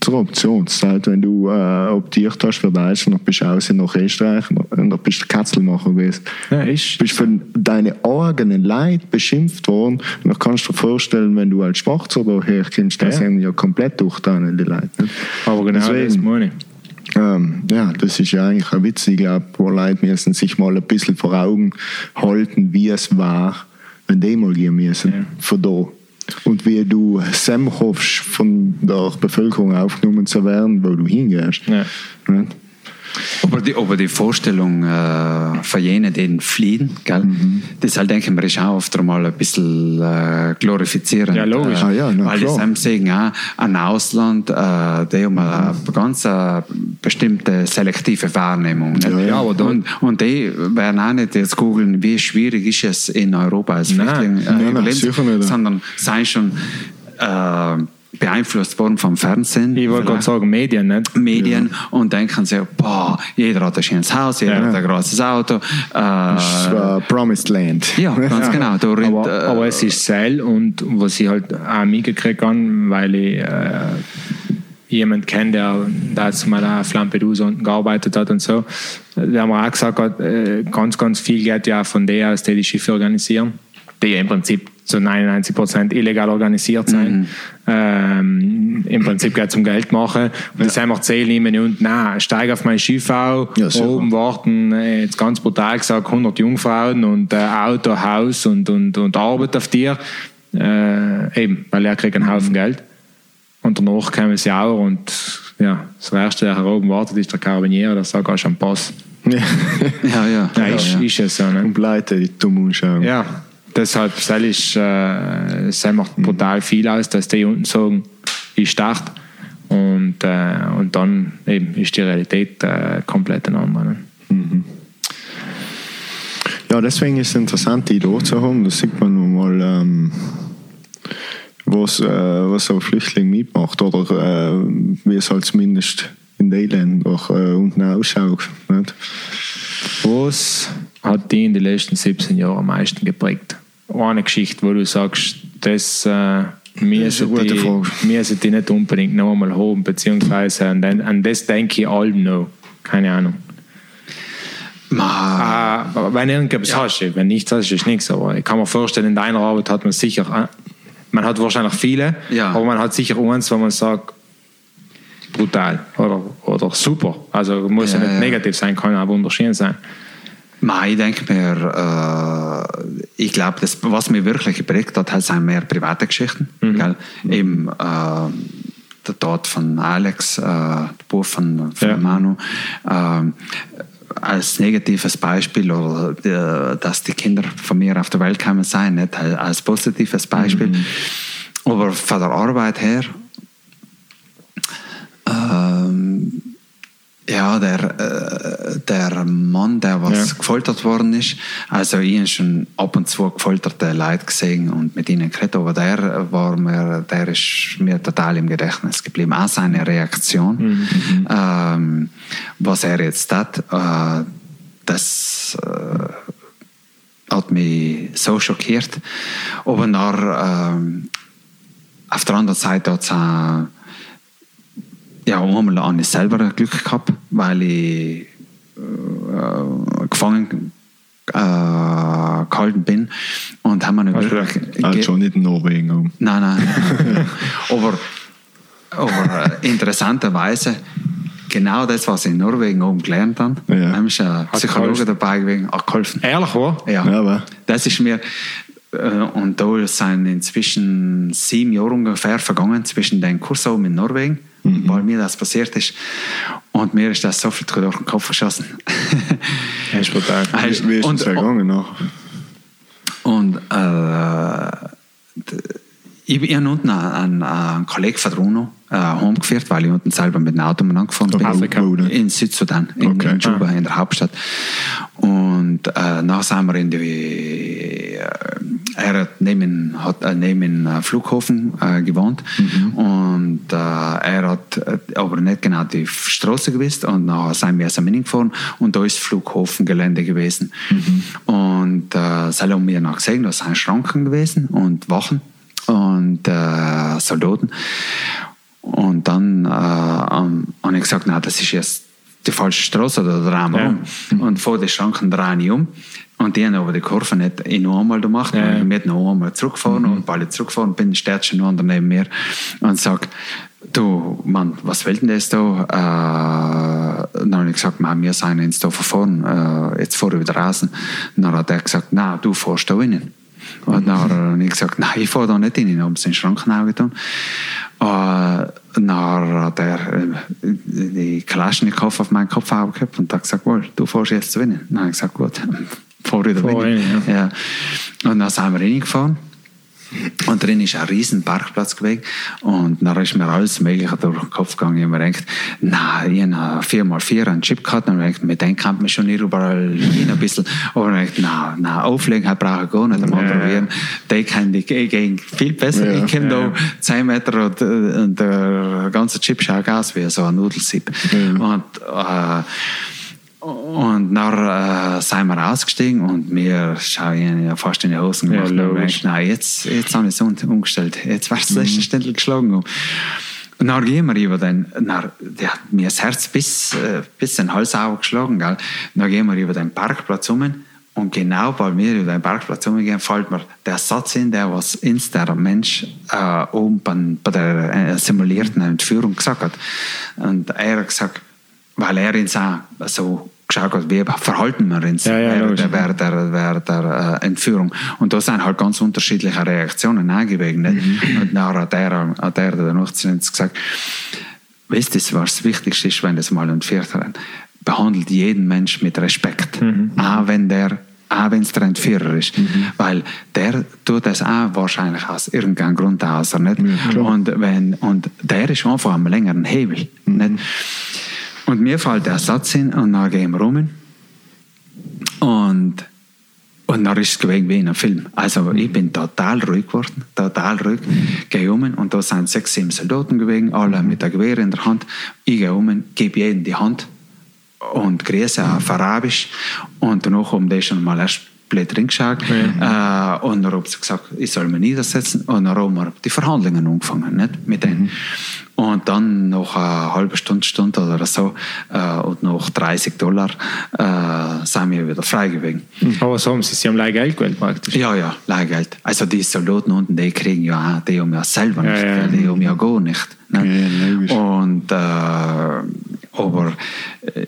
Zur Optionszeit, wenn du äh, optiert hast für Deutschland, dann bist du aus nach Österreich und dann bist du Katzelmacher gewesen. Ja, ist. bist von deinen eigenen Leid beschimpft worden. Und dann kannst du dir vorstellen, wenn du als Schwarzer da herkommst, dann Ja. sind ja komplett durch deine Leute. ne? Aber genau Deswegen. das meine ich. Ähm, ja, das ist ja eigentlich ein Witz. Ich glaube, die Leute müssen sich mal ein bisschen vor Augen halten, wie es war, wenn die mal gehen müssen, Ja. von da. Und wie du Sam hoffst, von der Bevölkerung aufgenommen zu werden, wo du hingehst. Ja. Nicht? Aber die, aber die Vorstellung äh, von jenen, die fliehen, gell? das halt, denke ich mir, ist auch oft einmal ein bisschen äh, glorifizierend. Ja, logisch. Äh, Ah, ja, na, weil die klar. haben sehen, auch ein Ausland, äh, die haben eine ganz äh, bestimmte selektive Wahrnehmung. Ja, ja. aber und, und die werden auch nicht jetzt googeln, wie schwierig ist es in Europa als Nein. Flüchtling äh, Nein, nein, nicht. sondern seien schon äh, beeinflusst worden vom Fernsehen. Ich wollte gerade sagen, Medien, nicht? Medien und denken sie, boah, jeder hat ein schönes Haus, jeder Ja. hat ein großes Auto. Äh, Das war Promised Land. ja, ganz genau. Da Aber, äh, aber es ist Seil und was ich halt auch mitgekriegt habe, weil ich äh, jemand kenne, der da jetzt mal auf Lampedusa unten gearbeitet hat und so, der haben mir auch gesagt hat, äh, ganz, ganz viel geht ja von der aus, die die Schiffe organisieren, die ja im Prinzip zu 99 Prozent illegal organisiert sind. Ähm, Im Prinzip geht es um Geld machen. Und das haben wir erzählt, nehmen und na, steig auf mein Schiff auf, Ja, oben warten, äh, jetzt ganz brutal gesagt, 100 Jungfrauen und äh, Auto, Haus und, und, und Arbeit auf dir. Äh, eben, weil er kriegt einen Haufen Geld. Und danach kommen sie auch und ja, das Erste, der hier oben wartet, ist der Carabinier, der sagt, du einen Pass. Ja. ja, ja. Ja, ja, ist, ja. ist es so. Ne? Und Leute, die dumm anschauen. Ja, deshalb soll ich, äh, es macht brutal viel aus, dass die unten sagen, ich starte. Und, äh, und dann eben ist die Realität äh, komplett eine andere. Ne? Ja, deswegen ist es interessant, die da zu haben. Da sieht man mal, ähm, was, äh, was so ein Flüchtling mitmacht oder äh, wie es halt zumindest in den Ländern äh, unten ausschaut. Nicht? Was hat die in den letzten 17 Jahren am meisten geprägt? Eine Geschichte, wo du sagst, das äh, müssen, gute die, müssen die nicht unbedingt noch einmal haben, beziehungsweise an, den, an das denke ich allem noch. Keine Ahnung. Ma, Ah, wenn irgendetwas hast, du, wenn nichts hast, ist nichts. Aber ich kann mir vorstellen, in deiner Arbeit hat man sicher, äh, man hat wahrscheinlich viele, Ja. aber man hat sicher eins, wo man sagt, brutal oder, oder super. Also muss ja, Ja, nicht ja. negativ sein, kann auch wunderschön sein. Ma, ich denke mir, äh, ich glaube, das, was mich wirklich geprägt hat, sind mehr private Geschichten. Gell? Eben äh, der Tod von Alex, äh, der Buch von, von Ja. Manu. ähm, als negatives Beispiel oder die, dass die Kinder von mir auf der Welt gekommen sind, nicht als- positives Beispiel. Aber von der Arbeit her, ähm, ja, der, äh, der Mann, der was Ja. gefoltert worden ist, also ich habe schon ab und zu gefolterte Leute gesehen und mit ihnen geredet, aber der war mir, der ist mir total im Gedächtnis geblieben. Auch seine Reaktion, ähm, was er jetzt hat, äh, das äh, hat mich so schockiert. Aber nach, ähm, auf der anderen Seite hat es auch ja, einmal habe ich selber Glück gehabt, weil ich äh, gefangen äh, gehalten bin und haben wir Also, Also schon nicht in Norwegen. um. Nein, nein. aber aber äh, interessanterweise genau das, was ich in Norwegen oben gelernt habe, Ja. da ist ein Psychologe dabei gewesen, hat geholfen. Ehrlich, wo? Ja. Ja, aber- Das ist mir, und da sind inzwischen sieben Jahre ungefähr vergangen zwischen den Kurs oben in Norwegen, weil mir das passiert ist. Und mir ist das sofort durch den Kopf geschossen. Brutal. Heißt- Wie, ist und- es gegangen nach? Und äh, d- ich bin unten einen, einen Kollegen von Bruno äh, heimgeführt, weil ich unten selber mit dem Auto angefahren bin. Afrika. In Südsudan, in, Okay. in Juba, in der Hauptstadt. Und äh, nachher sind wir in die. Äh, er hat neben, hat, äh, neben dem Flughafen äh, gewohnt und äh, er hat äh, aber nicht genau die Straße gewusst und nachher sind wir zusammen hingefahren und da ist Flughafengelände gewesen. Und äh, sie haben mir noch gesehen, da sind Schranken gewesen und Wachen und äh, Soldaten. Und dann äh, ähm, habe ich gesagt, na, das ist jetzt die falsche Straße, da drehen wir Ja. um. Und vor den Schranken drehen ich um. Und die haben aber die Kurve nicht noch einmal gemacht. Ja. Und ich bin noch einmal zurückgefahren und weil ich zurückgefahren bin, steht schon noch neben mir und sagt, du, Mann, was will denn das da? Äh, dann habe ich gesagt, Mann, wir sind jetzt da verfahren, äh, jetzt fahren wir wieder raus. Dann hat er gesagt, na, du fährst da rein. Und dann habe ich gesagt, nein, ich fahre da nicht rein. Dann haben sie den Schrank getan. Äh, dann hat er äh, die Kalaschnikow auf meinen Kopf gehabt und hat gesagt, wohl, du fährst jetzt zu rein. Dann habe ich gesagt, gut, fahr wieder Fahr rein. rein, ja. Und dann sind wir reingefahren. Und drin ist ein riesen Parkplatz gewesen. Und dann ist mir alles Mögliche durch den Kopf gegangen. Ich habe mir gedacht, na, ich habe 4x4 einen Chip gehabt. Und ich mit dem kann man schon überall hin ein bisschen. Aber ich gedacht, na, na, Auflegen brauche ich gar nicht einmal Ja, ja. probieren. Die kann die gegen viel besser. Ja, ich komme ja. da 10 Meter und, und der ganze Chip schaut aus wie so ein Nudelsieb. Und, äh, und dann äh, sind wir ausgestiegen und mir schauen ja fast in die Hosen Ja, gemacht. und ich gedacht, nein, jetzt, jetzt habe ich es um- umgestellt. Jetzt war es das letzte Ständel geschlagen. Und dann gehen wir über den, dann, der hat mir das Herz bis, äh, bis den Hals aufgeschlagen. Gell? Dann gehen wir über den Parkplatz um. Und genau weil wir über den Parkplatz umgehen, fällt mir der Satz in, der was uns der Mensch äh, oben bei, bei der äh, simulierten Entführung gesagt hat. Und er hat gesagt, weil er auch so geschaut hat, wie verhalten wir uns Ja, ja, während, der, während der, während der äh, Entführung. Und da sind halt ganz unterschiedliche Reaktionen eingewegen. Nicht? Und dann hat er, hat er uns gesagt, wisst ihr, was das Wichtigste ist, wenn das mal entführt haben? Behandelt jeden Mensch mit Respekt. Auch wenn der auch wenn es der Entführer ist. Weil der tut das auch wahrscheinlich aus irgendeinem Grund aus. Nicht? und, wenn, und der ist einfach am längeren Hebel. Nicht? Und mir fällt der Satz hin und dann gehen wir rum. Und, und dann ist es gewesen wie in einem Film. Also ich bin total ruhig geworden, total ruhig. Gehe um und da sind sechs, sieben Soldaten gewesen, alle mit der Gewehr in der Hand. Ich gehe um, gebe jedem die Hand und grüße auf Arabisch. Und danach haben die schon mal erst blöd reingeschaut. Äh, und dann haben sie gesagt, ich soll mich niedersetzen. Und dann haben wir die Verhandlungen angefangen nicht? mit denen. Und dann nach einer halben Stunde, Stunde oder so äh, und nach 30 Dollar äh, sind wir wieder frei gewesen. Aber so haben sie, sie haben gleich Geld gewählt praktisch. Ja, ja, Leihgeld. Also die Soldaten unten, die kriegen ja auch, die haben ja selber nicht, ja. die haben ja gar nicht. Ne? Ja. Und äh, aber äh,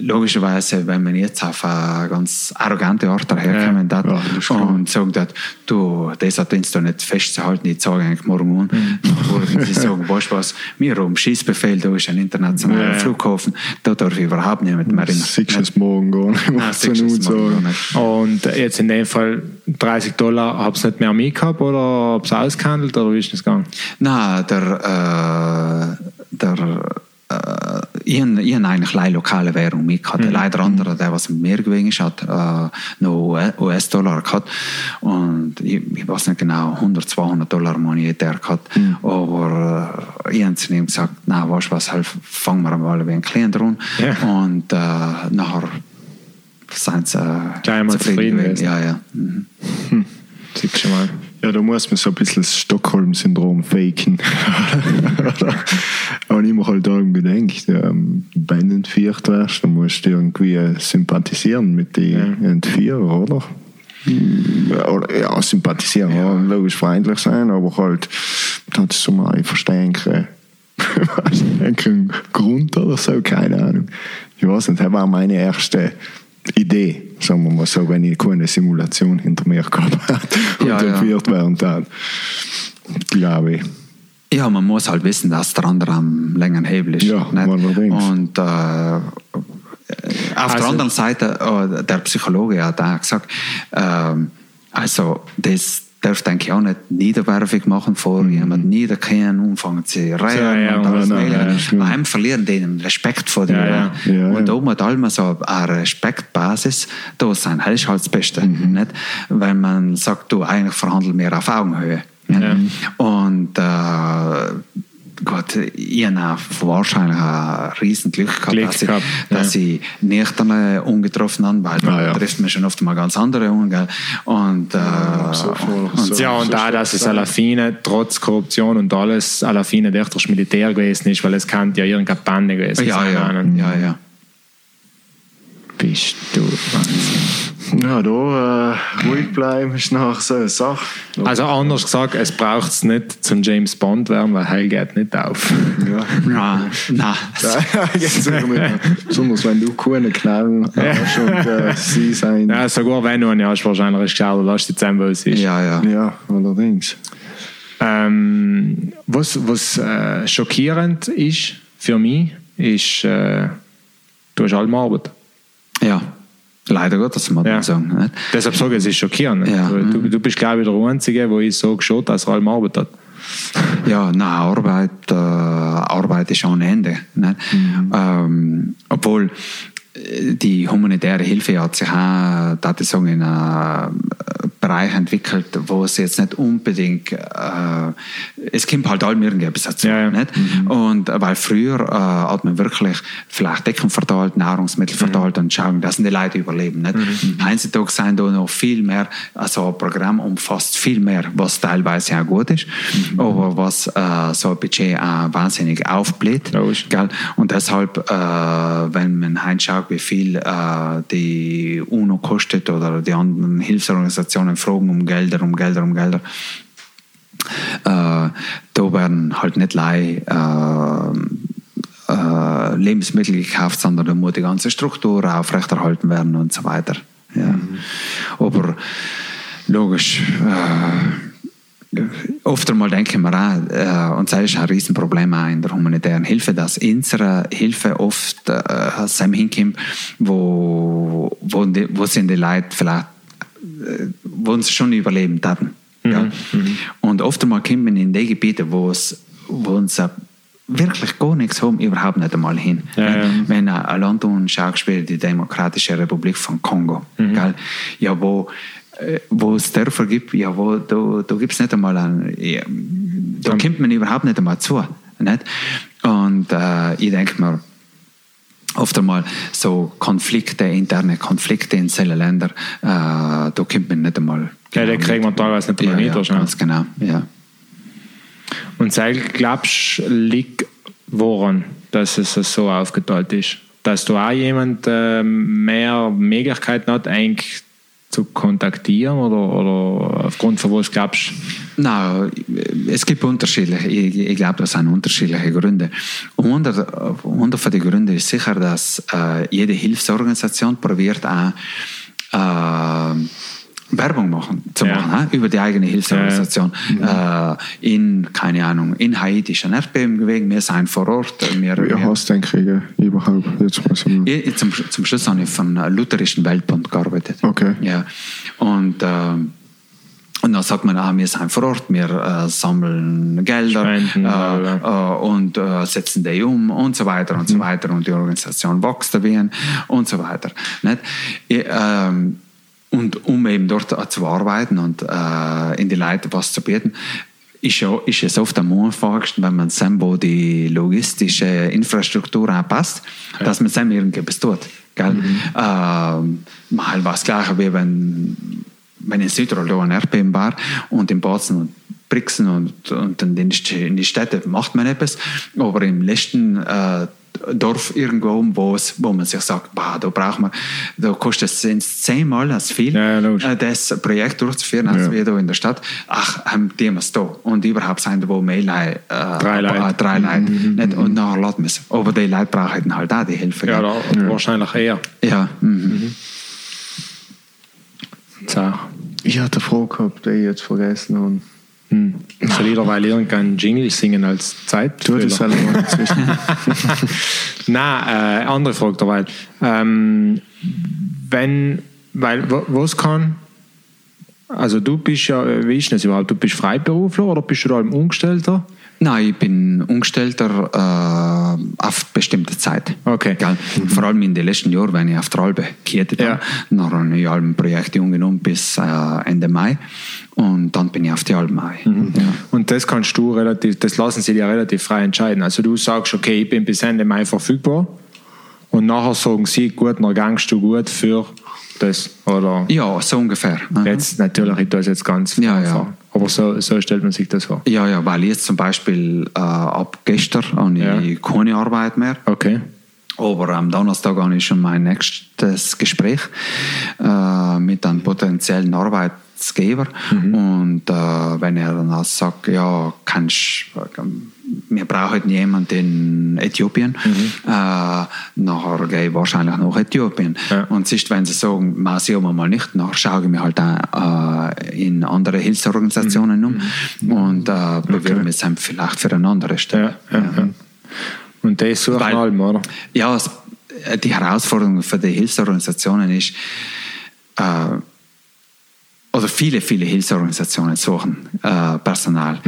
logischerweise, wenn man jetzt auf eine ganz arrogante Art daherkommen Ja, und sagt, hat, du, das hat uns da nicht festzuhalten, ich sage eigentlich morgen. Mhm. Oder sie sagen, weißt du was, wir haben Schießbefehl, da ist ein internationaler ja. Flughafen, da darf ich überhaupt nicht mehr rein. Siehst du es morgen gar nicht. Nein, was gar nicht. Und jetzt in dem Fall 30 Dollar, habt ihr nicht mehr mitgehabt oder habt ihr ausgehandelt oder wie ist das gegangen? Na, der, äh, der äh, ich, ich habe eigentlich leider lokale Währung mitgehabt. Leider andere, der was mit mir gewesen ist, hat äh, noch US-Dollar gehabt. Und ich, ich weiß nicht genau, 100, 200 Dollar monetär gehabt. Aber äh, ich habe zu ihm gesagt, na, weißt du was, halt, fangen wir mal ein klein dran. Ja. Und äh, nachher sind sie äh, mal zufrieden gewesen. gewesen. Ja, ja. Mhm. Siehst du mal. Ja, da muss man so ein bisschen das Stockholm-Syndrom faken. Aber ich mir halt irgendwie gedacht, ja, wenn du entführt wirst, dann musst du irgendwie sympathisieren mit den ja. Entführern, oder? Oder, ja, sympathisieren, ja. logisch freundlich sein, aber halt, das so mal verstehen können. einen Grund oder so, keine Ahnung. Ich weiß nicht, das war meine erste Idee, sagen wir mal so, wenn ich keine Simulation hinter mir gehabt habe und ja, entführt ja. werden dann, glaube ich. Ja, man muss halt wissen, dass der andere am längeren Hebel ist. Ja? Und äh, auf also, der anderen Seite, äh, der Psychologe hat auch gesagt, äh, also das darf denke ich auch nicht niederwerfig machen vor mhm. jemandem niederkehren, anfangen zu reden ja, ja, und alles ja, ja, Heim verlieren den Respekt vor dir. und da muss allem so eine Respektbasis da sein. Das ist halt das Beste. Mhm. Nicht? Wenn man sagt, du eigentlich verhandeln wir auf Augenhöhe. Und äh, Gott, ich habe wahrscheinlich ein Riesenglück gehabt, Glück dass, gehabt, ich, dass ja. ich nicht ungetroffen habe, weil da ah, ja. trifft man schon oft mal ganz andere um. Und, äh, ja, so und, so, ja, und so, da, dass es Alafine trotz Korruption und alles Alafine echt das Militär gewesen ist, weil es kann ja irgendeine Bande gewesen ja, sein. Ja, ja, ja. Bist du Wahnsinn. Ja, da äh, ruhig bleiben ist nachher so eine Sache. Also anders gesagt, es braucht es nicht zum James Bond werden, weil Heil geht nicht auf. Ja. Nein, nein. Besonders wenn du keine Knallen hast und äh, sie sein. Ja, sogar wenn du eine hast, wahrscheinlich ist es lass die zusammen, wo es ist. Ja, ja. Ja, allerdings. Ähm, was was äh, schockierend ist für mich, ist, äh, du hast allem Arbeit. Ja. Leider Gottes, muss man ja. sagen. Nicht? Deshalb sage ich, es ist schockierend. Ja. Du, du bist, glaube ich, der Einzige, wo ich so geschaut dass er allem Arbeit hat. Ja, nein, Arbeit, äh, Arbeit ist ohne Ende. Mhm. Ähm, obwohl äh, die humanitäre Hilfe hat sich auch, da ich sagen, in einem Bereich entwickelt, wo es jetzt nicht unbedingt, äh, es kommt halt irgendetwas dazu. Ja, ja. Nicht? Mhm. Und weil früher äh, hat man wirklich vielleicht Decken verteilt, Nahrungsmittel mhm. verteilt und schauen, dass die Leute überleben. Nicht? Mhm. Heutzutage sind da noch viel mehr, also ein Programm umfasst viel mehr, was teilweise auch gut ist, mhm. aber was äh, so ein Budget auch wahnsinnig aufbläht. Gell? Und deshalb, äh, wenn man hinschaut, wie viel äh, die UNO kostet oder die anderen Hilfsorganisationen fragen um Gelder, um Gelder, um Gelder. Äh, da werden halt nicht lei äh, äh, Lebensmittel gekauft, sondern da muss die ganze Struktur aufrechterhalten werden und so weiter. Ja. Mhm. Aber logisch, äh, oft einmal denken wir auch, äh, und das ist ein Riesenproblem auch in der humanitären Hilfe, dass unsere Hilfe oft äh, hinkommt, wo, wo, die, wo sind die Leute vielleicht äh, wo sie schon überleben hatten. Mhm. Ja. Mhm. Und oft einmal kommt man in die Gebiete, wo es, wo uns wirklich gar nichts haben, überhaupt nicht einmal hin. Ja, ja. Wenn ein Land anschaust, die Demokratische Republik von Kongo, mhm. gell? ja, wo äh, wo es Dörfer gibt, ja, wo da, da gibt es nicht einmal ein, ja, da kommt man überhaupt nicht einmal zu. Nicht? Und äh, ich denke mir, oft einmal so Konflikte, interne Konflikte in solchen Ländern, äh, da kommt man nicht einmal. Ja, genau, kriegt man teilweise nicht einmal ja, mit. Ja, ganz genau, ja. Und sei, glaubst liegt woran, dass es so aufgeteilt ist? Dass du auch jemand äh, mehr Möglichkeiten hat, eigentlich zu kontaktieren oder, oder aufgrund von was glaubst du? Nein, es gibt unterschiedliche, ich, ich glaube, das sind unterschiedliche Gründe. Und unter von den Gründen ist sicher, dass äh, jede Hilfsorganisation probiert auch äh, Werbung machen, zu ja. machen, über die eigene Hilfsorganisation. Ja. Äh, in, keine Ahnung, in Haiti ist ein Erdbeben gewesen, wir sind vor Ort. Wir, Wie hast du den überhaupt? Jetzt ich, zum, zum Schluss habe ich von Lutherischen Weltbund gearbeitet. Okay. Ja. Und, äh, und dann sagt man, ah, wir sind vor Ort, wir äh, sammeln Gelder Spenden, äh, äh, und äh, setzen die um und so weiter und mhm. so weiter und die Organisation wächst da und so weiter. Nicht? Ich, ähm, und um eben dort zu arbeiten und äh, in die Leute was zu bieten, ist, ja, ist es oft am einfachsten, wenn man wo die logistische Infrastruktur anpasst, ja. dass man sehen, irgendetwas tut. Gell? Mhm. Äh, mal was Gleiche, wie wenn wenn in Südtirol ein Erdbeben war und in Baden und Brixen und, und in, den, in die Städte macht man etwas, aber im letzten äh, Dorf irgendwo, wo, es, wo man sich sagt, bah, da braucht man, da kostet es zehnmal als viel, Ja, logisch. äh, das Projekt durchzuführen, als Ja. wir da in der Stadt. Ach, haben die es da. Und überhaupt sind wo mehr Leute, äh, Drei Leute. äh, drei Leute. Nicht, und nachher lassen wir es. Aber die Leute brauchen halt auch die Hilfe. Ja, da, wahrscheinlich eher. ja. Mhm. So. Ich hatte eine Frage gehabt, die ich jetzt vergessen habe. Hm. Soll jeder weil irgendeinen Jingle singen als Zeit? Du das selber. Nein, äh, andere Frage dabei. Ähm, wenn, weil, wo- was kann, also du bist ja, äh, wie ist das überhaupt, du bist Freiberufler oder bist du da im Umgestellter? Nein, ich bin Umgestellter äh, auf bestimmte Zeit. Okay. Gell? Vor allem in den letzten Jahren, wenn ich auf der Albe gehört Ja. habe, dann habe ich ein Projekt umgenommen bis äh, Ende Mai und dann bin ich auf die Albe Mai. Mhm. Ja. Und das kannst du relativ, das lassen sie dir relativ frei entscheiden. Also du sagst, okay, ich bin bis Ende Mai verfügbar und nachher sagen sie, gut, dann gangst du gut für das. Oder ja, so ungefähr. Mhm. jetzt natürlich, ich tue es jetzt ganz Ja, ja. Aber so, so stellt man sich das vor. Ja, ja, weil jetzt zum Beispiel äh, ab gestern habe Ja. ich keine Arbeit mehr. Okay. Aber am Donnerstag habe ich schon mein nächstes Gespräch äh, mit einem potenziellen Arbeitsgeber. Und äh, wenn er dann sagt, ja, kannst, wir brauchen jemanden in Äthiopien, äh, nachher gehe ich wahrscheinlich nach Äthiopien. Ja. Und sonst, wenn sie sagen, mal sehen wir mal nicht, nachher schaue ich mich halt auch, äh, in andere Hilfsorganisationen um und äh, bewerbe mich dann vielleicht für eine andere Stelle. Ja, ja. Und das suchen Weil- allem, oder? Ja, es, die Herausforderung für die Hilfsorganisationen ist, äh, oder viele, viele Hilfsorganisationen suchen äh, Personal.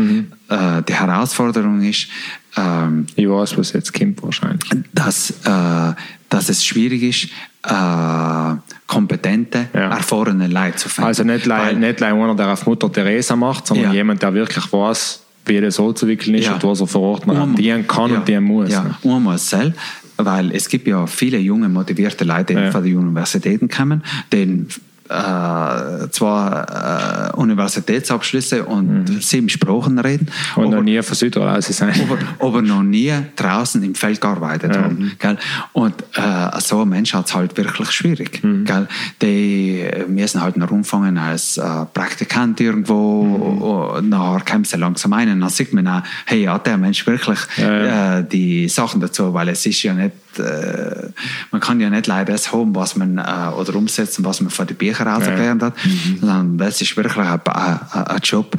Äh, die Herausforderung ist, ähm, Ich weiß, was jetzt kommt wahrscheinlich. dass, äh, dass es schwierig ist, äh, kompetente, Ja. erfahrene Leute zu finden. Also nicht, leid, nicht leid einer, der auf Mutter Teresa macht, sondern Ja. jemand, der wirklich weiß, wie das anzuwickeln ist Ja. und was er vor Ort Einmal- dienen kann ja, und dienen muss. Ja, einmal selbst, weil es gibt ja viele junge, motivierte Leute, die Ja. von den Universitäten kommen, die äh, zwar äh, Universitätsabschlüsse und sieben Sprachen reden, Und noch aber, nie von Südtirol sein. aber, aber noch nie draußen im Feld gearbeitet haben. Gell? Und äh, so ein Mensch hat es halt wirklich schwierig. Gell? Die müssen halt noch umfangen als äh, Praktikant irgendwo, und nachher kommen sie langsam ein und dann sieht man auch, hey, hat der Mensch wirklich Ja, Äh, die Sachen dazu, weil es ist ja nicht, äh, man kann ja nicht leider das haben, was man, äh, oder umsetzen, was man von den Büchern aus erklärt hat, sondern das ist wirklich ein, ein, ein Job,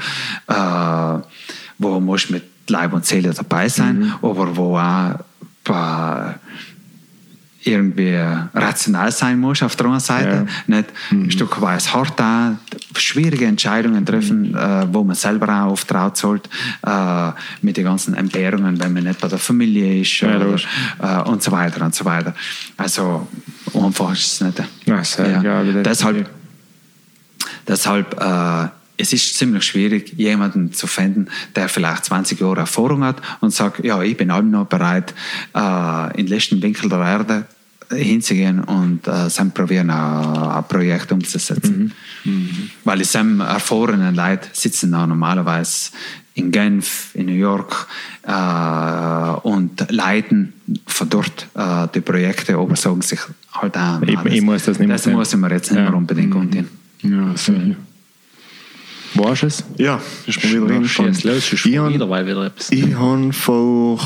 äh, wo man mit Leib und Seele dabei sein, aber wo auch äh, irgendwie rational sein muss auf der anderen Seite, nicht ein Stück weit hart da, schwierige Entscheidungen treffen, äh, wo man selber auch oft traut sollte, äh, mit den ganzen Entbehrungen, wenn man nicht bei der Familie ist Ja, oder, äh, und so weiter und so weiter. Also einfach ist es nicht. Nein, sehr, ja, deshalb deshalb äh, es ist ziemlich schwierig, jemanden zu finden, der vielleicht 20 Jahre Erfahrung hat und sagt, ja, ich bin allem noch bereit, äh, in den letzten Winkel der Erde hinzugehen und äh, dann probieren, ein, ein Projekt umzusetzen. Weil die erfahrenen Leute sitzen da normalerweise in Genf, in New York äh, und leiten von dort äh, die Projekte, aber sagen sich halt auch, Ich- ich muss das nicht mehr das sehen. muss ich mir jetzt nicht Ja. mehr unbedingt antun. ja, sicher. Weißt du es? Ja, ist mir wieder Ja, schieß los, ist Ich wieder, weil wieder etwas. Ich habe vor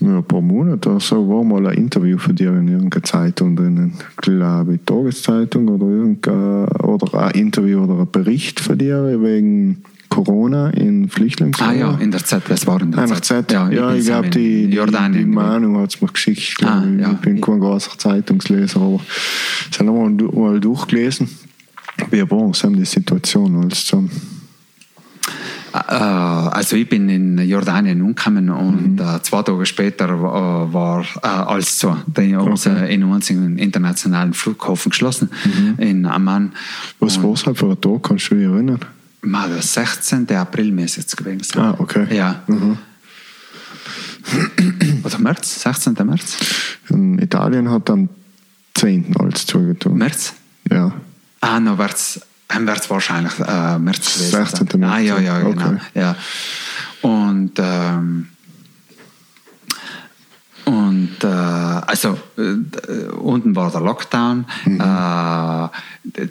ja, ein paar Monaten oder so war mal ein Interview von dir in irgendeiner Zeitung drinnen. Ich glaube, Tageszeitung oder irgendein, oder ein Interview oder ein Bericht von dir wegen Corona in Flüchtlingslager. Ah ja, in der Z, das war in der Einfach Z. Z. Ja, bin ich glaube, in die, die, die. Manu hat es mir geschickt. Ah, ich. ja. Ich bin kein großer Zeitungsleser, aber das haben wir mal durchgelesen. Wie war die Situation zusammen? Äh, Also ich bin in Jordanien umgekommen und Mhm. äh, zwei Tage später war, war äh, alles zu. Haben sie in unseren internationalen Flughafen geschlossen Mhm. in Amman. Was war es halt für ein Tag, kannst du dich erinnern? Mal der 16. April müsste es gewesen sein. Ah, okay. Ja. Mhm. Oder März? 16. März? In Italien hat am 10. alles zugetan. März? Ja. Ah, wird's Dann wird es wahrscheinlich äh, März gewesen 16. sein. Ah, ja, ja, genau. Okay. Ja. Und, ähm, und äh, also äh, unten war der Lockdown. Äh,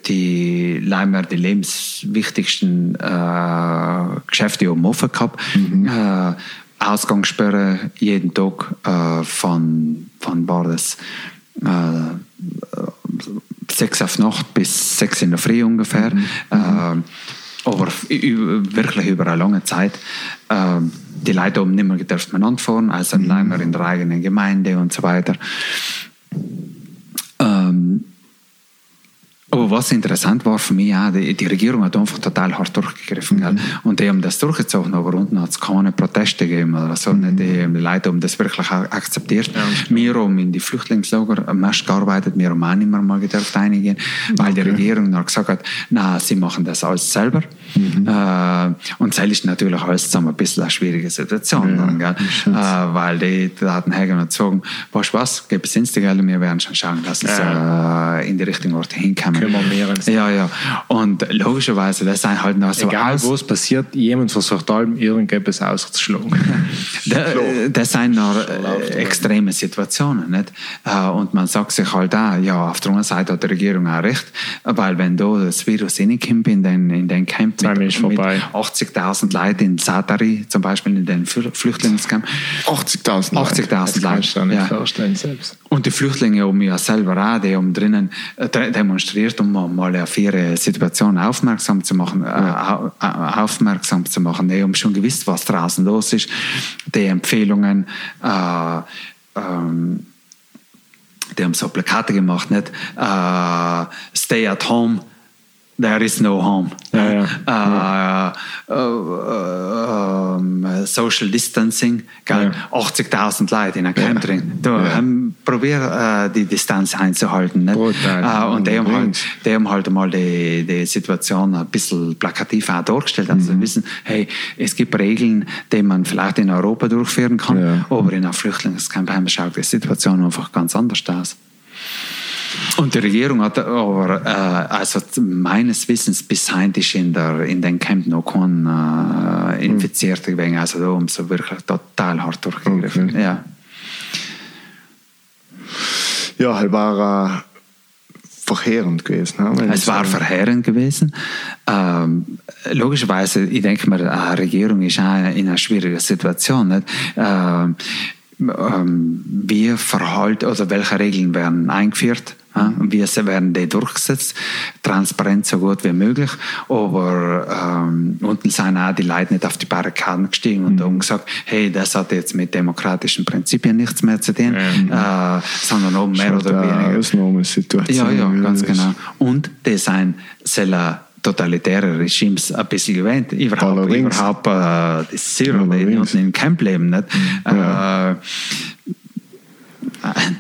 die Leimer die lebenswichtigsten äh, Geschäfte um offen gehabt. Äh, Ausgangssperre jeden Tag äh, von, von war das sechs auf Nacht bis sechs in der Früh ungefähr. Äh, aber wirklich über eine lange Zeit. Äh, die Leute haben nicht mehr gedurft miteinander fahren, also mhm. Leimer in der eigenen Gemeinde und so weiter. Ähm, aber was interessant war für mich auch, die, die Regierung hat einfach total hart durchgegriffen. Gell? Und die haben das durchgezogen, aber unten hat es keine Proteste gegeben oder so. nicht? Die, die Leute haben das wirklich akzeptiert. wir haben in die Flüchtlingslager am meisten gearbeitet, wir haben auch nicht mehr mal gedurft einigen, weil die Regierung dann gesagt hat, na, sie machen das alles selber. Äh, und das ist natürlich alles zusammen ein bisschen eine schwierige Situation. dann, gell? Äh, weil die, sagen, weißt du was, gib es ins Geld und wir werden schon schauen, dass es äh, in die richtigen Orte hinkommen. Kümmern wir uns. Ja, ja. Und logischerweise, das sind halt noch so Egal aus- was passiert, jemand versucht allem irgendetwas auszuschlagen. Da- Das sind noch äh, extreme Situationen. Nicht? Äh, Und man sagt sich halt auch, ja, auf der anderen Seite hat die Regierung auch recht, weil wenn da das Virus reinkommt in den, in den Camp mit, mit vorbei. 80.000 Leuten in Satari, zum Beispiel in den Flü- Flüchtlingscamp, 80.000 80.000 Das kannst du dir Leute. Ja. Und die Flüchtlinge haben ja selber auch, die haben drinnen äh, demonstriert, um mal auf ihre Situation aufmerksam zu machen, äh, äh, aufmerksam zu machen. Die haben schon gewusst, was draußen los ist. Die Empfehlungen, äh, ähm, die haben so Plakate gemacht, nicht? Äh, stay at home, there is no home. Ja, Äh, äh, ähm, Social Distancing, gell? 80.000 Leute in einem Camp drin. Da, ähm, probier äh, die Distanz einzuhalten. Nicht? Brutal. Äh, und die haben, halt, die haben halt mal die, die Situation ein bisschen plakativ auch dargestellt. Also Mhm. wissen, hey, es gibt Regeln, die man vielleicht in Europa durchführen kann, Ja. aber in einem Flüchtlingscamp schaut die Situation einfach ganz anders aus. Und die Regierung hat aber, äh, also meines Wissens, bis heute ist in, der, in den Camp noch kein äh, Infizierter gewesen. Also da haben sie wirklich total hart durchgegriffen. Okay. Ja. Ja, es war äh, verheerend gewesen. ne, Es war verheerend gewesen. Ähm, logischerweise, ich denke mal, eine Regierung ist auch in einer schwierigen Situation. Nicht? Ähm, ähm, wie verhalt oder welche Regeln werden eingeführt? Ja? Wie sie werden die durchgesetzt? Transparent so gut wie möglich. Aber ähm, unten sind auch die Leute nicht auf die Barrikaden gestiegen und haben gesagt, hey, das hat jetzt mit demokratischen Prinzipien nichts mehr zu tun, äh, sondern auch mehr Schon oder weniger. Ausnahmesituation. Ja, ja, ganz genau. Und die sind sehr totalitäre Regimes ein bisschen gewöhnt. Überhaupt, überhaupt äh, das Zero, die unten im Camp leben. Nicht? Ja. Äh,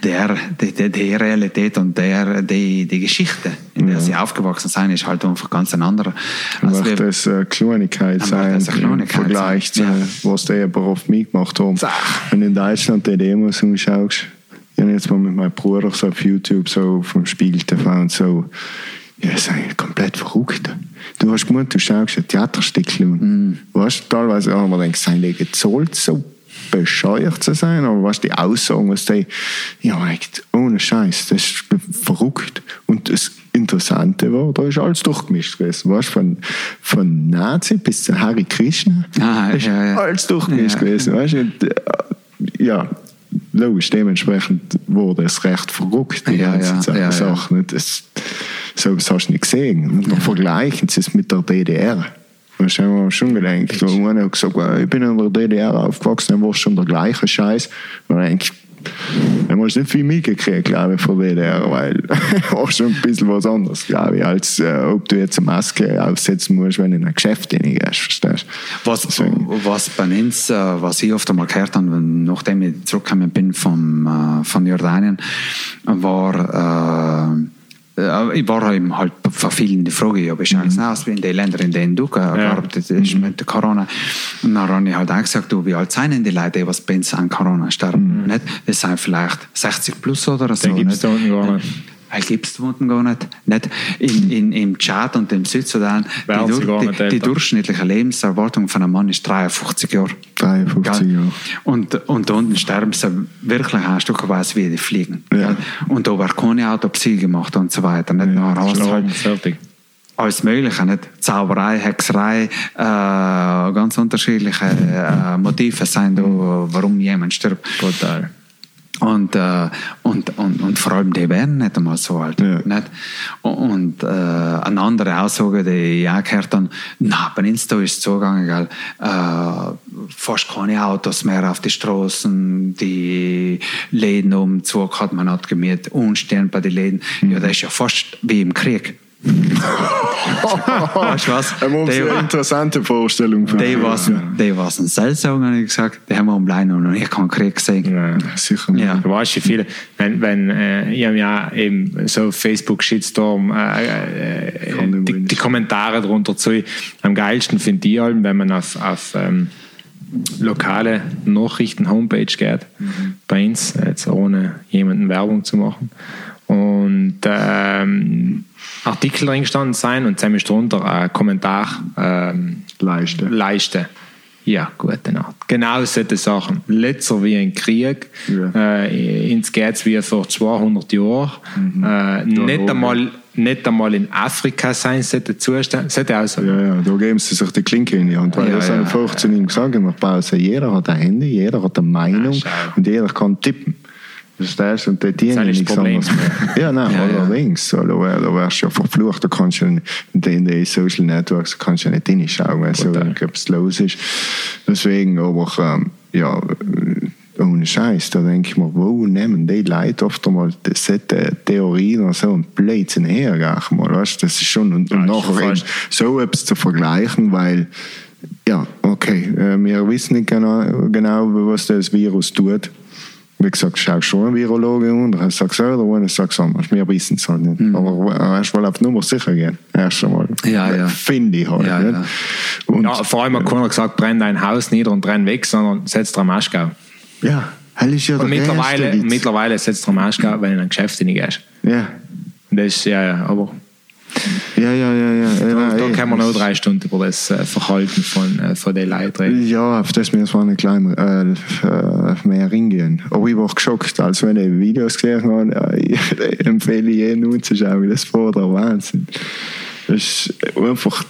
der, die, die, Realität und der, die, die Geschichte, in der Ja. sie aufgewachsen sind, ist halt einfach ganz ein anderer. Also wird wir- das eine Kleinigkeit sein im Vergleich zu, sein, was die aber oft mitgemacht haben. Wenn du in Deutschland die Demos anschaust, ich habe jetzt mal mit meinem Bruder so auf YouTube, so vom Spiegel TV und so, ja, das ist komplett verrückt. Du hast gemeint, du schaust ein Theaterstück Mhm. an. Weißt teilweise haben wir gedacht, sind die gezahlt, so bescheuert zu sein, aber was die Aussagen, was die, ja, echt, ohne Scheiß, das ist verrückt. Und das Interessante war, da ist alles durchgemischt gewesen, weißt von, von Nazi bis zu Harry Krishna, Ah, ist ja, ja. alles durchgemischt Ja. gewesen, weißt und, äh, ja, logisch, dementsprechend wurde es recht verrückt, die Ja, ganze ja. Sache, nicht? Das, so was hast du nicht gesehen. Und vergleichen sie es mit der DDR. Das haben wir schon gedacht. Man hat gesagt, "Wow, ich bin in der DDR aufgewachsen, dann war schon der gleiche Scheiß. Und dann hast du nicht viel mitgekriegt, glaube ich, von DDR, weil auch schon ein bisschen was anderes, glaube ich, als äh, ob du jetzt eine Maske aufsetzen musst, wenn du in ein Geschäft reingehst, verstehst? Was, Deswegen- was bei uns, äh, was ich oft einmal gehört habe, wenn- nachdem ich zurückgekommen bin vom, äh, von Jordanien, war, äh, ich war eben halt von vielen die Frage, ja, wie schaut es aus in den Ländern, in denen du gearbeitet hast mit der Corona? Und dann habe ich halt auch gesagt, du, wie alt sind die Leute, die was an Corona sterben? Nicht? Das sind vielleicht 60 plus oder so. Den gibt es da nicht. Er gibt es unten gar nicht. nicht. In, in, Im Tschad und im Südsudan, die, gar die, die, durchschnittliche Lebenserwartung von einem Mann ist 53 Jahre. 53 Gell? Jahre. Und, und da unten sterben sie wirklich ein Stückweise wie die Fliegen. Ja. Und da wird keine Autopsie gemacht und so weiter. Nicht Ja, nur fertig. alles Mögliche, nicht? Zauberei, Hexerei, äh, ganz unterschiedliche äh, Motive sein da, warum jemand stirbt. Total. Und, äh, und, und, und vor allem die werden nicht einmal so alt. Ja. Nicht? Und äh, eine andere Aussage, die ich auch gehört habe, na, bei uns da ist es so gegangen, gell, äh, fast keine Autos mehr auf die Straßen, die Läden um hat man hat gemietet, unstehen bei den Läden. Ja, das ist ja fast wie im Krieg. Weißt du was? Eine Die- sehr interessante Vorstellung. von die, dir. was, die, was ein Seltsam, habe ich gesagt, die haben wir am Leinen noch keinen Krieg gesehen. Ja. Sicher nicht. Ja. Du weißt wie viele, wenn, wenn äh, ich habe ja eben so Facebook Shitstorm, äh, äh, die, nicht die Kommentare drunter zu. Am geilsten finde ich halt, wenn man auf, auf ähm, lokale Nachrichten Homepage geht, bei uns, jetzt ohne jemanden Werbung zu machen. Und ähm, Artikel drin gestanden sein und dann ist drunter ein Kommentar ähm, Leiste. Leiste. Ja, gute Nacht. Genau solche Sachen. Letzter wie ein Krieg. Ja. Äh, ins geht's wie vor 200 Jahren. Äh, nicht, einmal, nicht einmal in Afrika sein sollte Zustand. Sollte auch so. Ja, ja, da geben sie sich die Klinke in die Hand. Weil Ja, das ja, habe ich vorhin zu ihm gesagt in der Pause. Jeder hat ein Handy, jeder hat eine Meinung Ja, und jeder kann tippen. Verstehst du? Und die das nichts Problem. anderes. Ja, nein, Ja, ja. allerdings. Da, wärst du ja verflucht. Da kannst du in den, in den Social Networks kannst du ja nicht hinschauen, wenn so irgendwas los ist. Deswegen, aber ähm, ja, äh, ohne Scheiß, da denke ich mir, wo nehmen die Leute oft einmal diese Theorien oder so und Blödsinn her, gleich mal, weißt das ist schon, und, und Ja, nachher eben so etwas zu vergleichen, weil, ja, okay, äh, wir wissen nicht genau, genau, was das Virus tut. Wie gesagt, schau schon ein Virologe und er sagt so oder einer sagt so. Wir wissen es halt nicht. Aber erst mal auf Nummer sicher gehen. Erst einmal. Mhm. Ja, ja. Finde ich halt. Ja, ja. Und, Ja, vor allem hat keiner gesagt, brenn dein Haus nieder und renn weg, sondern setz dir eine Maske auf. ja, hell ist ja Und der mittlerweile, mittlerweile setzt dir eine Maske auf, wenn du in ein Geschäft hineingehst. Ja, Das ist ja, ja, aber ja, ja, ja. ja. da, ja, da eh. können wir noch drei Stunden über das äh, Verhalten von, äh, von den Leuten reden. Ja, auf das müssen wir nicht gleich äh, äh, mehr hingehen. Aber ich war geschockt, als wenn ich Videos gesehen habe. Ich empfehle jedem anzuschauen. Das war der Wahnsinn. Das ist einfach,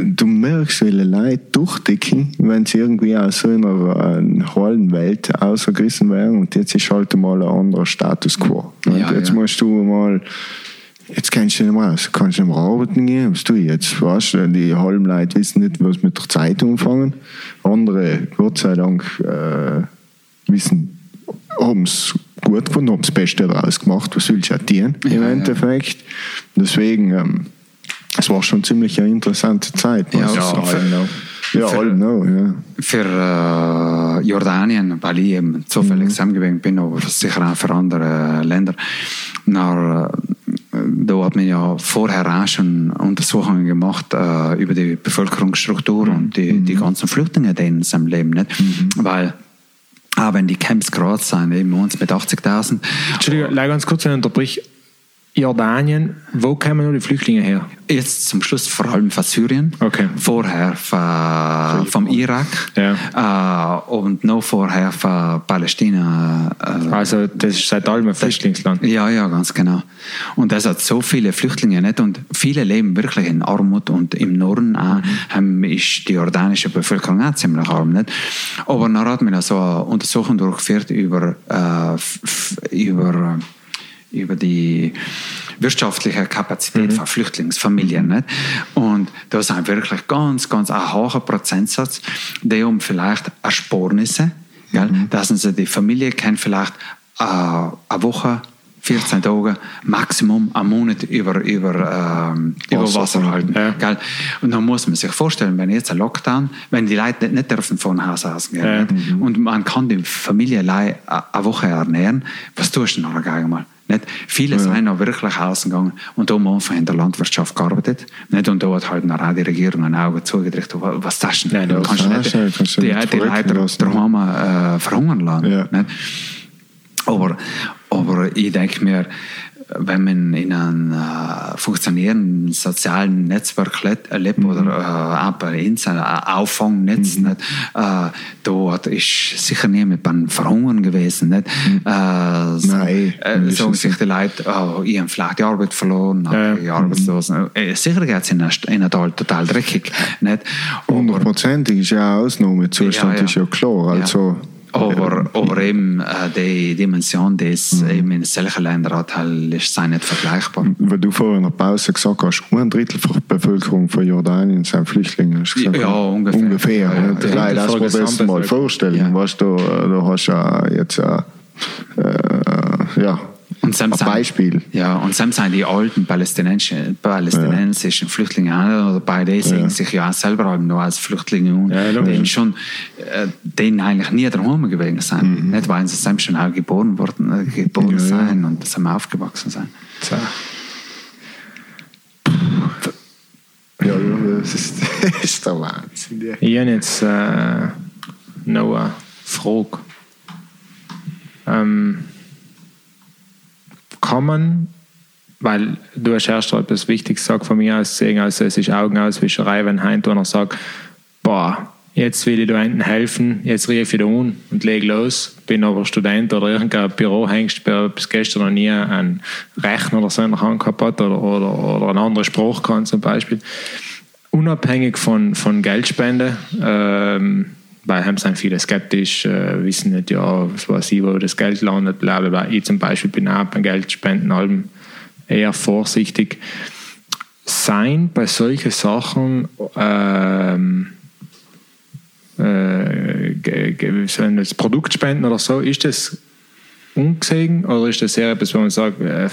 du merkst, wie die Leute durchdicken, wenn sie irgendwie aus so einer äh, hollen Welt ausgerissen wären. Und jetzt ist halt mal ein anderer Status quo. Und Ja, jetzt ja. musst du mal Jetzt kannst du nicht mehr raus. Du kannst nicht mehr arbeiten gehen. Was tue ich jetzt? Weißt du, die halben Leute wissen nicht, was mit der Zeit anfangen. Andere, Gott sei Dank, äh, wissen, haben es gut gefunden, haben das Beste daraus gemacht. Was willst du im Ja, ja. Endeffekt? Deswegen, ähm, es war schon ziemlich eine interessante Zeit. Ja, ja, don't know. ja, für- all know, ja. Für äh, Jordanien, weil ich eben zufällig zusammengewesen bin, aber sicher auch für andere Länder. Na, äh, da hat man ja vorher auch schon Untersuchungen gemacht äh, über die Bevölkerungsstruktur und die, die ganzen Flüchtlinge, die in seinem Leben nicht. Weil auch wenn die Camps gerade sind, eben uns mit 80.000, Entschuldigung, leider ganz kurz, wenn ich unterbrich. Jordanien, wo kommen nur die Flüchtlinge her? Jetzt zum Schluss vor allem von Syrien, Okay. vorher von, vom Irak Ja. äh, und noch vorher von Palästina. Äh, Also, das ist seit allem ein Flüchtlingsland. ja, ja, ganz genau. Und das hat so viele Flüchtlinge nicht und viele leben wirklich in Armut und im Norden auch, ist die jordanische Bevölkerung auch ziemlich arm. Nicht? Aber dann hat man so eine Untersuchung durchgeführt über, äh, über, über die wirtschaftliche Kapazität von Flüchtlingsfamilien. Nicht? Und da sind wirklich ganz, ganz ein hoher Prozentsatz, die um vielleicht Ersparnisse, gell? dass sie die Familie kennt, vielleicht äh, eine Woche 14 Tage, Maximum einen Monat über, über, ähm, über Wasser halten. Ja. Gell? Und dann muss man sich vorstellen, wenn jetzt ein Lockdown, wenn die Leute nicht, nicht dürfen von Haus aus gehen Ja. nicht? und man kann die Familie eine Woche ernähren, was tust du denn noch einmal? Nicht? Viele sind noch wirklich ausgegangen und da haben wir einfach in der Landwirtschaft gearbeitet. Nicht? Und da hat halt auch die Regierung ein Auge zugedrückt, wa- was das denn? Nein, du kannst nicht, du- kannst die, nicht die Leute daheim äh, verhungern lassen. Ja. Nicht? Aber, aber ich denke mir, wenn man in einem äh, funktionierenden sozialen Netzwerk lebt, äh, lebt oder äh, aber in ein Auffangnetz, nicht? Äh, dort ist sicher niemand beim Verhungern gewesen. Nicht? Äh, so, Nein, äh, ist sich die Leute, oh, ich habe vielleicht die Arbeit verloren, Ja. die Arbeitslosen. Äh, sicher geht es ihnen ihnen da total dreckig. Nicht? Hundertprozentig ist ja auch Ausnahmezustand, Ja, ja. ist ja klar. Also, aber, aber eben äh, die Dimension, die es eben in solchen Ländern hat, halt, ist sei nicht vergleichbar. Weil du vorher in der Pause gesagt hast, ein Drittel der Bevölkerung von Jordanien sind Flüchtlinge. Hast du gesagt, Ja, ungefähr. Ungefähr. Ja, ja. Ja, das muss der man sich mal vorstellen. Ja. Weißt du, da, da hast du ja jetzt äh, äh, ja, Und ein Beispiel. Ja, und Sam sind die alten palästinensischen, palästinensischen Flüchtlinge auch dabei, die sehen Ja. sich ja auch selber noch als Flüchtlinge und Ja, denen schon, äh, denen eigentlich nie daheim gewesen sind. Nicht, weil sie selbst schon auch geboren worden, äh, geboren Mhm. Ja, ja. sind und sind aufgewachsen sind. So. Ja, ja, das ist, das ist der Wahnsinn. Ja. Ich habe jetzt äh, noch eine Frage. Ähm, kann weil du hast erst etwas Wichtiges gesagt von mir aus gesehen, also es ist Augenauswischerei, wenn Heint einer sagt, boah, jetzt will ich hinten helfen, jetzt rief ich da an und lege los, bin aber Student oder irgendein Bürohengst, der bis gestern noch nie einen Rechner oder so in der Hand gehabt hat oder, oder, oder einen anderen Spruch kann zum Beispiel. Unabhängig von, von Geldspende, ähm, haben sind viele skeptisch, äh, wissen nicht, ja, was ich, wo das Geld landet, bla bla bla. Ich zum Beispiel bin auch beim Geldspenden allem eher vorsichtig. Sein bei solchen Sachen ähm, äh, ein Produkt spenden oder so, ist das ungesehen oder ist das eher etwas, wo man sagt, äh,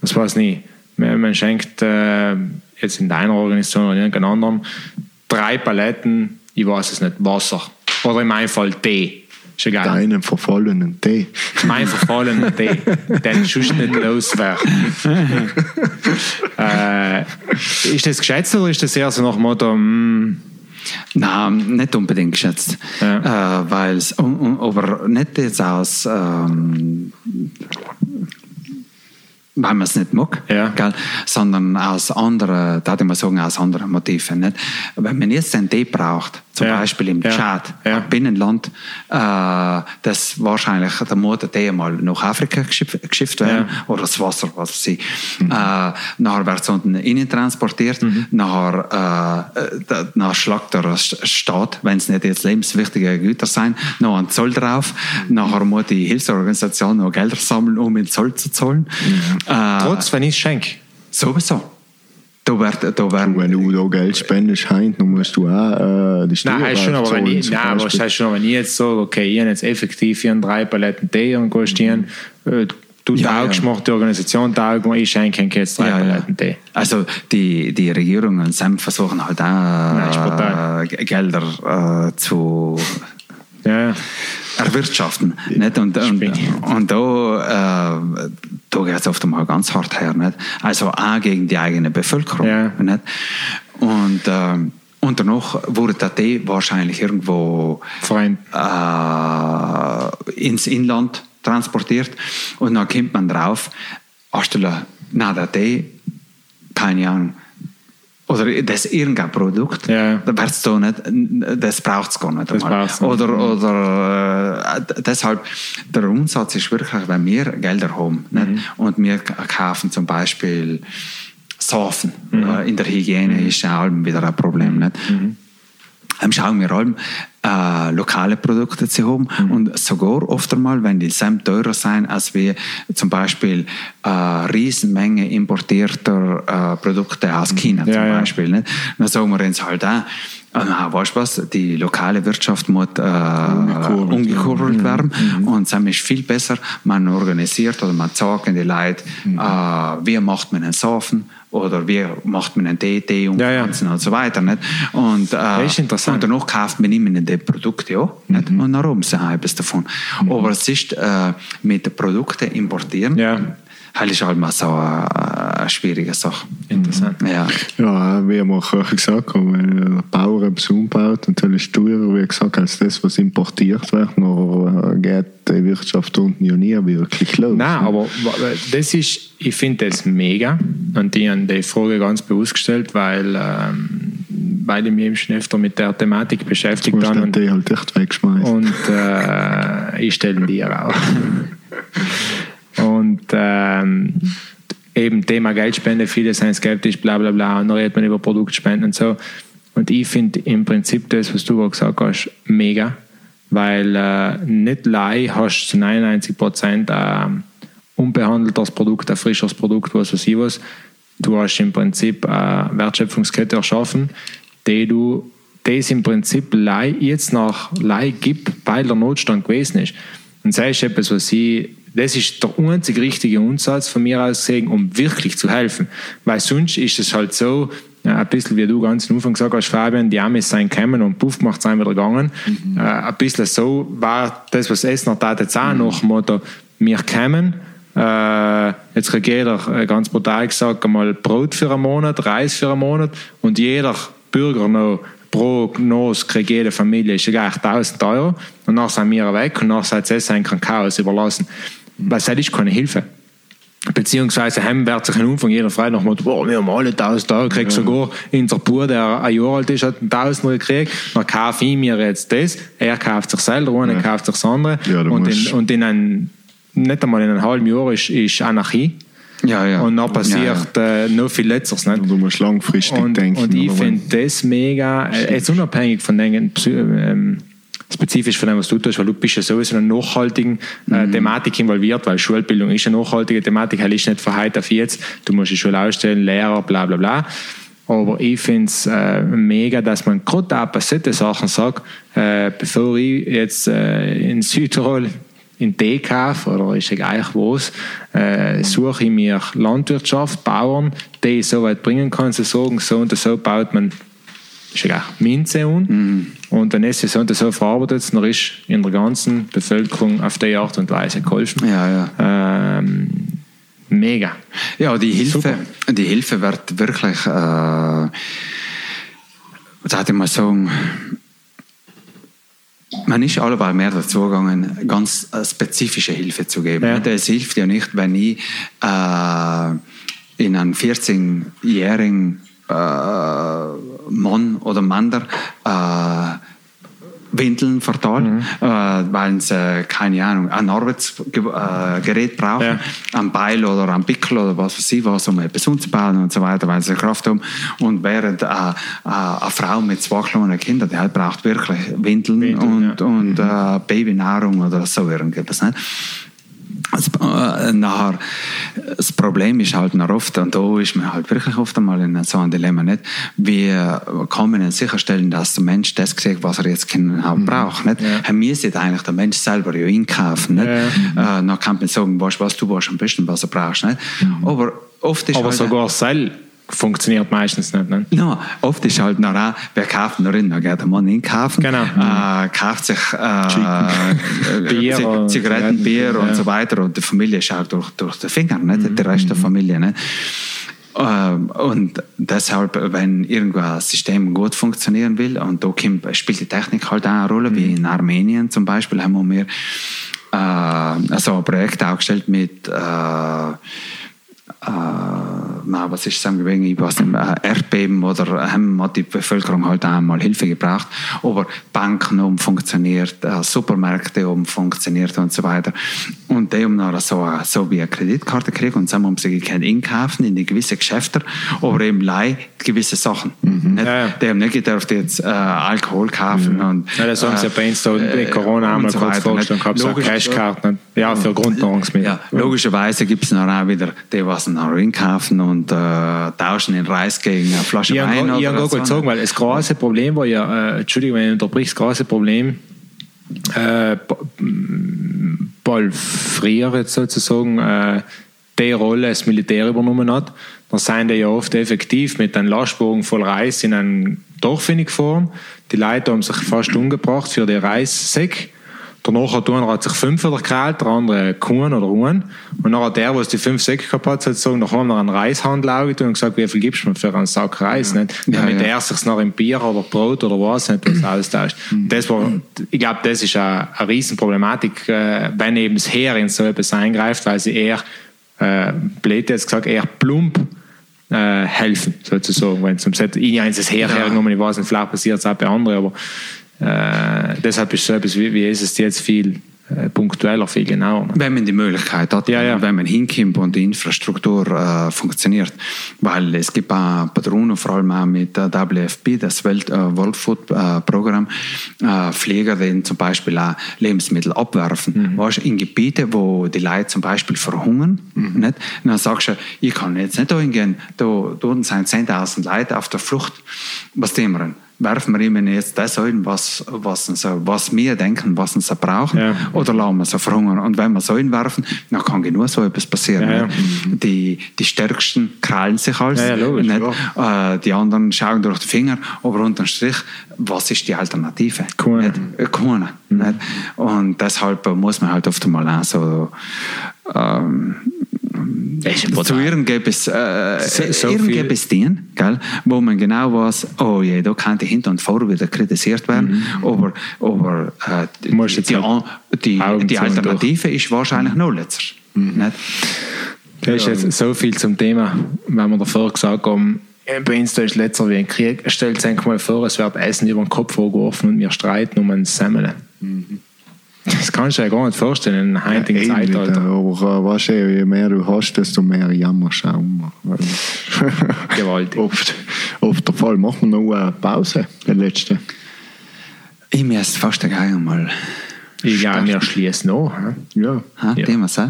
das weiß nicht, man, schenkt äh, jetzt in deiner Organisation oder in irgendeiner anderen drei Paletten, ich weiß es nicht, Wasser oder in meinem Fall Tee. Ist egal. Deinen verfallenen Tee. Mein verfallenen Tee, den sonst nicht los wäre. äh, ist das geschätzt oder ist das eher so nach dem Motto, mm, Nein, nicht unbedingt geschätzt. Ja. Äh, weil es, un- un- aber nicht jetzt aus, ähm, weil man es nicht mag, Ja. gell? sondern aus anderen, da mal sagen, aus anderen Motiven. Nicht? Wenn man jetzt einen Tee braucht, zum Ja. Beispiel im Ja. Tschad, Ja. ein Binnenland, äh, das wahrscheinlich der Motor Tee mal nach Afrika geschifft, geschifft werden, oder das Wasser, was weiß ich. Äh, nachher wird es unten innen transportiert, Mhm. nachher, äh, nachher schlagt der St- Staat, wenn es nicht jetzt lebenswichtige Güter sind, noch einen Zoll drauf. Mhm. Nachher muss die Hilfsorganisation noch Gelder sammeln, um den Zoll zu zahlen. Äh, trotz, wenn ich es schenke. Sowieso. Da wird, da werden, Wenn du da Geld spendest, Heint, dann musst du auch äh, die Steuern Nein, heißt schon, aber wenn ich, nein, aber heißt schon, wenn ich jetzt so, okay, ich habe jetzt effektiv hier drei Paletten Tee und gestieren, äh, du Ja, taugst, ja. macht die Organisation taugst, ich schenke jetzt drei Ja, ja. Paletten Tee. Also die, die Regierungen selbst versuchen halt auch äh, Gelder äh, zu Ja, erwirtschaften. Nicht? Und, und, und da, äh, da geht es oft mal ganz hart her. Nicht? Also auch gegen die eigene Bevölkerung. Ja. Nicht? Und, äh, und danach wurde der Tee wahrscheinlich irgendwo äh, ins Inland transportiert und dann kommt man drauf, anstelle, na der Tee, keine Ahnung, oder das irgendein Produkt, Ja. da wird's da nicht, das braucht es gar nicht. Das nicht. Oder, oder äh, deshalb, der Umsatz ist wirklich, wenn wir Gelder haben Mhm. nicht? und wir kaufen zum Beispiel Safen, Mhm. äh, in der Hygiene ist ja auch wieder ein Problem. Nicht? Mhm. Schauen wir allem, äh, lokale Produkte zu haben Mhm. und sogar oft einmal, wenn die sehr teurer sind, als wir zum Beispiel äh, Riesenmenge importierter äh, Produkte aus China Ja, zum ja. Beispiel. Nicht? Dann sagen wir uns halt auch, na, weißt du was, die lokale Wirtschaft muss äh, Umgekurbelt, umgekurbelt werden Mhm. und es ist viel besser, man organisiert oder man sagt den Leuten, Mhm. äh, wie macht man einen Safen oder wie macht man einen Tee, Tee und Ja, ja. Und so weiter. Nicht? Und, äh, ist interessant. Und danach kauft man immer die Produkte ja, nicht? und dann haben sie etwas davon. Aber es ist äh, mit den Produkten importieren, Ja. Das ist halt mal so eine, eine schwierige Sache. Interessant. Ja. Ja, wie wir vorher gesagt haben, wenn der Bauer etwas umbaut, dann ist es teurer, wie gesagt, als das, was importiert wird. Noch geht die Wirtschaft unten ja nie wirklich los. Nein, aber das ist, ich finde das mega. Und ich habe die Frage ganz bewusst gestellt, weil, ähm, weil ich mich eben schon öfter mit der Thematik beschäftigt habe. Und, halt echt wegschmeißen. und äh, ich stelle dir auch. und ähm, eben Thema Geldspende, viele sind skeptisch, bla bla bla, und dann redet man über Produktspenden und so. Und ich finde im Prinzip das, was du gerade gesagt hast, mega, weil äh, nicht lei hast zu 99 Prozent ein unbehandeltes Produkt, ein frisches Produkt, was weiß ich was. Du hast im Prinzip eine Wertschöpfungskette erschaffen, die du das im Prinzip lei, jetzt nach Lei gibt, weil der Notstand gewesen ist. Und das ist etwas, was ich, das ist der einzige richtige Ansatz von mir aus gesehen, um wirklich zu helfen. Weil sonst ist es halt so, ja, ein bisschen wie du ganz am Anfang gesagt hast, Fabian, die Amis sind gekommen und puff macht sind wieder gegangen. Äh, ein bisschen so war das, was Essner tat jetzt auch nach dem Motto, wir kommen, äh, jetzt kriegt jeder, äh, ganz brutal gesagt, einmal Brot für einen Monat, Reis für einen Monat und jeder Bürger noch pro Nos kriegt jede Familie ist gleich 1000 Euro und dann sind wir weg und dann seid ihr ein Chaos überlassen. Weil das ist keine Hilfe. Beziehungsweise haben wird sich am Anfang jeder frei nach Motto, boah, wir haben alle 1000 Euro, kriegt sogar in der Bub, der ein Jahr alt ist, hat einen Tausender gekriegt, dann kaufe ich mir jetzt das, er kauft sich selber, einer kauft sich das andere Ja, und, in, und in ein, nicht einmal in einem halben Jahr ist, ist Anarchie Ja, ja. und dann Ja, passiert Äh, noch viel Letzteres. Nicht? du musst langfristig Und, denken. und ich finde das mega, äh, jetzt unabhängig von den ähm, spezifisch von dem, was du tust, weil du bist ja sowieso in einer nachhaltigen äh, Mhm. Thematik involviert, weil Schulbildung ist eine nachhaltige Thematik, halt ist nicht von heute auf jetzt, du musst die Schule ausstellen, Lehrer, bla bla bla. Aber ich finde es äh, mega, dass man gerade auch bei solchen Sachen sagt, äh, bevor ich jetzt äh, in Südtirol in kaufe, oder ist egal was, äh, suche ich mir Landwirtschaft, Bauern, die ich so weit bringen kann, sie sagen, so und so baut man ist egal, Minze an. Und wenn es so und so verarbeitet, dann ist in der ganzen Bevölkerung auf die Art und Weise geholfen. Ja, ja. Ähm, mega. Ja, die Hilfe, Super. die Hilfe wird wirklich, äh, sollte ich mal sagen, man ist alleweil mehr dazu gegangen, ganz äh, spezifische Hilfe zu geben. Ja. Es hilft ja nicht, wenn ich äh, in einen 14-jährigen äh, Mann oder Mann äh, Windeln verteilen, äh, weil sie, äh, keine Ahnung, ein Arbeitsgerät brauchen, Ja. ein Beil oder ein Pickel oder was weiß ich was, um etwas umzubauen und so weiter, weil sie Kraft haben. Und während äh, äh, eine Frau mit zwei kleinen Kindern, die halt braucht wirklich Windeln, Windeln, und, und äh, Babynahrung oder so irgendwas. Nicht? Äh, nachher, das Problem ist halt noch oft, und da ist man halt wirklich oft einmal in so einem Dilemma, nicht? Wie äh, kann man denn sicherstellen, dass der Mensch das sieht, was er jetzt genau braucht, nicht? Ja. Wir sollte eigentlich der Mensch selber ja einkaufen, nicht? Äh, dann kann man sagen, weißt, was du weißt am besten, was er brauchst, nicht? Aber oft ist Aber halt, sogar Sell funktioniert meistens nicht. Ne? No, oft ist halt noch auch, wer kauft noch rein, dann geht der Mann einkaufen, Genau. äh, kauft sich äh, Bier Zi- oder Zigaretten, Bier ja. und so weiter und die Familie schaut durch, durch die Finger, nicht? der Rest der Familie. Nicht? Ähm, Und deshalb, wenn irgendwo ein System gut funktionieren will, und da spielt die Technik halt auch eine Rolle, wie in Armenien zum Beispiel, haben wir äh, also ein Projekt aufgestellt mit äh, äh, na, was ist zusammengewesen, ich weiß nicht, äh, Erdbeben oder haben hat die Bevölkerung halt auch mal Hilfe gebraucht, aber Banken oben funktioniert, äh, Supermärkte oben funktioniert und so weiter. Und die haben dann so, äh, so wie eine Kreditkarte gekriegt und dann haben sie können einkaufen in die gewisse Geschäfte, aber eben leih gewisse Sachen. Nicht, Ja, ja. Die haben nicht gedacht, jetzt äh, Alkohol kaufen und Ja, das haben sie ja bei uns da äh, in Corona einmal so kurz vorgestellt, gehabt, so Logisch- Cashkarten. Ja, für Grundnahrungsmittel. ja, logischerweise gibt es dann auch wieder die, was dann auch einkaufen und äh, tauschen den Reis gegen eine Flasche Ich Wein. habe oder gerade so. gesagt, weil das große Problem war ja, äh, Entschuldigung, wenn ich unterbricht, das große Problem, äh, bald früher jetzt sozusagen, äh, die Rolle das Militär übernommen hat, dann sind die ja oft effektiv mit einem Lastwagen voll Reis in ein Dorf gefahren. Die Leute haben sich fast umgebracht für den Reissäck. Der nachher hat sich fünf oder gekrallt, der andere Kuhn oder Huhn. Und nachher der, der die fünf Säcke gehabt hat, hat gesagt, nachher haben wir einen Reishandel angetan und gesagt, wie viel gibst du mir für einen Sack Reis? Ja. Nicht? Ja, Damit ja. er sich noch in Bier oder Brot oder was nicht was austauscht. Mhm. Das war, ich glaube, das ist eine, eine Riesenproblematik, äh, wenn eben das Heer in so etwas eingreift, weil sie eher, äh, blöd jetzt gesagt, eher plump äh, helfen, sozusagen. Wenn es um ich eins das Heer ja. hergenommen, ich weiß nicht, vielleicht passiert es auch bei anderen, aber äh, deshalb ist so etwas wie, wie ist es jetzt viel äh, punktueller, viel genauer. Wenn man die Möglichkeit hat, ja, ja. wenn man hinkommt und die Infrastruktur äh, funktioniert. Weil es gibt auch Patronen, vor allem auch mit der WFP, das Welt, äh, World Food äh, Programm, äh, Pfleger, die zum Beispiel auch Lebensmittel abwerfen. Mhm. Weißt, in Gebieten, wo die Leute zum Beispiel verhungern, mhm. nicht? dann sagst du, ich kann jetzt nicht da hingehen, da, da sind 10.000 Leute auf der Flucht. Was tun wir denn? Werfen wir ihnen jetzt das ein, was, was, so, was wir denken, was sie brauchen, ja. oder lassen wir sie verhungern. Und wenn wir so einwerfen, dann kann genug so etwas passieren. Ja. Die, die Stärksten krallen sich alles, äh, die anderen schauen durch die Finger, aber unterm Strich, was ist die Alternative? Kuhne. Kuhne mhm. Und deshalb muss man halt oft mal auch so ähm, zu ihren gäbe es, äh, so, so den, gell, wo man genau weiß, oh je, da könnte hinter und vor wieder kritisiert werden, mhm. aber, aber äh, die, die, die, die Alternative ist wahrscheinlich noch letzter. Mhm. Das ist jetzt so viel zum Thema, wenn wir davor gesagt haben, bei uns ist letzter wie ein Krieg. Stellt euch mal vor, es wird Essen über den Kopf vorgeworfen und wir streiten um ein Semmeln. Mhm. Das kannst du dir gar nicht vorstellen in einem heutigen ja, Zeitalter. Aber weißt du, je mehr du hast, desto mehr jammerst du auch. Gewaltig. oft, oft der Fall. Machen wir noch eine Pause, der letzte. Ich müsste fast gleich mal. Ich glaube, wir schließen noch. Ja. Ha, ja. Was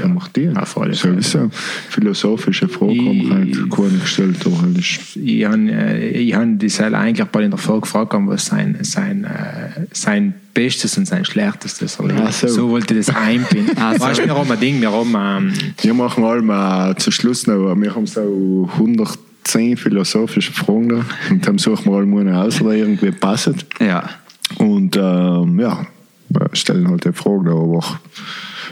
ja, macht die. Auf alle Sowieso. Philosophische Frage haben wir halt gestellt. Ich habe äh, hab die selber eigentlich bei in der Frage gefragt, was sein, sein, äh, sein Bestes und sein Schlechtestes erlebt. So. so. wollte ich das einbinden. also. Weißt du, wir haben ein Ding, wir haben... Ähm, wir machen allem äh, zum Schluss noch, wir haben so 110 philosophische Fragen und dann suchen wir alle eine aus, die irgendwie passen. Ja. Und ähm, ja, stellen halt die Frage, aber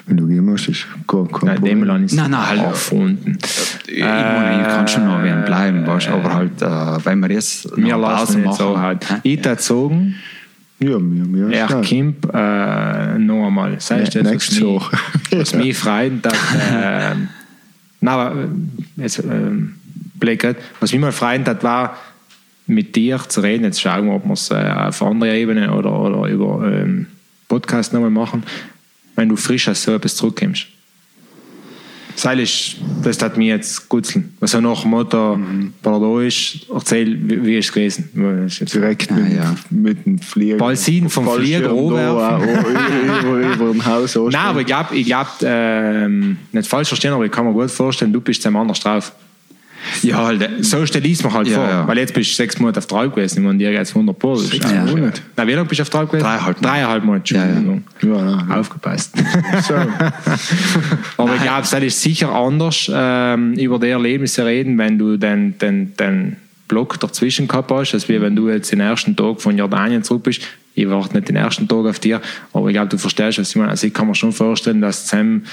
wenn du gehen möchtest, kein, kein Nein, dem Land ist nein, nein, halt erfunden. Ich, ich, meine, ich kann schon noch werden bleiben, weißt, aber halt, äh, wenn wir jetzt wir lassen machen, so halt. Ich würde sagen, ja, mir, mir er kommt äh, noch einmal. Sagst du, was, mich, was mich freut, dass äh, na, jetzt, äh, Blick, was mich mal freut hat, war mit dir zu reden. Jetzt schauen wir, ob wir es äh, auf andere Ebene oder, oder über ähm, Podcast nochmal machen wenn du frisch aus so etwas zurückkommst. Seil ist, das hat mir jetzt gutzeln. Also nach dem Motto, mhm. ist, erzähl, wie, wie ist es gewesen? Direkt ah, mit, ja. mit dem Flieger. Balsin vom Flieger über, über dem Haus Nein, aber ich glaube, ich glaub, ähm, nicht falsch verstehen, aber ich kann mir gut vorstellen, du bist dem anders drauf. Ja, halt, so stelle ich es mir halt ja, vor. Ja. Weil jetzt bist du sechs Monate auf Treib gewesen. Ich meine, dir jetzt 100 Pro. Sechs ja. Monate? Na, wie lange bist du auf Treib gewesen? Dreieinhalb. Dreieinhalb Monate, Entschuldigung. Ja, ja. Aufgepasst. So. Aber ich glaube, es ist sicher anders, ähm, über die Erlebnisse reden, wenn du den, den, den Block dazwischen gehabt hast, als wie wenn du jetzt den ersten Tag von Jordanien zurück bist. Ich warte nicht den ersten Tag auf dir, aber ich glaube, du verstehst, was ich meine. Also ich kann mir schon vorstellen, dass Sam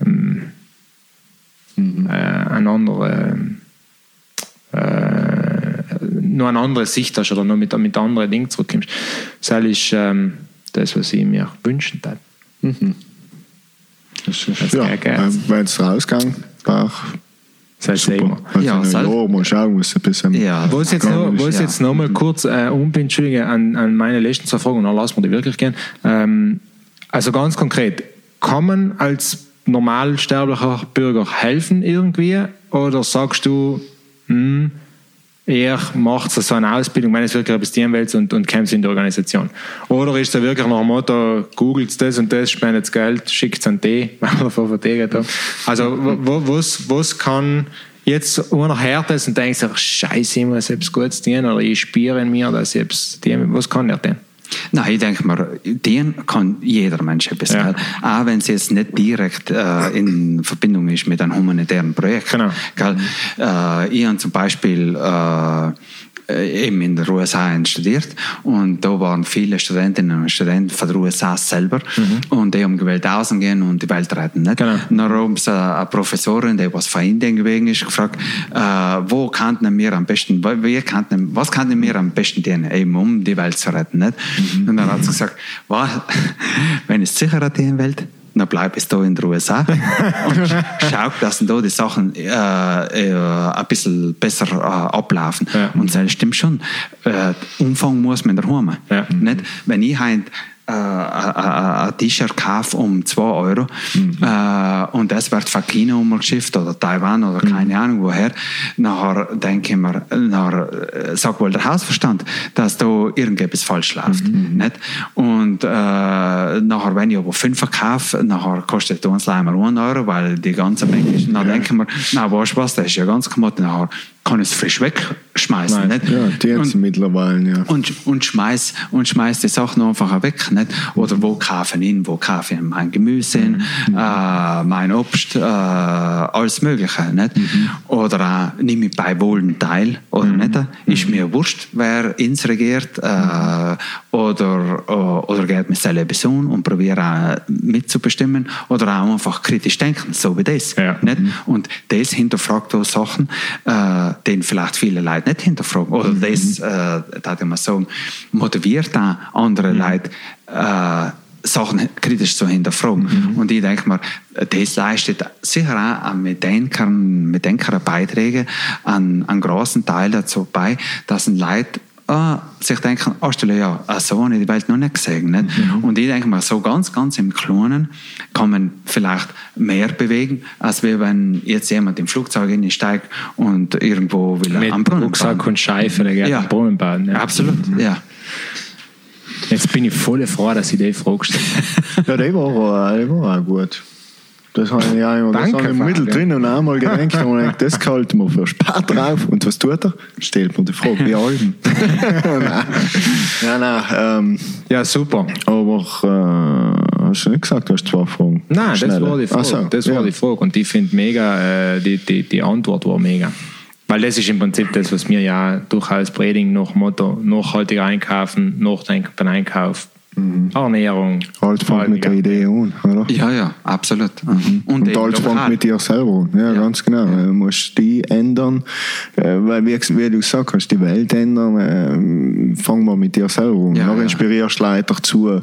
ähm, mhm. äh, ein anderer ähm, äh, nur eine andere Sicht hast oder nur mit, mit anderen Dingen zurückkommst. Das ist ähm, das, was ich mir wünschen würde. Mhm. Das ist, ja, wenn es rausgegangen war, das heißt immer. Also ja, ja, ja, schauen, was ein bisschen. Ja, wo es jetzt noch, wo es jetzt noch mal kurz äh, umentschuldige an, an meine letzten zwei Fragen, dann lassen wir die wirklich gern. Ähm, also ganz konkret, kann man als normalsterblicher Bürger helfen irgendwie? Oder sagst du, hm, er macht so eine Ausbildung, wenn es wirklich etwas dienen will und, und kämpft in der Organisation. Oder ist er wirklich nach dem Motto, googelt das und das, spendet Geld, schickt es an die, wenn wir davon verteilt haben. Also, wo, was, was kann jetzt einer hört das und denkt sich, Scheiße, ich muss etwas Gutes dienen oder ich spüre in mir, dass ich etwas dienen Was kann er denn? Nein, ich denke mal, den kann jeder Mensch etwas. Ja. Auch wenn es jetzt nicht direkt äh, in Verbindung ist mit einem humanitären Projekt. Genau. Gell? Äh, ich habe zum Beispiel äh, äh, eben in den USA studiert und da waren viele Studentinnen und Studenten von den USA selber Mhm. und die haben gewählt ausgehen und die Welt retten. Nicht? Genau. Dann haben sie eine Professorin, die was von Indien gewesen ist, gefragt, äh, wo könnten wir am besten, wie könnten, was könnten wir am besten tun, eben um die Welt zu retten. Nicht? Mhm. Und dann hat sie gesagt, "Wa- wenn es sicher hat die Welt, dann bleib es da in den USA und sch- schau, dass da die Sachen äh, äh, ein bisschen besser äh, ablaufen. Ja. Und das stimmt schon. Äh, Umfang muss man daheim. Ja. Nicht? Wenn ich äh, ein- ein T-Shirt kaufe um 2 Euro äh, und das wird von China umgeschifft oder Taiwan oder keine Ahnung woher, nachher denke ich mir, nachher äh, sagt wohl der Hausverstand, dass da irgendetwas falsch läuft. Nicht? Und äh, nachher, wenn ich aber 5 kaufe, nachher kostet uns einmal 1 Euro, weil die ganze Menge ist. Dann denke ich mir, na weißt du was, das ist ja ganz gemacht, nachher kann es frisch wegschmeißen. Nein. Nicht? Ja, die Und- jetzt mittlerweile, ja. und, und schmeiß und schmeiß die Sachen einfach weg nicht oder wo kaufe ich ihn wo kaufe ich mein Gemüse hin, äh, mein Obst äh, alles mögliche nicht oder äh, nehme ich bei Wohlen teil oder nicht ist mir wurscht wer ins regiert äh, oder äh, oder geht mir selber so und probiere mitzubestimmen oder auch einfach kritisch denken so wie das Ja. nicht und das hinterfragt auch Sachen, äh, den vielleicht viele Leute nicht hinterfragen. Oder das, äh, da ich mal sagen, motiviert auch andere Leute, äh, Sachen kritisch zu hinterfragen. Und ich denke mir, das leistet sicher auch an Mitdenkern, Mitdenker Beiträge an einen großen Teil dazu bei, dass ein Leute ah, sich denken, ah, stelle ja, ah, so habe ich die Welt noch nicht gesehen. Nicht? Und ich denke mal, so ganz, ganz im Kleinen kann man vielleicht mehr bewegen, als wenn jetzt jemand im Flugzeug steigt und irgendwo will Mit am Brunnen Rucksack baden. und Scheife, der geht Ja. am Brunnen baden. Ja. Absolut, ja. Jetzt bin ich voll froh, dass ich die Frage gestellt Ja, der war, der war auch gut. Das habe ich ja immer Danke, das ich Fabian. mittendrin und einmal gedacht, und ich das halten wir für Spart drauf. Und was tut er? Stellt mir die Frage, wie Alben. nein, nein, nein ähm, Ja, super. aber äh, hast du nicht gesagt, du hast zwei Fragen? Nein, das Schnelle. war die Frage. So, das ja. war die Frage. Und ich finde mega, äh, die, die, die Antwort war mega. Weil das ist im Prinzip das, was wir ja durchaus predigen, nach Motto nachhaltig einkaufen, nachdenken beim Einkauf, Ernährung. Halt fängt mit der Idee an, oder? Ja, ja, absolut. Mhm. Und, alles fängt mit dir selber an. Ja, ganz genau. Du musst die ändern. Äh, weil, wie, wie du gesagt hast, die Welt ändern. Äh, fang mal mit dir selber an. Ja, Dann ja. inspirierst du Leute dazu,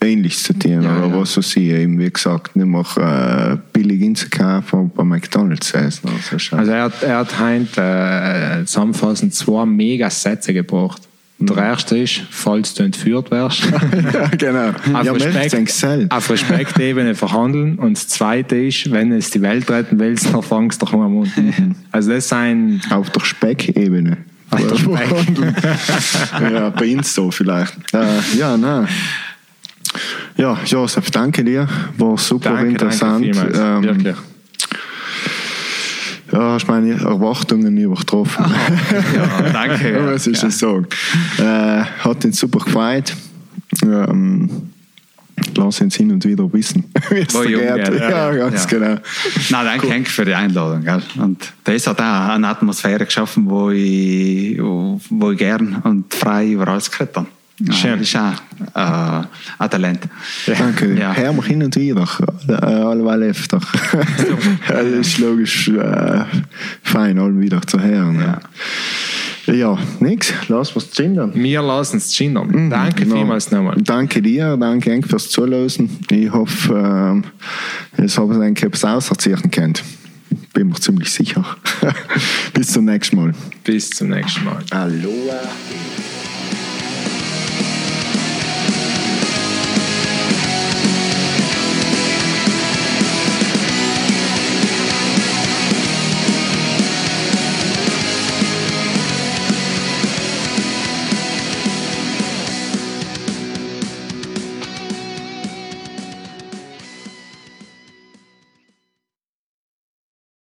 Ähnliches zu tun. Ja, oder ja. was weiß ich. Eben, wie gesagt, nicht mehr äh, billig einzukaufen, aber bei McDonalds zu essen. Also, Also er hat, er hat heint, äh, zusammenfassend zwei mega Sätze gebracht. Und der erste ist, falls du entführt wirst, ja, genau. auf, ja, Respekt, auf Respektebene verhandeln. Und das zweite ist, wenn es die Welt retten willst, dann fangst du doch am Mund. Also das ist ein Auf der Speckebene. Auf der Speck. ja, bei Insta vielleicht. Äh, ja, nein. Ja, Josef, danke dir. War super Danke, interessant. danke vielmals. Ähm, Wirklich. Ja, hast meine Erwartungen übertroffen. Ja, danke. Ja, was ist ja. das sagen? Äh, hat uns super gefreut. Ähm, lass uns hin und wieder wissen, wie es Wo jung Ja, ja. ganz Ja. genau. Nein, danke Henk für die Einladung. Gell? Und das hat auch eine Atmosphäre geschaffen, wo ich, wo ich gern und frei über alles geredet habe. Das ist auch äh, ein Talent. Danke. Ja. Hören wir hin und wieder. Äh, Alleweil öfter. das ist logisch äh, fein, alle wieder zu hören. Ja, ja nix. Lass was gendern. Wir lassen es gendern. Danke Genau. vielmals nochmal. Danke dir, danke Henk fürs Zuhören. Ich hoffe, ähm, es haben Sie etwas auserzählen können. Bin mir ziemlich sicher. Bis zum nächsten Mal. Bis zum nächsten Mal. Aloha.